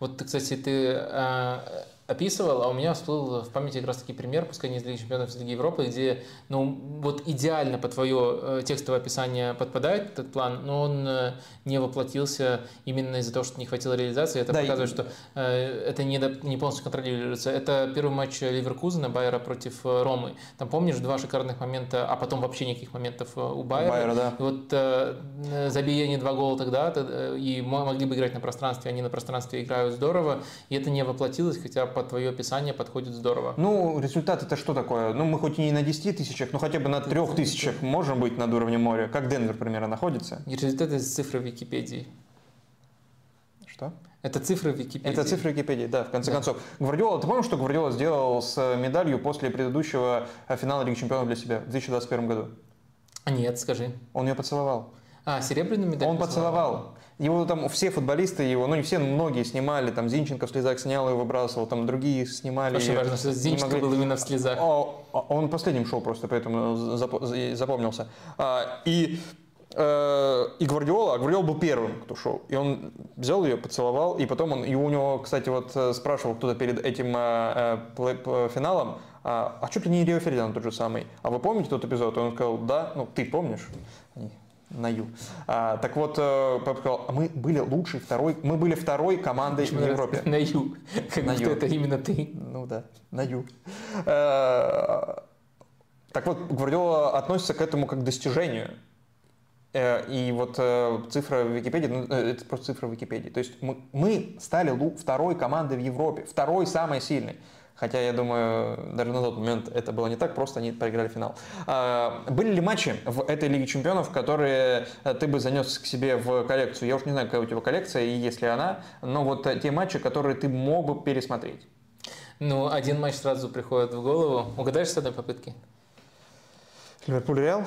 Вот, кстати, ты а, описывал, а у меня всплыл в памяти как раз таки пример, пускай не из Лиги Чемпионов, из Лиги Европы, где, ну, вот идеально по твое э, текстовое описание подпадает этот план, но он э, не воплотился именно из-за того, что не хватило реализации. Это да, показывает, и... что э, это не, не полностью контролируется. Это первый матч Ливеркузена, Байера против Ромы. Там, помнишь, два шикарных момента, а потом вообще никаких моментов у Байера. Байера да. И вот э, забей они два гола тогда, и могли бы играть на пространстве, они на пространстве играют здорово, и это не воплотилось, хотя по под твое описание подходит здорово. Ну, результат это что такое? Ну, мы хоть и не на 10 тысячах, но хотя бы на 3 тысячах можем быть над уровнем моря. Как Денвер, примерно, находится? Результаты из цифры Википедии. Что? Это цифры Википедии. Это цифры Википедии, да, в конце да. концов. Гвардиола, ты помнишь, что Гвардиола сделал с медалью после предыдущего финала Лиги Чемпионов для себя в 2021 году? Нет, скажи. Он ее поцеловал. А, серебряную медаль Он поцеловал. Его там все футболисты его, ну не все, но многие снимали, там Зинченко в слезах снял и выбрасывал, там другие снимали. Очень важно, что Зинченко могли... был именно в слезах. Он последним шел просто, поэтому запомнился. А, и э, и Гвардиола, а Гвардиола был первым, кто шел. И он взял ее, поцеловал, и потом он, и у него, кстати, вот э, спрашивал кто-то перед этим э, финалом, а, а что ты не Рио Фердинанд тот же самый? А вы помните тот эпизод? И он сказал, да, ну ты помнишь? На Ю. А, так вот, э, Пеп сказал, мы были лучшей второй, мы были второй командой Почему в Европе. На Ю. Как на Ю. это именно ты. Ну да, на Ю. А, так вот, Гвардиола относится к этому как к достижению. Э, и вот цифра в Википедии, ну, это просто цифра в Википедии. То есть мы, мы стали второй командой в Европе, второй самой сильной. Хотя, я думаю, даже на тот момент это было не так просто, они проиграли финал. А, были ли матчи в этой Лиге Чемпионов, которые э, ты бы занес к себе в коллекцию? Я уж не знаю, какая у тебя коллекция и есть ли она, но вот э, те матчи, которые ты мог бы пересмотреть. Ну, один матч сразу приходит в голову. Угадаешь с одной попытки? Ливерпуль-Реал?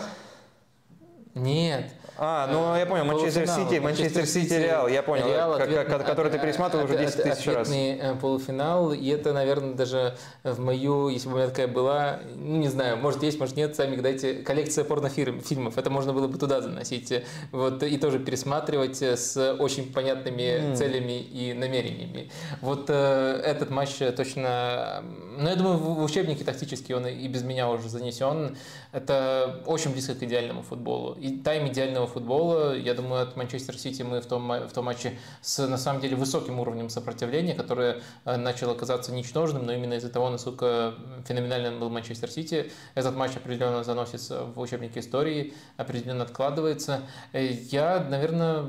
Нет. А, ну я понял, Манчестер Сити, Манчестер Сити, Реал, я понял, Реал, ответ, который ты пересматривал уже 10 тысяч раз. Ответный полуфинал, и это, наверное, даже в мою, если бы у меня такая была, ну не знаю, может есть, может нет, сами дайте, коллекция порнофильмов, это можно было бы туда заносить, вот, и тоже пересматривать с очень понятными mm. целями и намерениями. Вот э, этот матч точно, ну я думаю, в учебнике тактически он и без меня уже занесен, это очень близко к идеальному футболу. И тайм идеального футбола, я думаю, от Манчестер Сити мы в том, в том матче с, на самом деле, высоким уровнем сопротивления, которое э, начало казаться ничтожным, но именно из-за того, насколько феноменальным был Манчестер Сити, этот матч определенно заносится в учебник истории, определенно откладывается. Э, я, наверное,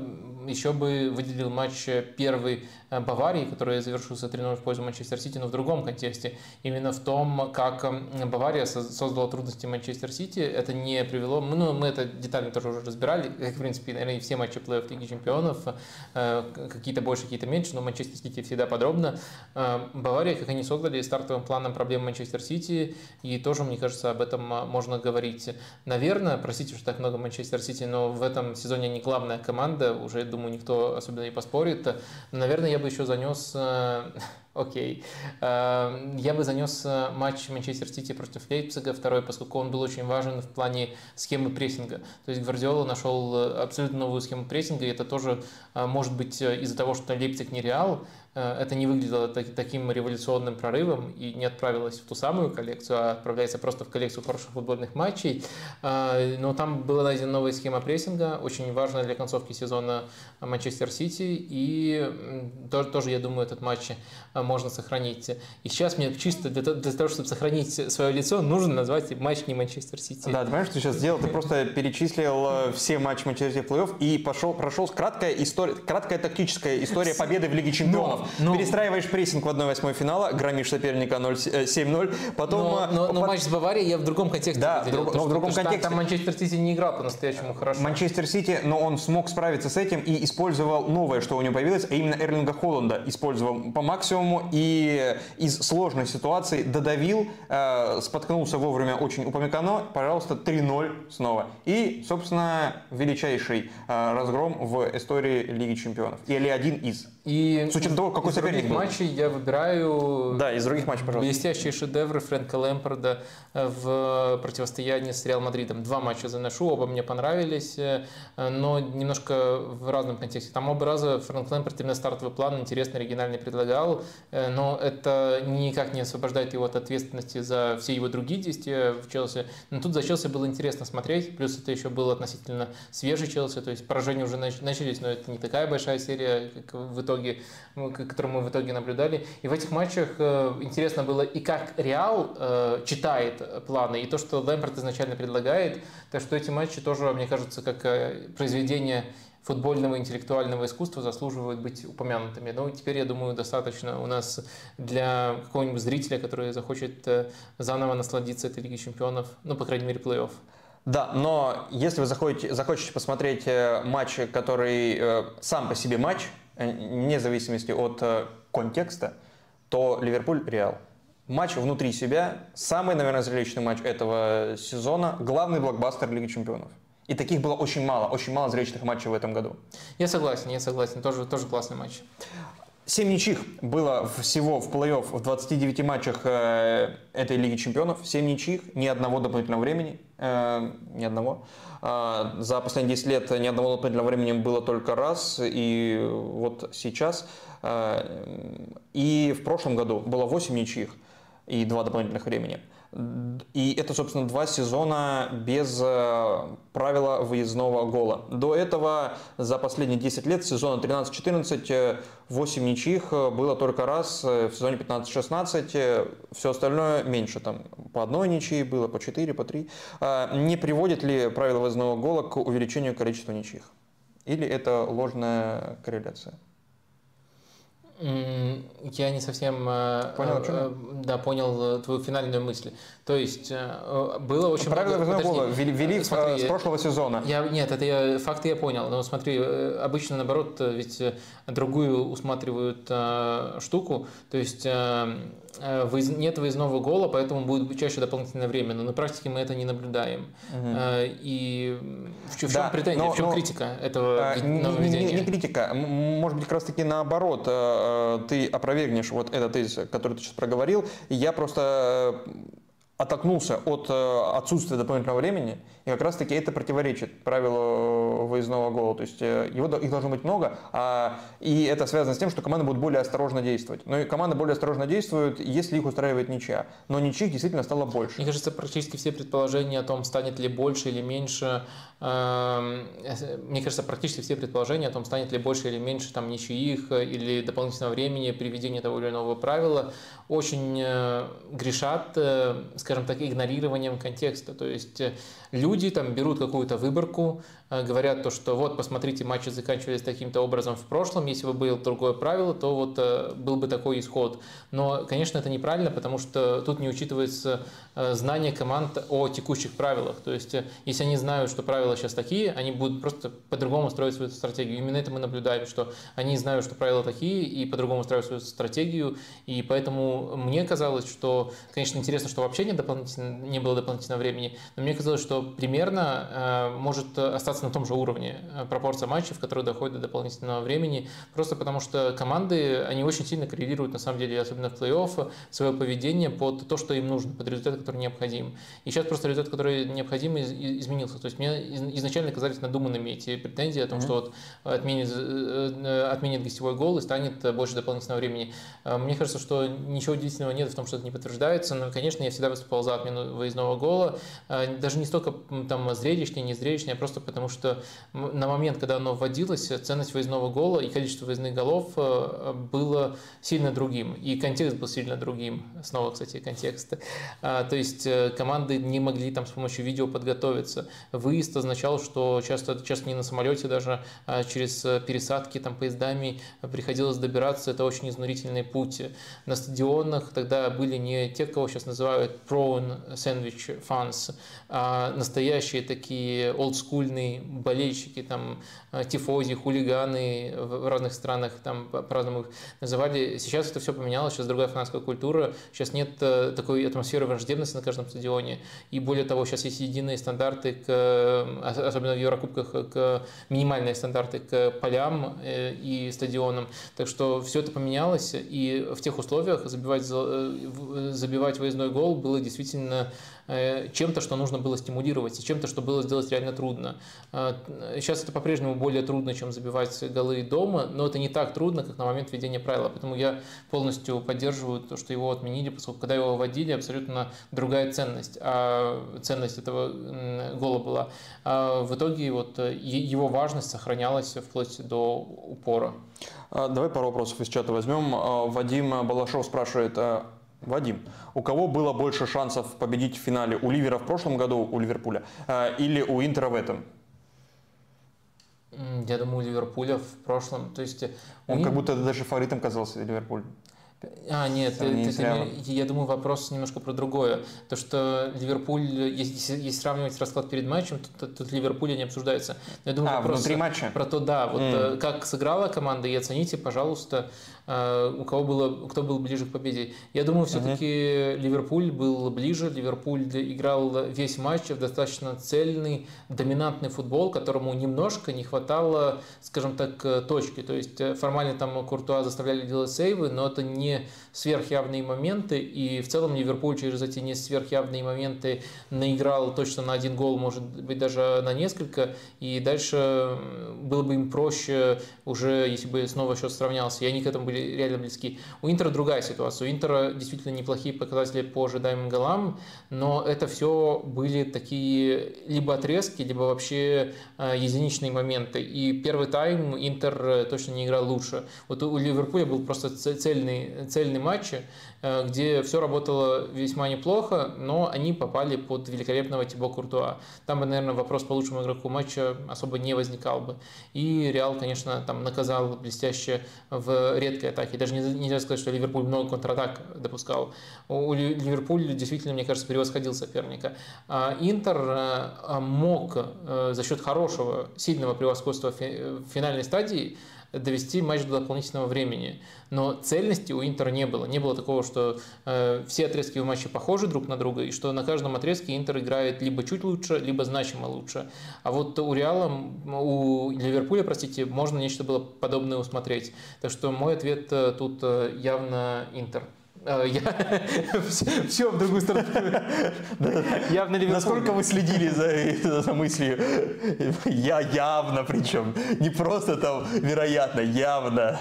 еще бы выделил матч первый Э, Баварии, который завершился 3-0 в пользу Манчестер Сити, но в другом контексте. Именно в том, как Бавария создала трудности Манчестер Сити, это не привело... Ну, мы это детально тоже уже разбирали, как, в принципе, наверное, все матчи плей-офф Лиги Чемпионов, э, какие-то больше, какие-то меньше, но Манчестер Сити всегда подробно. Э, Бавария, как они создали стартовым планом проблем Манчестер Сити, и тоже, мне кажется, об этом можно говорить. Наверное, простите, что так много Манчестер Сити, но в этом сезоне они главная команда, уже, думаю, никто особенно не поспорит. Наверное, я я бы еще занес, э, окей, э, я бы занес э, матч Манчестер Сити против Лейпцига второй, поскольку он был очень важен в плане схемы прессинга. То есть Гвардиола нашел абсолютно новую схему прессинга, и это тоже может быть из-за того, что Лейпциг не Реал, это не выглядело таким революционным прорывом и не отправилось в ту самую коллекцию, а отправляется просто в коллекцию хороших футбольных матчей. Э, но там была найдена новая схема прессинга, очень важная для концовки сезона Манчестер Сити, и тоже, я думаю, этот матч э, можно сохранить. И сейчас мне чисто для того, чтобы сохранить свое лицо, нужно назвать матч не Манчестер Сити. Да, ты понимаешь, что ты сейчас сделал? Ты просто перечислил все матчи Манчестер в плей-офф и пошел, прошел краткая история, краткая тактическая история победы в Лиге Чемпионов. Ну, Перестраиваешь прессинг в 1-8 финала, громишь соперника 7-0, потом... Но, но, но матч с Баварией я в другом контексте Да, выделил, друг, то, но в другом контексте. Там, там Манчестер Сити не играл по-настоящему хорошо. Манчестер Сити, но он смог справиться с этим и использовал новое, что у него появилось, а именно Эрлинга Холланда использовал по максимуму и из сложной ситуации додавил, э, споткнулся вовремя очень упомекано, пожалуйста, 3-0 снова. И, собственно, величайший э, разгром в истории Лиги Чемпионов. Или один из. И С учетом того, какой из соперник других был. матчей я выбираю Да, из других матчей, пожалуйста. блестящие шедевры Фрэнка Лэмпорда э, в противостоянии с Реал Мадридом. Два матча заношу, оба мне понравились, э, но немножко в разном контексте. Там оба раза Фрэнк Лэмпорд именно стартовый план интересный, оригинальный предлагал, э, но это никак не освобождает его от ответственности за все его другие действия в Челси. Но тут за Челси было интересно смотреть, плюс это еще был относительно свежий Челси, то есть поражения уже нач- начались, но это не такая большая серия, как в итоге, ну, к- которую мы в итоге наблюдали. И в этих матчах э, интересно было и как Реал э, читает планы, и то, что Лэмпорт изначально предлагает. Так что эти матчи тоже, мне кажется, как э, произведение футбольного интеллектуального искусства заслуживают быть упомянутыми. Ну, теперь, я думаю, достаточно у нас для какого-нибудь зрителя, который захочет заново насладиться этой Лигой Чемпионов, ну, по крайней мере, плей-офф. Да, но если вы заходите, захочете посмотреть матч, который э, сам по себе матч, вне зависимости от э, контекста, то Ливерпуль-Реал. Матч внутри себя, самый, наверное, зрелищный матч этого сезона, главный блокбастер Лиги Чемпионов. И таких было очень мало, очень мало зрелищных матчей в этом году. Я согласен, я согласен. Тоже, тоже классный матч. 7 ничьих было всего в плей-офф в 29 матчах э, этой Лиги Чемпионов. 7 ничьих, ни одного дополнительного времени. э, ни одного. А, за последние 10 лет ни одного дополнительного времени было только раз. И вот сейчас. э, и в прошлом году было 8 ничьих и 2 дополнительных времени. И это, собственно, два сезона без э, правила выездного гола. До этого за последние 10 лет, сезона 13-14, э, 8 ничьих э, было только раз э, в сезоне 15-16. Все остальное меньше. Там по одной ничьи было, по 4, по 3. А Не приводит ли правило выездного гола к увеличению количества ничьих? Или это ложная корреляция? Я не совсем э, Понял, чем я? э, да, понял э, твою финальную мысль. То есть э, было очень Правила много... выездного Подожди. гола ввели, ввели Э, в- смотри, с прошлого сезона. Я, нет, это я, факты я понял. Но смотри, э, обычно наоборот, э, ведь э, другую усматривают э, штуку. То есть э, э, выезд- нет выездного гола, поэтому будет чаще дополнительное время. Но на практике мы это не наблюдаем. Э, и в, чем Да, претензия, но- в чем но- критика этого А, ви- не- не, нововведения? критика, может быть, как раз таки наоборот, э, э, ты опровергнешь вот этот тезис, который ты сейчас проговорил, я просто э, оттолкнулся от э, отсутствия дополнительного времени, и как раз таки это противоречит правилу выездного гола, то есть э, его, их должно быть много, а, и это связано с тем, что команда будет более осторожно действовать. Но и команда более осторожно действует, если их устраивает ничья, но ничьих действительно стало больше. Мне кажется, практически все предположения о том, станет ли больше или меньше, эм, э, мне кажется, практически все предположения о том, станет ли больше или меньше там ничьих э, или дополнительного времени при введении того или иного правила, очень э, грешат, э, скажем так, игнорированием контекста. То есть э, люди там берут какую-то выборку, э, говорят то, что вот, посмотрите, матчи заканчивались таким-то образом в прошлом, если бы было другое правило, то вот э, был бы такой исход. Но, конечно, это неправильно, потому что тут не учитывается знание команд о текущих правилах. То есть, если они знают, что правила сейчас такие, они будут просто по-другому строить свою стратегию. Именно это мы наблюдаем, что они знают, что правила такие, и по-другому строят свою стратегию. И поэтому мне казалось, что, конечно, интересно, что вообще не, дополнительно, не было дополнительного времени, но мне казалось, что примерно э, может остаться на том же уровне э, пропорция матчев, которые доходят до дополнительного времени, просто потому что команды, они очень сильно коррелируют, на самом деле, особенно в плей-офф, свое поведение под то, что им нужно, под результат, который необходим. И сейчас просто результат, который необходим, из- из- изменился. То есть мне из- изначально казались надуманными эти претензии о том, что вот отменит, э, э, отменит гостевой гол и станет э, больше дополнительного времени. Э, Мне кажется, что ничего удивительного нет в том, что это не подтверждается, но, конечно, я всегда выступал за отмену выездного гола, Э, даже не столько там зрелищнее, не зрелищнее, а просто потому что на момент, когда оно вводилось, ценность выездного гола и количество выездных голов э, было сильно другим, и контекст был сильно другим. Снова, кстати, контекст. А, То есть э, команды не могли там с помощью видео подготовиться. Выезд означал, что часто, часто не на самолете даже, а через пересадки там поездами приходилось добираться. Это очень изнурительный путь. На стадионах тогда были не те, кого сейчас называют Throne Sandwich Fans, а настоящие такие олдскульные болельщики, там, тифози, хулиганы в разных странах, там, по-разному их называли. Сейчас это все поменялось, сейчас другая фанатская культура, сейчас нет такой атмосферы враждебности на каждом стадионе, и более того, сейчас есть единые стандарты, к, особенно в Еврокубках, к минимальные стандарты к полям э, и стадионам. Так что все это поменялось, и в тех условиях забивать, э, забивать выездной гол было действительно Э, чем-то, что нужно было стимулировать, и чем-то, что было сделать реально трудно. Э, сейчас это по-прежнему более трудно, чем забивать голы дома, но это не так трудно, как на момент введения правила. Поэтому я полностью поддерживаю то, что его отменили, поскольку когда его вводили, абсолютно другая ценность. А ценность этого гола была. А в итоге вот э, его важность сохранялась вплоть до упора. А, давай пару вопросов из чата возьмем. А, Вадим Балашов спрашивает, Вадим, у кого было больше шансов победить в финале? У Ливера в прошлом году, у Ливерпуля, э, или у Интера в этом? Я думаю, у Ливерпуля в прошлом. То есть, Он как будто даже фаворитом казался, Ливерпуль. А, нет, ты, ты, ты, я думаю, вопрос немножко про другое. То, что Ливерпуль, если, если сравнивать расклад перед матчем, то тут, тут Ливерпуля не обсуждается. я думаю, а, вопрос внутри матча? Про то, да, вот mm. как сыграла команда, и оцените, пожалуйста, Э, у кого было, кто был ближе к победе. Я думаю, все-таки uh-huh. Ливерпуль был ближе. Ливерпуль играл весь матч в достаточно цельный, доминантный футбол, которому немножко не хватало, скажем так, э, точки. То есть э, формально там Куртуа заставляли делать сейвы, но это не сверхявные моменты. И в целом Ливерпуль через эти не сверхявные моменты наиграл точно на один гол, может быть даже на несколько. И дальше было бы им проще уже, если бы снова счет сравнялся. И они к этому были реально близки. У Интера другая ситуация. У Интера действительно неплохие показатели по ожидаемым голам, но это все были такие либо отрезки, либо вообще э, единичные моменты. И первый тайм Интер э, точно не играл лучше. Вот у Ливерпуля был просто цельный, цельный матч, Э, где все работало весьма неплохо, но они попали под великолепного Тибо Куртуа. Там бы, наверное, вопрос по лучшему игроку матча особо не возникал бы. И Реал, конечно, там наказал блестяще в редкой атаке. Даже нельзя сказать, что Ливерпуль много контратак допускал. У Ливерпуля действительно, мне кажется, превосходил соперника. А Интер э, мог э, за счет хорошего, сильного превосходства в финальной стадии довести матч до дополнительного времени. Но цельности у Интера не было. Не было такого, что э, все отрезки в матче похожи друг на друга, и что на каждом отрезке Интер играет либо чуть лучше, либо значимо лучше. А вот у Реала, у Ливерпуля, простите, можно нечто было подобное усмотреть. Так что мой ответ э, тут э, явно Интер. Э, я все в другую сторону. Явно Ливерпуль. Насколько вы следили за, за мыслью? Я явно причем. Не просто там вероятно, явно.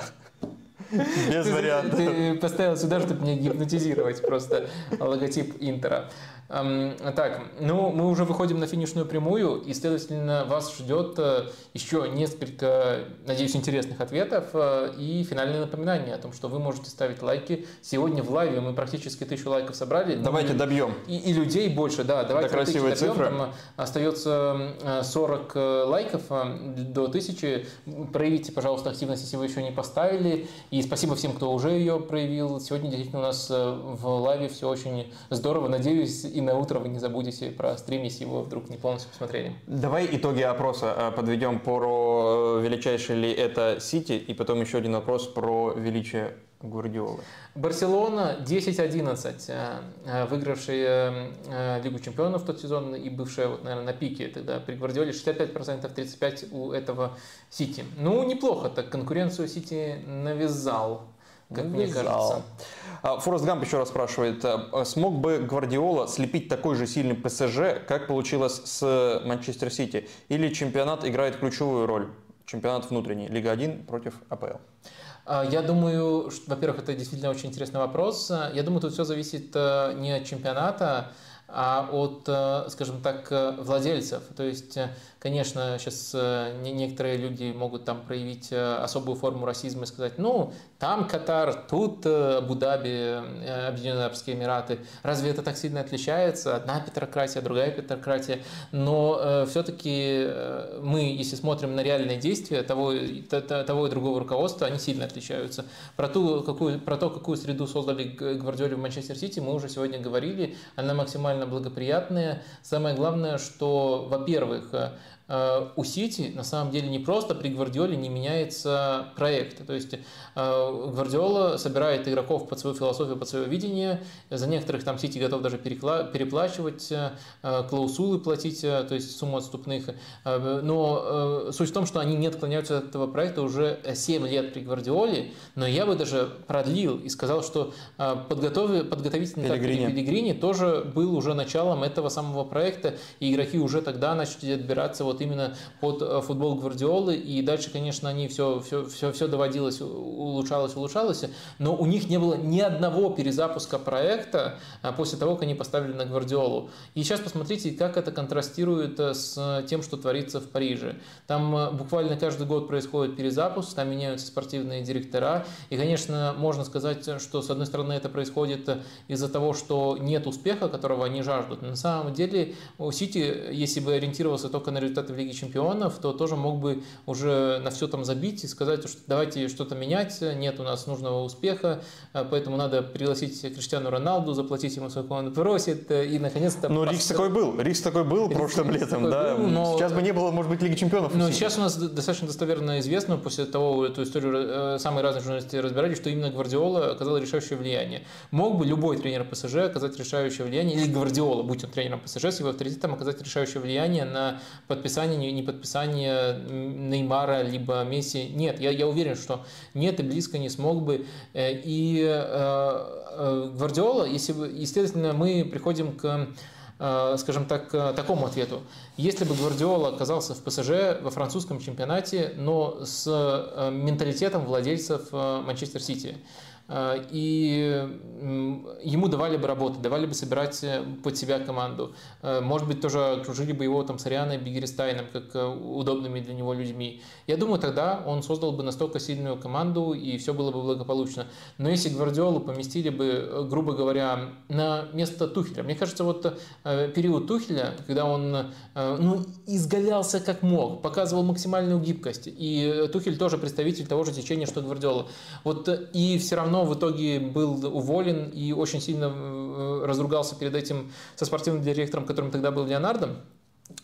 Без вариантов. Ты поставил сюда, чтобы меня гипнотизировать просто логотип Интера. Так, ну мы уже выходим на финишную прямую, и, следовательно, вас ждет э, еще несколько, надеюсь, интересных ответов э, и финальное напоминание о том, что вы можете ставить лайки. Сегодня в лайве мы практически тысячу лайков собрали. Давайте ну, добьем. И, и людей больше, да. Давайте до красивой добьем. Цифры. Там остается 40 лайков до тысячи. Проявите, пожалуйста, активность, если вы еще не поставили. И спасибо всем, кто уже ее проявил. Сегодня действительно у нас э, в лайве все очень здорово. Надеюсь, и на утро вы не забудете про стрим, если его вдруг не полностью посмотрели. Давай итоги опроса э, подведем про э, величайший ли это Сити, и потом еще один вопрос про величие Гвардиолы. Барселона 10-11, э, выигравшая Лигу чемпионов в тот сезон и бывшая, вот, наверное, на пике тогда при Гвардиоле 65%, 35% у этого Сити. Ну, неплохо, так конкуренцию Сити навязал как мне кажется. А, Форест Гамп еще раз спрашивает, а, смог бы Гвардиола слепить такой же сильный ПСЖ, как получилось с Манчестер Сити? Или чемпионат играет ключевую роль? Чемпионат внутренний, Лига 1 против АПЛ. А, я думаю, во-первых, это действительно очень интересный вопрос. Я думаю, тут все зависит не от чемпионата, а от, э, скажем так, э, владельцев. То есть, э, конечно, сейчас некоторые люди могут там проявить особую форму расизма и сказать, ну, там Катар, тут Абу-Даби, Объединенные Арабские Эмираты. Разве это так сильно отличается? Одна петрократия, другая петрократия. Но все-таки мы, если смотрим на реальные действия того, того и другого руководства, они сильно отличаются. Про, ту, какую, про то, какую среду создали Гвардиоли в Манчестер Сити, мы уже сегодня говорили. Она максимально благоприятная. Самое главное, что, во-первых, Э, у Сити на самом деле не просто при Гвардиоле не меняется проект. То есть э, Гвардиола собирает игроков под свою философию, под свое видение. За некоторых там Сити готов даже переплачивать, э, клаусулы платить, то есть сумму отступных. Но суть в том, что они не отклоняются от этого проекта уже 7 лет при Гвардиоле. Но я бы даже продлил и сказал, что подготов... подготовительный Пелегрини. Пелегрини тоже был уже началом этого самого проекта, и игроки уже тогда начали отбираться вот вот именно под э, футбол Гвардиолы, и дальше, конечно, они все, все, все, все доводилось, улучшалось, улучшалось, но у них не было ни одного перезапуска проекта э, после того, как они поставили на Гвардиолу. И сейчас посмотрите, как это контрастирует э, с тем, что творится в Париже. Там буквально каждый год происходит перезапуск, там меняются спортивные директора, и, конечно, можно сказать, что, с одной стороны, это происходит из-за того, что нет успеха, которого они жаждут. Но на самом деле у Сити, если бы ориентировался только на результат результаты в Лиге Чемпионов, то тоже мог бы уже на все там забить и сказать, что давайте что-то менять, нет у нас нужного успеха, а, поэтому надо пригласить Криштиану Роналду, заплатить ему сколько он просит э, и наконец-то... Ну, Рикс такой был, Рикс такой был Рикс, прошлым Рикс летом, да. Был, но... Сейчас бы не было, может быть, Лиги Чемпионов. Но сейчас у нас достаточно достоверно известно, после того, эту историю э, самые разные журналисты разбирали, что именно Гвардиола оказал решающее влияние. Мог бы любой тренер ПСЖ оказать решающее влияние, или Гвардиола, будь он тренером ПСЖ, с его авторитетом оказать решающее влияние на подписание подписание, не подписание Неймара, либо Месси. Нет, я, я уверен, что нет и близко не смог бы. Э, и э, э, Гвардиола, если, естественно, мы приходим к скажем так, такому ответу. Если бы Гвардиола оказался в ПСЖ во французском чемпионате, но с менталитетом владельцев Манчестер Сити, и ему давали бы работу, давали бы собирать э, под себя команду. А, может быть, тоже окружили бы его там с Арианой Бигерстайном, как э, удобными для него людьми. Я думаю, тогда он создал бы настолько сильную команду, и все было бы благополучно. Но если Гвардиолу поместили бы, э, грубо говоря, на место Тухеля, мне кажется, вот период Тухеля, когда он ну, изгалялся как мог, показывал максимальную гибкость, и Тухель тоже представитель того же течения, что Гвардиола. Вот и все равно равно в итоге был уволен и очень сильно э, разругался перед этим со спортивным директором, которым тогда был Леонардо.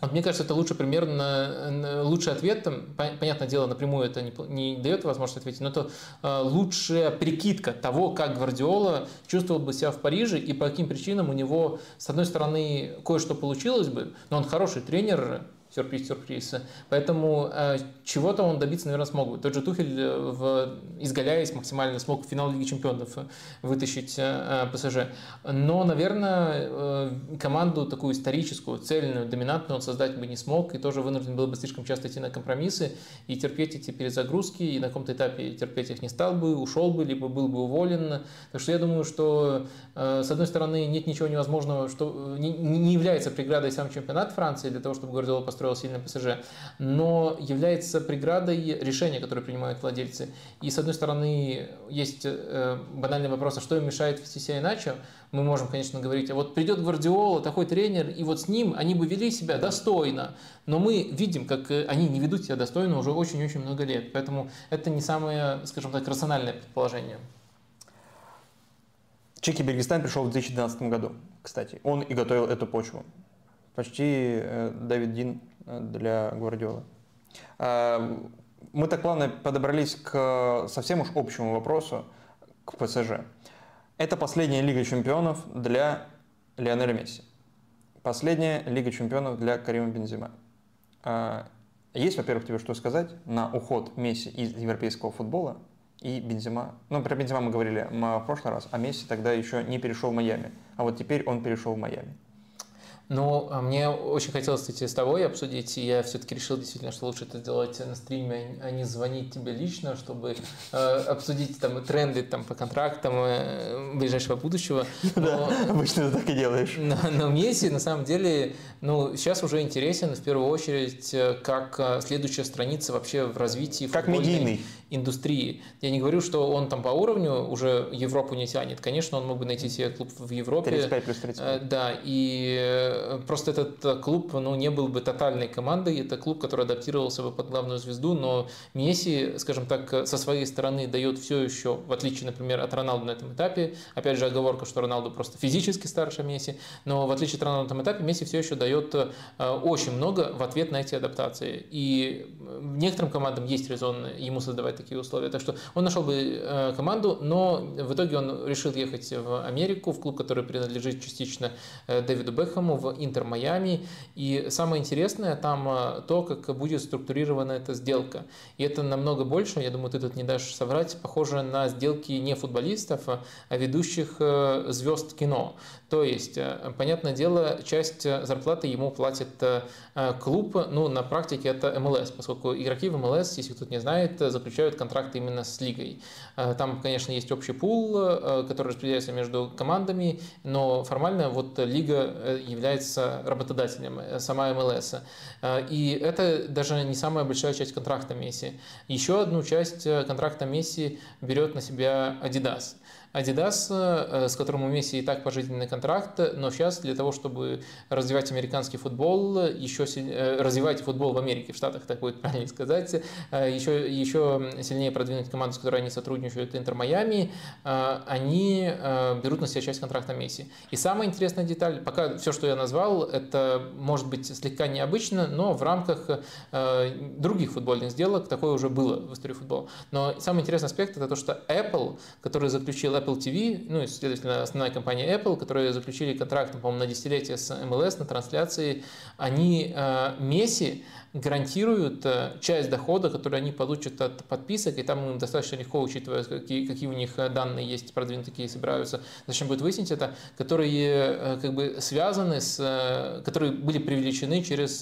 Вот мне кажется, это лучший пример, на, лучший ответ, там, понятное дело, напрямую это не, не дает возможность ответить, но это э, лучшая прикидка того, как Гвардиола чувствовал бы себя в Париже и по каким причинам у него, с одной стороны, кое-что получилось бы, но он хороший тренер, сюрприз-сюрприз. Поэтому э, чего-то он добиться, наверное, смог бы. Тот же Тухель, э, в, изгаляясь максимально, смог в финал Лиги Чемпионов э, вытащить э, ПСЖ. Но, наверное, э, команду такую историческую, цельную, доминантную он создать бы не смог, и тоже вынужден был бы слишком часто идти на компромиссы и терпеть эти перезагрузки, и на каком-то этапе терпеть их не стал бы, ушел бы, либо был бы уволен. Так что я думаю, что, э, с одной стороны, нет ничего невозможного, что не, не является преградой сам чемпионат Франции для того, чтобы Гвардиола построил построил сильный ПСЖ, но является преградой решения, которые принимают владельцы. И с одной стороны есть э, банальный вопрос, а что им мешает вести себя иначе? Мы можем, конечно, говорить, а вот придет Гвардиола, такой тренер, и вот с ним они бы вели себя достойно. Но мы видим, как э, они не ведут себя достойно уже очень-очень много лет. Поэтому это не самое, скажем так, рациональное предположение. Чеки Бергистан пришел в 2012 году, кстати. Он и готовил эту почву. Почти э, Давид Дин для Гвардиолы. А, мы так плавно подобрались к совсем уж общему вопросу, к ПСЖ. Это последняя Лига чемпионов для Лионеля Месси. Последняя Лига чемпионов для Карима Бензима. А, есть, во-первых, тебе что сказать на уход Месси из европейского футбола и Бензима? Ну, про Бензима мы говорили в прошлый раз, а Месси тогда еще не перешел в Майами. А вот теперь он перешел в Майами. Ну, а мне очень хотелось, кстати, с тобой обсудить, и я все-таки решил действительно, что лучше это сделать на стриме, а не звонить тебе лично, чтобы э, обсудить там тренды там, по контрактам э, ближайшего будущего. Но, да, обычно ты так и делаешь. Но, но Месси, на самом деле, ну, сейчас уже интересен в первую очередь э, как э, следующая страница вообще в развитии как медийный. индустрии. Я не говорю, что он там по уровню уже Европу не тянет. Конечно, он мог бы найти себе клуб в Европе. 35 плюс 35. Да, и просто этот э, клуб ну, не был бы тотальной командой, это клуб, который адаптировался бы под главную звезду, но Месси, скажем так, э, со своей стороны дает все еще, в отличие, например, от Роналду на этом этапе, опять же оговорка, что Роналду просто физически старше Месси, но в отличие от Роналду на этом этапе, Месси все еще дает э, очень много в ответ на эти адаптации. И некоторым командам есть резон ему создавать такие условия. Так что он нашел бы команду, но в итоге он решил ехать в Америку, в клуб, который принадлежит частично Дэвиду Бекхэму, в Интер Майами. И самое интересное там э, то, как будет структурирована эта сделка. И это намного больше, я думаю, ты тут не дашь соврать, похоже на сделки не футболистов, а ведущих э, звезд кино. То есть, э, понятное дело, часть зарплаты ему платит клуб, ну, на практике это МЛС, поскольку игроки в МЛС, если кто-то не знает, заключают контракты именно с лигой. Там, конечно, есть общий пул, который распределяется между командами, но формально вот лига является работодателем, э, сама МЛС. Э, и это даже не самая большая часть контракта Месси. Еще одну часть э, контракта Месси берет на себя Adidas. Adidas, э, с которым у Месси и так пожизненный контракт, но сейчас для того, чтобы развивать американский футбол, еще э, развивать футбол в Америке, в Штатах, так будет правильно сказать, еще, э, еще сильнее продвинуть команду, с которой они сотрудничают, Интер Майами, они берут на себя часть контракта Месси. И самая интересная деталь, пока все, что я назвал, это может быть слегка необычно, но в рамках других футбольных сделок такое уже было в истории футбола. Но самый интересный аспект это то, что Apple, который заключил Apple TV, ну и, следовательно, основная компания Apple, которые заключили контракт, по-моему, на десятилетие с MLS на трансляции, они э, Месси гарантируют э, часть дохода, который они получат от подписок, и там им достаточно легко, учитывая, какие, какие у них э, данные есть, продвинутые, какие собираются, зачем будет выяснить это, которые э, как бы связаны с, которые были привлечены через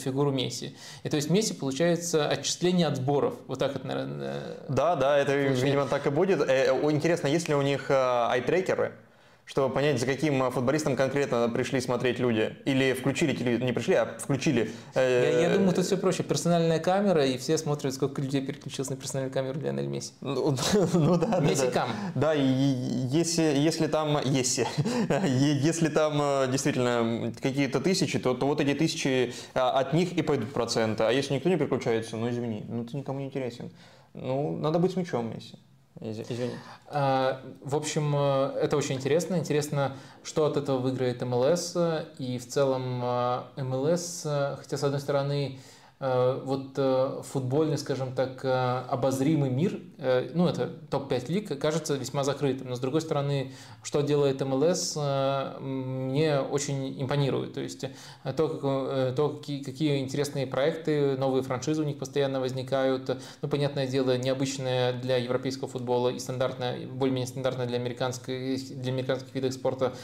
фигуру Месси. И то есть Месси получается отчисление от сборов. Вот так это, наверное. Да, да, это, получается. видимо, так и будет. Интересно, есть ли у них айтрекеры? Чтобы понять, за каким э, футболистом конкретно пришли смотреть люди. Или включили не пришли, а включили. Э, я, я думаю, тут все проще. Персональная камера, и все смотрят, сколько людей переключилось на персональную камеру Лионель Месси. Ну, ну да, Месси да, Кам. Да, и если, если там, если, если там э, действительно какие-то тысячи, то, то вот эти тысячи, а, от них и пойдут проценты. А если никто не переключается, ну извини, ну ты никому не интересен. Ну, надо быть с мячом Месси. Извини. А, в общем, э, это очень интересно. Интересно, что от этого выиграет МЛС. И в целом э, МЛС, э, хотя с одной стороны, Э, вот э, футбольный, скажем так, э, обозримый мир, ну это топ-5 лиг, кажется весьма закрытым. Но с другой стороны, что делает МЛС, мне очень импонирует. То есть то, как, то какие, какие интересные проекты, новые франшизы у них постоянно возникают. Ну, понятное дело, необычная для европейского футбола и стандартная, более-менее стандартная для, американской, для американских видов спорта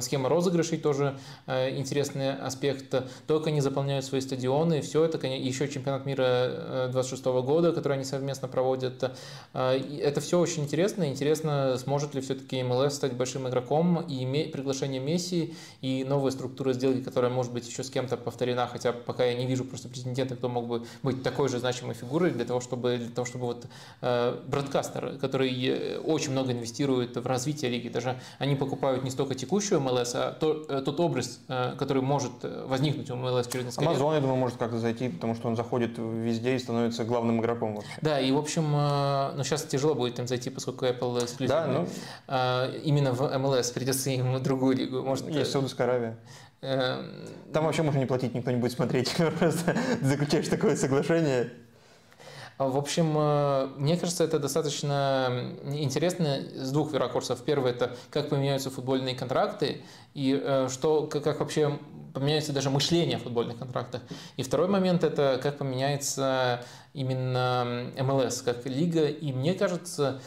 схема розыгрышей тоже интересный аспект. То, как они заполняют свои стадионы, все это еще чемпионат мира 26 э, года, который они совместно проводят. Э, это все очень интересно. Интересно, сможет ли все-таки МЛС стать большим игроком и приглашение Месси и новая структура сделки, которая может быть еще с кем-то повторена, хотя пока я не вижу просто президента, кто мог бы быть такой же значимой фигурой для того, чтобы, для того, чтобы вот э, бродкастер, который очень много инвестирует в развитие лиги, даже они покупают не столько текущую МЛС, а то, тот образ, который может возникнуть у МЛС через несколько лет. я думаю, может как-то зайти зайти, потому что он заходит везде и становится главным игроком. Вообще. Да, и в общем, э, ну сейчас тяжело будет им зайти, поскольку Apple эксклюзивный. Да, ну... Э, именно в MLS придется им в другую лигу. Может, Есть Саудовская Аравия. Эм, Там вообще можно не платить, никто не будет смотреть. Просто заключаешь такое соглашение. В общем, э, мне кажется, это достаточно интересно с двух ракурсов. Первый – это как поменяются футбольные контракты и что, как вообще поменяется даже мышление о футбольных контрактах. И второй момент – это как поменяется именно МЛС как лига. И мне кажется,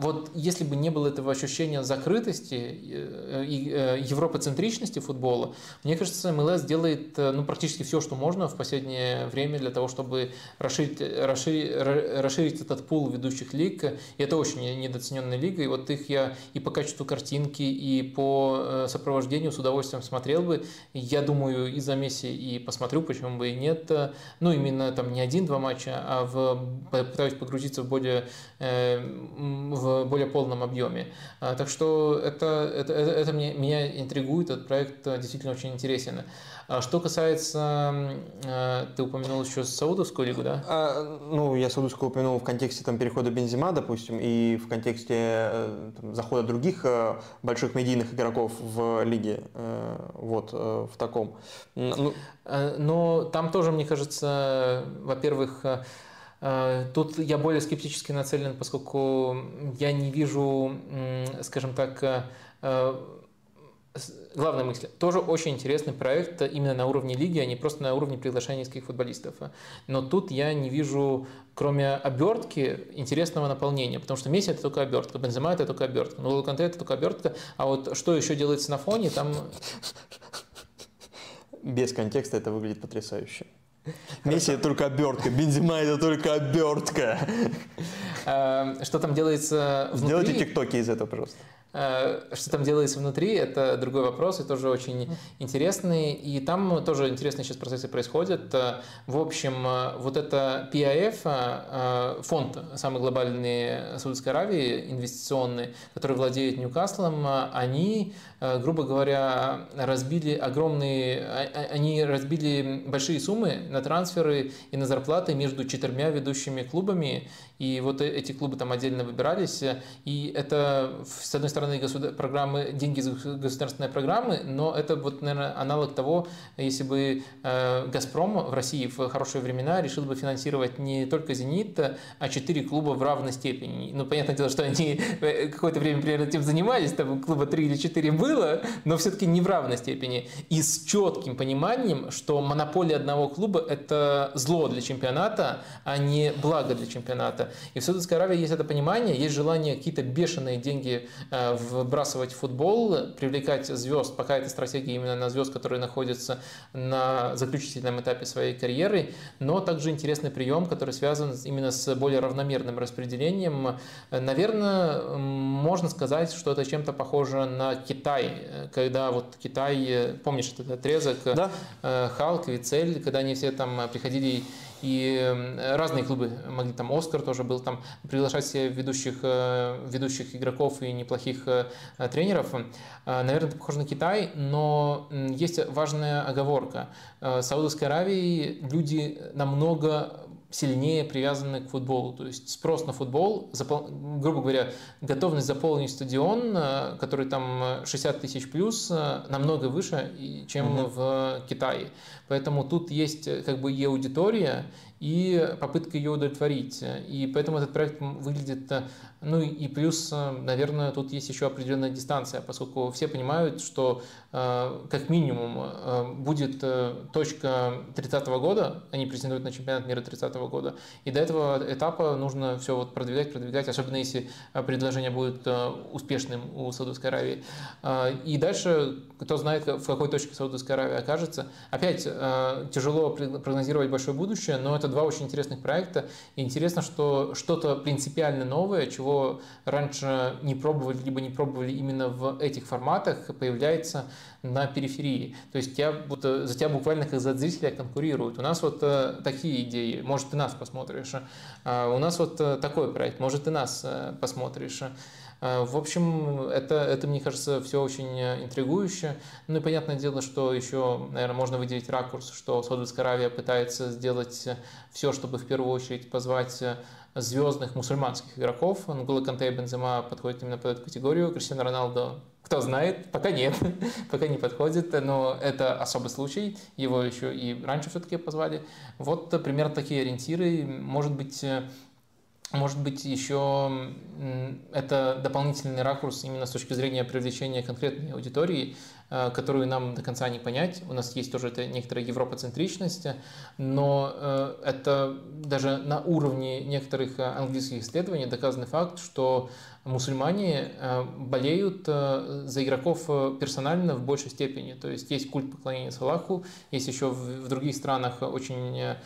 Вот если бы не было этого ощущения закрытости и европоцентричности футбола, мне кажется, МЛС делает ну, практически все, что можно в последнее время для того, чтобы расширить, расширить, расширить этот пул ведущих лиг. И это очень недооцененная лига. И вот их я и по качеству картинки, и по сопровождению с удовольствием смотрел бы. Я думаю, и за Месси и посмотрю, почему бы и нет. Ну, именно там не один-два матча, а в, пытаюсь погрузиться в более, э, в более полном объеме. А, так что это, это, это, это мне, меня интригует, этот проект действительно очень интересен. А что касается, э, ты упомянул еще Саудовскую лигу, да? А, ну, я Саудовскую упомянул в контексте там, перехода Бензима, допустим, и в контексте э, там, захода других э, больших медийных игроков в лиге, вот, в таком. Ну... Но там тоже, мне кажется, во-первых, Тут я более скептически нацелен, поскольку я не вижу, скажем так, главная мысль. Тоже очень интересный проект именно на уровне лиги, а не просто на уровне приглашения нескольких футболистов. Но тут я не вижу, кроме обертки, интересного наполнения, потому что Месси это только обертка, Бензема это только обертка, ну Канте это только обертка, а вот что еще делается на фоне, там... Без контекста это выглядит потрясающе. Месси это только обертка, Бензима это только обертка. А, что там делается внутри? Сделайте тиктоки из этого, пожалуйста. Э, что там делается внутри, это другой вопрос, и тоже очень интересный. И там тоже интересные сейчас процессы происходят. Э, в общем, э, вот это PIF, фонд самый глобальный Саудовской Аравии, инвестиционный, который владеет Ньюкаслом, они, грубо говоря, разбили огромные, а, а, они разбили большие суммы на трансферы и на зарплаты между четырьмя ведущими клубами. И вот эти клубы там отдельно выбирались. И это, с одной стороны, государ... программы, деньги из государственной программы, но это вот, наверное, аналог того, если бы э, «Газпром» в России в хорошие времена решил бы финансировать не только «Зенит», а четыре клуба в равной степени. Ну, понятное дело, что они э, какое-то время примерно этим занимались, там клуба три или четыре было, но все-таки не в равной степени. И с четким пониманием, что монополия одного клуба – это зло для чемпионата, а не благо для чемпионата. И в Саудовской Аравии есть это понимание, есть желание какие-то бешеные деньги э, вбрасывать в футбол, привлекать звезд, пока это стратегия именно на звезд, которые находятся на заключительном этапе своей карьеры, но также интересный прием, который связан именно с более равномерным распределением. Наверное, можно сказать, что это чем-то похоже на Китай, когда вот Китай, помнишь этот отрезок, да. Э, Халк, Вицель, когда они все там приходили и разные клубы могли, там Оскар тоже был, там приглашать себе ведущих, э, ведущих игроков и неплохих э, тренеров. Э, наверное, это похоже на Китай, но есть важная оговорка. В Саудовской Аравии люди намного сильнее привязаны к футболу. То есть спрос на футбол, запол... грубо говоря, готовность заполнить стадион, который там 60 тысяч плюс, намного выше, чем угу. в Китае. Поэтому тут есть э, как бы и аудитория, и попытка ее удовлетворить. И поэтому этот проект выглядит, э, ну и плюс, э, наверное, тут есть еще определенная дистанция, поскольку все понимают, что как минимум будет точка 30 -го года, они претендуют на чемпионат мира 30 -го года, и до этого этапа нужно все вот продвигать, продвигать, особенно если предложение будет успешным у Саудовской Аравии. И дальше, кто знает, в какой точке Саудовская Аравия окажется. Опять Э, тяжело прогнозировать большое будущее, но это два очень интересных проекта. И интересно, что что-то принципиально новое, чего раньше не пробовали, либо не пробовали именно в этих форматах, появляется на периферии. То есть тебя, будто, за тебя буквально как за зрителя конкурируют. У нас вот э, такие идеи, может, ты нас посмотришь. А у нас вот э, такой проект, может, ты нас посмотришь. Э, в общем, это, это, мне кажется, все очень э, интригующе. Ну и понятное дело, что еще, наверное, можно выделить ракурс, что Саудовская Аравия пытается сделать э, все, чтобы в первую очередь позвать звездных мусульманских игроков. Нгола Канте и Бензема подходят именно под эту категорию. Криштиано Роналдо кто знает, пока нет, пока не подходит, но это особый случай, его еще и раньше все-таки позвали. Вот примерно такие ориентиры. Может быть, может быть, еще это дополнительный ракурс именно с точки зрения привлечения конкретной аудитории. которую нам до конца не понять. У нас есть тоже это некоторая европоцентричность, но это даже на уровне некоторых английских исследований доказанный факт, что мусульмане э, болеют э, за игроков э, персонально в большей степени. То есть есть культ поклонения Салаху, есть еще в других странах очень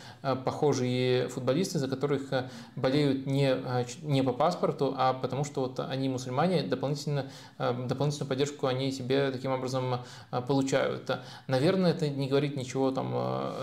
похожие футболисты, за которых болеют не, не по паспорту, а потому что вот они мусульмане, дополнительно, дополнительную поддержку они себе таким образом получают. Наверное, это не говорит ничего, там,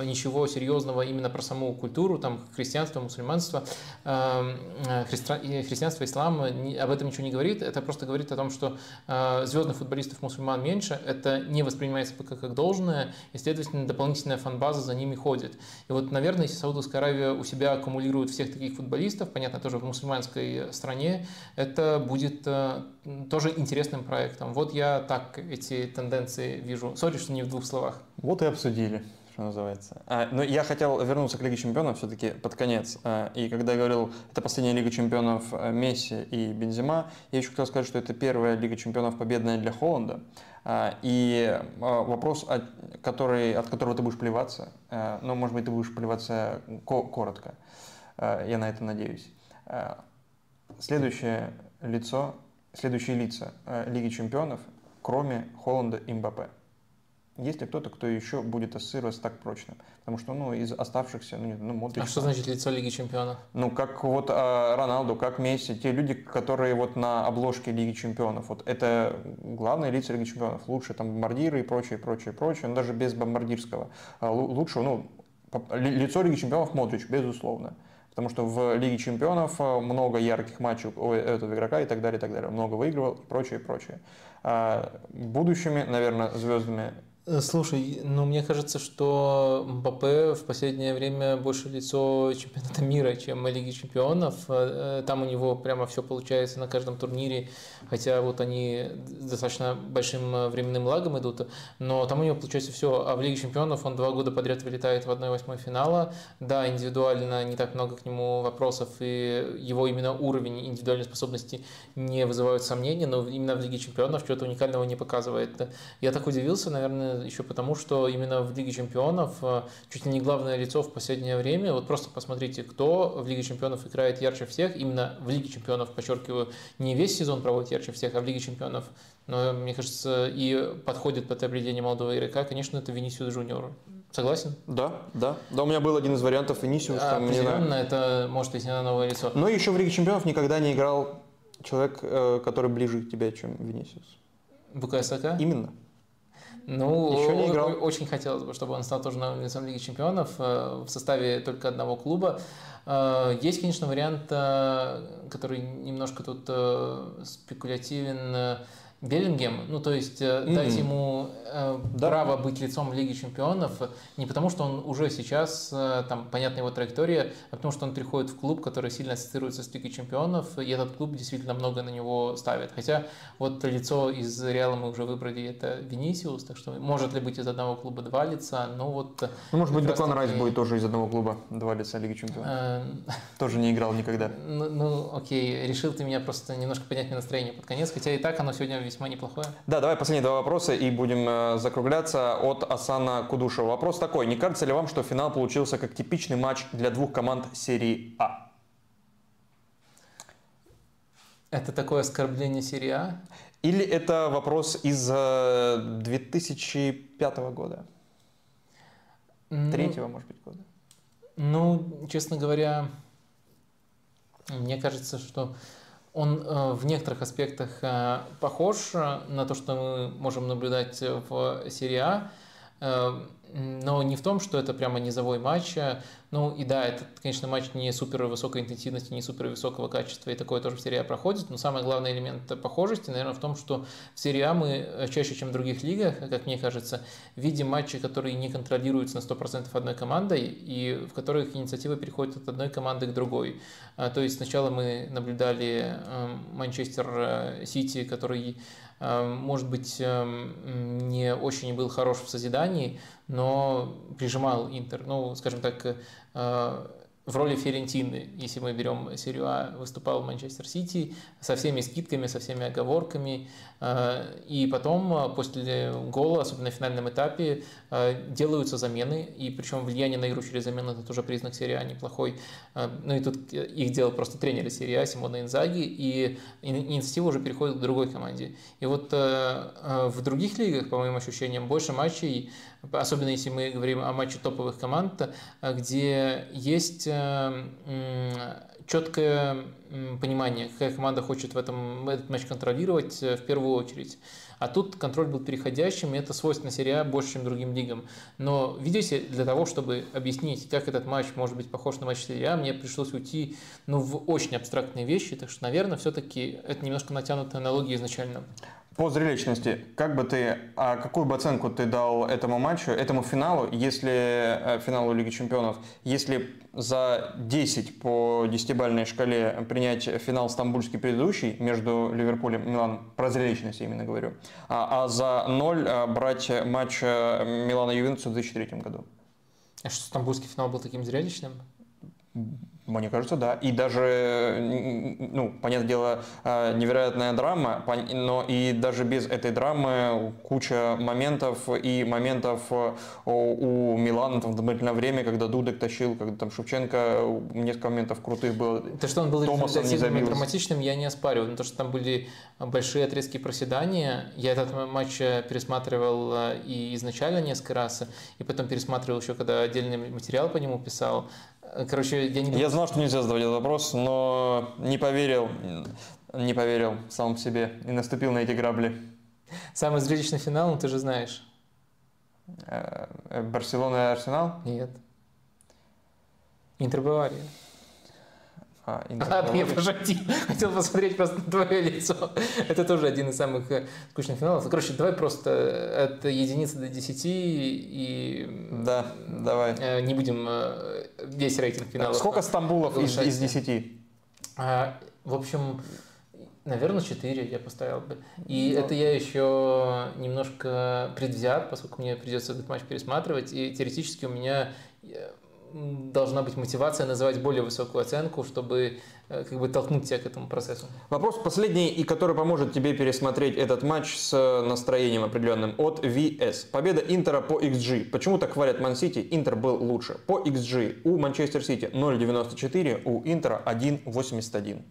ничего серьезного именно про саму культуру, там, христианство, мусульманство, христианство, ислам, об этом ничего не говорит, это просто говорит о том, что э, звездных футболистов мусульман меньше, это не воспринимается пока как должное, и, следовательно, дополнительная фан-база за ними ходит. И вот, наверное, если Саудовская Аравия у себя аккумулирует всех таких футболистов, понятно, тоже в мусульманской стране, это будет э, тоже интересным проектом. Вот я так эти тенденции вижу. Sorry, что не в двух словах. Вот и обсудили что называется. А, но я хотел вернуться к Лиге Чемпионов все-таки под конец. А, и когда я говорил, это последняя Лига Чемпионов а, Месси и Бензема, я еще хотел сказать, что это первая Лига Чемпионов победная для Холланда. А, и а, вопрос, от, который, от которого ты будешь плеваться, а, но, может быть, ты будешь плеваться ко коротко. А, я на это надеюсь. А, следующее лицо, следующие лица а, Лиги Чемпионов, кроме Холланда и Мбаппе. Есть ли кто-то, кто еще будет ассоциироваться так прочно? Потому что, ну, из оставшихся, ну, ну Модрич... А что значит лицо Лиги Чемпионов? Ну, как вот а, Роналду, как Месси, те люди, которые вот на обложке Лиги Чемпионов, вот это главные лица Лиги Чемпионов, лучше там бомбардиры и прочее, прочее, прочее, но даже без бомбардирского. А, лучше, ну, лицо Лиги Чемпионов Модрич, безусловно. Потому что в Лиге Чемпионов а, много ярких матчей у этого игрока и так далее, и так далее. Много выигрывал и прочее, прочее. А будущими, наверное, звездами слушай, ну мне кажется, что Мбаппе в последнее время больше лицо чемпионата мира, чем Лиги чемпионов. Э, там у него прямо все получается на каждом турнире, хотя вот они достаточно большим временным лагом идут, но там у него получается все. А в Лиге чемпионов он два года подряд вылетает в 1-8 финала. Да, индивидуально не так много к нему вопросов, и его именно уровень индивидуальной способности не вызывают сомнений, но именно в Лиге чемпионов что-то уникального не показывает. Я так удивился, наверное, еще потому, что именно в Лиге Чемпионов э, чуть ли не главное лицо в последнее время. Вот просто посмотрите, кто в Лиге Чемпионов играет ярче всех. Именно в Лиге Чемпионов, подчеркиваю, не весь сезон проводит ярче всех, а в Лиге Чемпионов. Но, мне кажется, и подходит под определение молодого игрока, конечно, это Венисиус Джуниор. Согласен? Да, да. Да, у меня был один из вариантов Венисиус. А, определенно, это может идти на новое лицо. Но еще в Лиге Чемпионов никогда не играл человек, э, который ближе к тебе, чем Венисиус. БКСК? Именно. Ну, Еще не играл. очень хотелось бы, чтобы он стал тоже лицом Лиги Чемпионов э, в составе только одного клуба. Э, есть, конечно, вариант, э, который немножко тут спекулятивен, Беллингем, ну то есть mm-hmm. дать ему э, да. право быть лицом Лиги Чемпионов не потому, что он уже сейчас, э, там, понятна его траектория, а потому что он приходит в клуб, который сильно ассоциируется с Лигой Чемпионов, и этот клуб действительно много на него ставит. Хотя вот лицо из Реала мы уже выбрали, это Венисиус, так что может ли быть из одного клуба два лица, ну вот... Ну, может быть, Деклан Райс будет тоже из одного клуба два лица Лиги Чемпионов. Э, тоже не играл никогда. Ну, ну, окей, решил ты меня просто немножко поднять мне настроение под конец, хотя и так оно сегодня весьма неплохое. Да, давай последние два вопроса и будем э, закругляться от Асана Кудушева. Вопрос такой. Не кажется ли вам, что финал получился как типичный матч для двух команд серии А? Это такое оскорбление серии А? Или это вопрос из 2005 э, года? Ну, Третьего, может быть, года? Ну, честно говоря, мне кажется, что он э, в некоторых аспектах э, похож э, на то, что мы можем наблюдать в серии А, но не в том, что это прямо низовой матч. Ну и да, это, конечно, матч не супер высокой интенсивности, не супер высокого качества, и такое тоже в серии А проходит. Но самый главный элемент похожести, наверное, в том, что в серии А мы чаще, чем в других лигах, как мне кажется, видим матчи, которые не контролируются на 100% одной командой, и в которых инициатива переходит от одной команды к другой. А, то есть сначала мы наблюдали Манчестер Сити, который Эм, может быть, эм, не очень был хорош в созидании, но прижимал Интер. Ну, скажем так, э, в роли Ферентины, если мы берем серию А, выступал Манчестер Сити со всеми скидками, со всеми оговорками. Э, и потом, э, после гола, особенно в финальном этапе, э, делаются замены. И причем влияние на игру через замену – это тоже признак серии А неплохой. Ну и тут их делал просто тренер серии А, Симона Инзаги. И инициатива уже переходит к другой команде. И вот в других лигах, по моим ощущениям, больше матчей особенно если мы говорим о матче топовых команд, где есть четкое понимание, какая команда хочет в этом этот матч контролировать э, в первую очередь. А тут контроль был переходящим, и это свойственно серии А больше, чем другим лигам. Но, видите, для того, чтобы объяснить, как этот матч может быть похож на матч серии А, мне пришлось уйти ну, в очень абстрактные вещи, так что, наверное, все-таки это немножко натянутая аналогия изначально. По зрелищности, как бы ты, а какую бы оценку ты дал этому матчу, этому финалу, если э, финалу Лиги Чемпионов, если за 10 по 10-бальной шкале принять финал стамбульский предыдущий между Ливерпулем и Миланом, про зрелищность именно говорю, а, а за 0 э, брать матч э, Милана-Ювентуса в 2003 году? А что, стамбульский финал был таким зрелищным? Мне кажется, да. И даже, ну, понятное дело, э, невероятная драма, но и даже без этой драмы куча моментов и моментов э, у Милана там, в дополнительное время, когда Дудек тащил, когда там Шевченко, несколько моментов крутых было. То, что он был результативным и драматичным, я не оспариваю. Но то, что там были большие отрезки проседания, я этот матч пересматривал э, и изначально несколько раз, и потом пересматривал еще, когда отдельный материал по нему писал. Короче, я не... Я знал, что нельзя задавать этот вопрос, но не поверил, не поверил сам себе и наступил на эти грабли. Самый зрелищный финал, ну ты же знаешь. Э, Барселона и Арсенал? Нет. Интер Бавария. А, а нет. Хотел посмотреть просто на твое лицо. Это тоже один из самых э, скучных финалов. Короче, давай просто от единицы до десяти и... Да, давай. Э, не будем э, весь рейтинг финалов. Сколько Стамбулов из, из 10? А, в общем, наверное, 4 я поставил бы. И Но... Ну. это я еще немножко предвзят, поскольку мне придется этот матч пересматривать. И теоретически у меня должна быть мотивация называть более высокую оценку, чтобы э, как бы толкнуть тебя к этому процессу. Вопрос последний, и который поможет тебе пересмотреть этот матч с настроением определенным от VS. Победа Интера по XG. Почему так хвалят Ман Сити? Интер был лучше. По XG у Манчестер Сити 0.94, у Интера 1.81.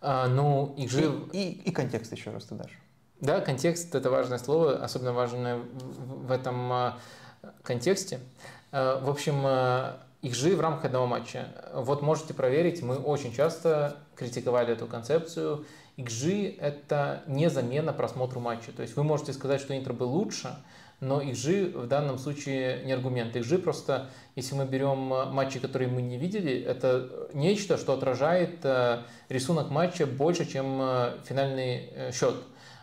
А, ну, XG... И, и, и контекст еще раз ты дашь. Да, контекст это важное слово, особенно важное в этом а, контексте. Э, в общем, э, их же в рамках одного матча. Вот можете проверить, мы очень часто критиковали эту концепцию. XG – это не замена просмотру матча. То есть вы можете сказать, что Интер был лучше, но XG в данном случае не аргумент. XG просто, если мы берем э, матчи, которые мы не видели, это нечто, что отражает рисунок матча больше, чем финальный счет.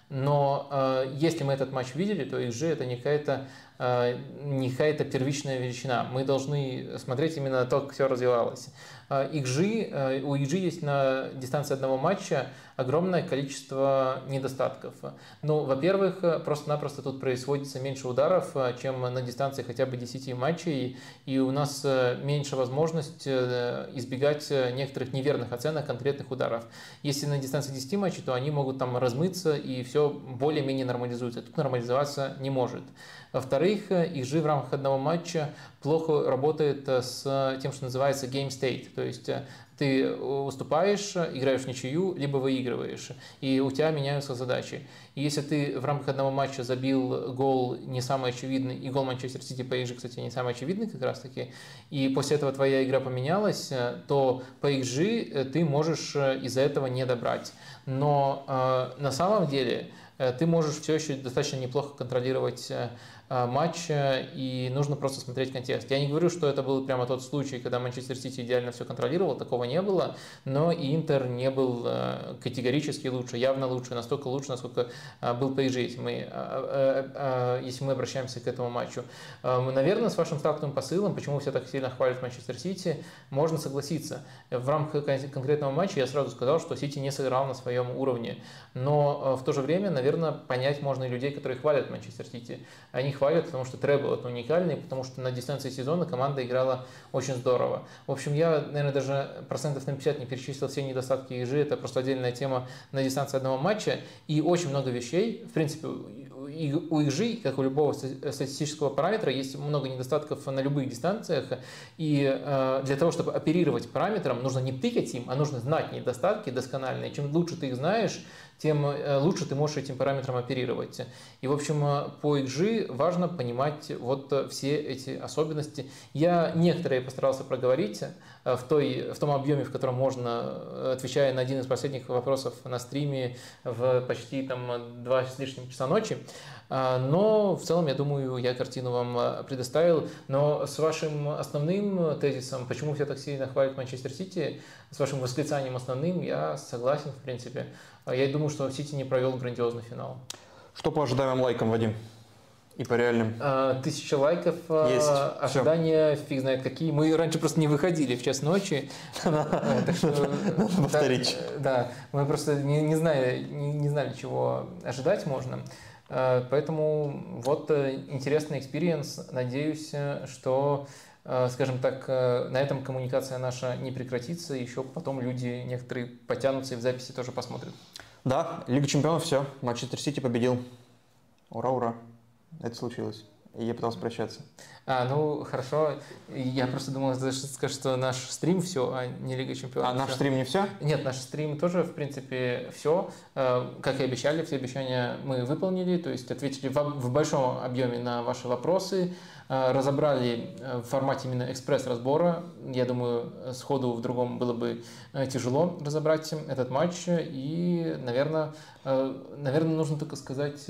Но э, если мы этот матч видели, то XG это не какая-то Э, не какая-то первичная величина. Мы должны смотреть именно на то, как все развивалось. XG, э, у XG есть на дистанции одного матча огромное количество недостатков. Ну, во-первых, просто-напросто тут производится меньше ударов, э, чем на дистанции хотя бы 10 матчей, и у нас э, меньше возможность избегать некоторых неверных оценок конкретных ударов. Если на дистанции 10 матчей, то они могут там размыться, и все более-менее нормализуется. Тут нормализоваться не может. Во-вторых, XG в рамках одного матча плохо работает с тем, что называется game state. То есть э, ты выступаешь, играешь в ничью, либо выигрываешь, и у тебя меняются задачи. И если ты в рамках одного матча забил гол не самый очевидный, и гол Манчестер Сити по XG, кстати, не самый очевидный как раз таки, и после этого твоя игра поменялась, э, то по XG э, ты можешь из-за этого не добрать. Но э, на самом деле ты можешь все еще достаточно неплохо контролировать Э, матча, и нужно просто смотреть контекст. Я не говорю, что это был прямо тот случай, когда Манчестер Сити идеально все контролировал, такого не было, но и Интер не был э, категорически лучше, явно лучше, настолько лучше, насколько э, был PSG, если мы, если мы обращаемся к этому матчу. Наверное, с вашим стартовым посылом, почему все так сильно хвалят Манчестер Сити, можно согласиться. В рамках конкретного матча я сразу сказал, что Сити не сыграл на своем уровне, но в то же время, наверное, понять можно и людей, которые хвалят Манчестер Сити. Они хвалят, потому что требл это уникальный, потому что на дистанции сезона команда играла очень здорово. В общем, я, наверное, даже процентов на 50 не перечислил все недостатки ежи, это просто отдельная тема на дистанции одного матча, и очень много вещей, в принципе, у ИГЖ, как у любого статистического параметра, есть много недостатков на любых дистанциях, и э, для того, чтобы оперировать параметром, нужно не тыкать им, а нужно знать недостатки доскональные. Чем лучше ты их знаешь, тем э, лучше ты можешь этим параметром оперировать. И, в общем, э, по XG важно понимать вот э, все эти особенности. Я некоторые постарался проговорить в, той, в том объеме, в котором можно, отвечая на один из последних вопросов на стриме в почти там, два с лишним часа ночи. Но в целом, я думаю, я картину вам предоставил. Но с вашим основным тезисом, почему все так сильно хвалят Манчестер Сити, с вашим восклицанием основным, я согласен, в принципе. А я думаю, что Сити не провел грандиозный финал. Что по ожидаемым лайкам, Вадим? И по реальным? А, тысяча лайков. А, Есть. Ожидания, Все. фиг знает какие. Мы раньше просто не выходили в час ночи. Повторить. Да, мы просто не знали, чего ожидать можно. Поэтому вот э, интересный experience. Надеюсь, что Э, скажем так, э, на этом коммуникация наша не прекратится, еще потом люди некоторые потянутся и в записи тоже посмотрят. Да, Лига Чемпионов, все, Манчестер Сити победил. Ура, ура, это случилось. Я пытался прощаться. А, ну хорошо. Я просто думал, что наш стрим все, а не Лига Чемпионов. А наш стрим не все? Нет, наш стрим тоже, в принципе, все. Э, как и обещали, все обещания мы выполнили, то есть ответили в большом объеме на ваши вопросы. Э, разобрали э, в формате именно экспресс-разбора. Я думаю, сходу в другом было бы тяжело разобрать этот матч. И, наверное, наверное нужно только сказать...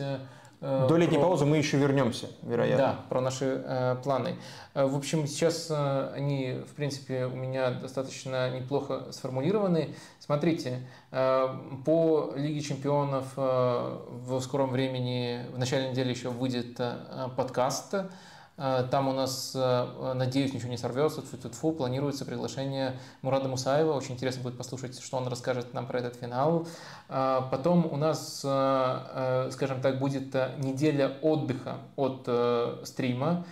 До летней про... паузы мы еще вернемся, вероятно. Да, про наши э, планы. В общем, сейчас э, они, в принципе, у меня достаточно неплохо сформулированы. Смотрите, э, по Лиге чемпионов э, в скором времени, в начале недели еще выйдет э, подкаст Э, там у нас, э, надеюсь, ничего не сорвется. Фу, планируется приглашение Мурада Мусаева. Очень интересно будет послушать, что он расскажет нам про этот финал. Э, потом у нас, скажем так, будет неделя отдыха от стрима.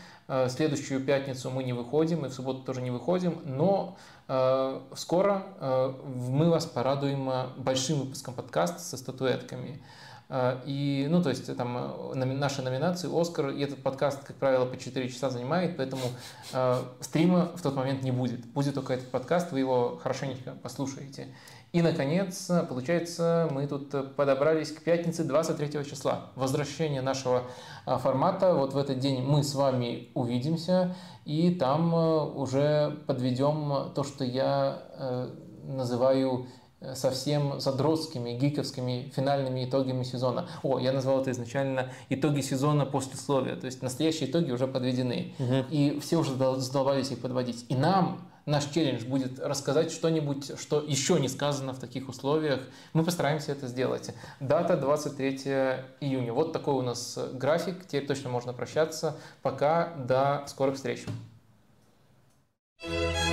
Следующую пятницу мы не выходим, и в субботу тоже не выходим, но скоро мы вас порадуем большим выпуском подкаста со статуэтками. А, и, ну, то есть, там, э, наши номинации, Оскар, и этот подкаст, как правило, по 4 часа занимает, поэтому э, стрима в тот момент не будет. Будет только этот подкаст, вы его хорошенько послушаете. И, наконец, получается, мы тут подобрались к пятнице 23 числа. Возвращение нашего э, формата. Вот в этот день мы с вами увидимся, и там э, уже подведем то, что я называю Э, совсем задротскими, гиковскими финальными итогами сезона. О, я назвал это изначально итоги сезона после условия, то есть настоящие итоги уже подведены. Угу. И все уже задолбались их подводить. И нам наш челлендж будет рассказать что-нибудь, что еще не сказано в таких условиях. Мы постараемся это сделать. Дата 23 июня. Вот такой у нас график. Теперь точно можно прощаться. Пока. До скорых встреч. thank you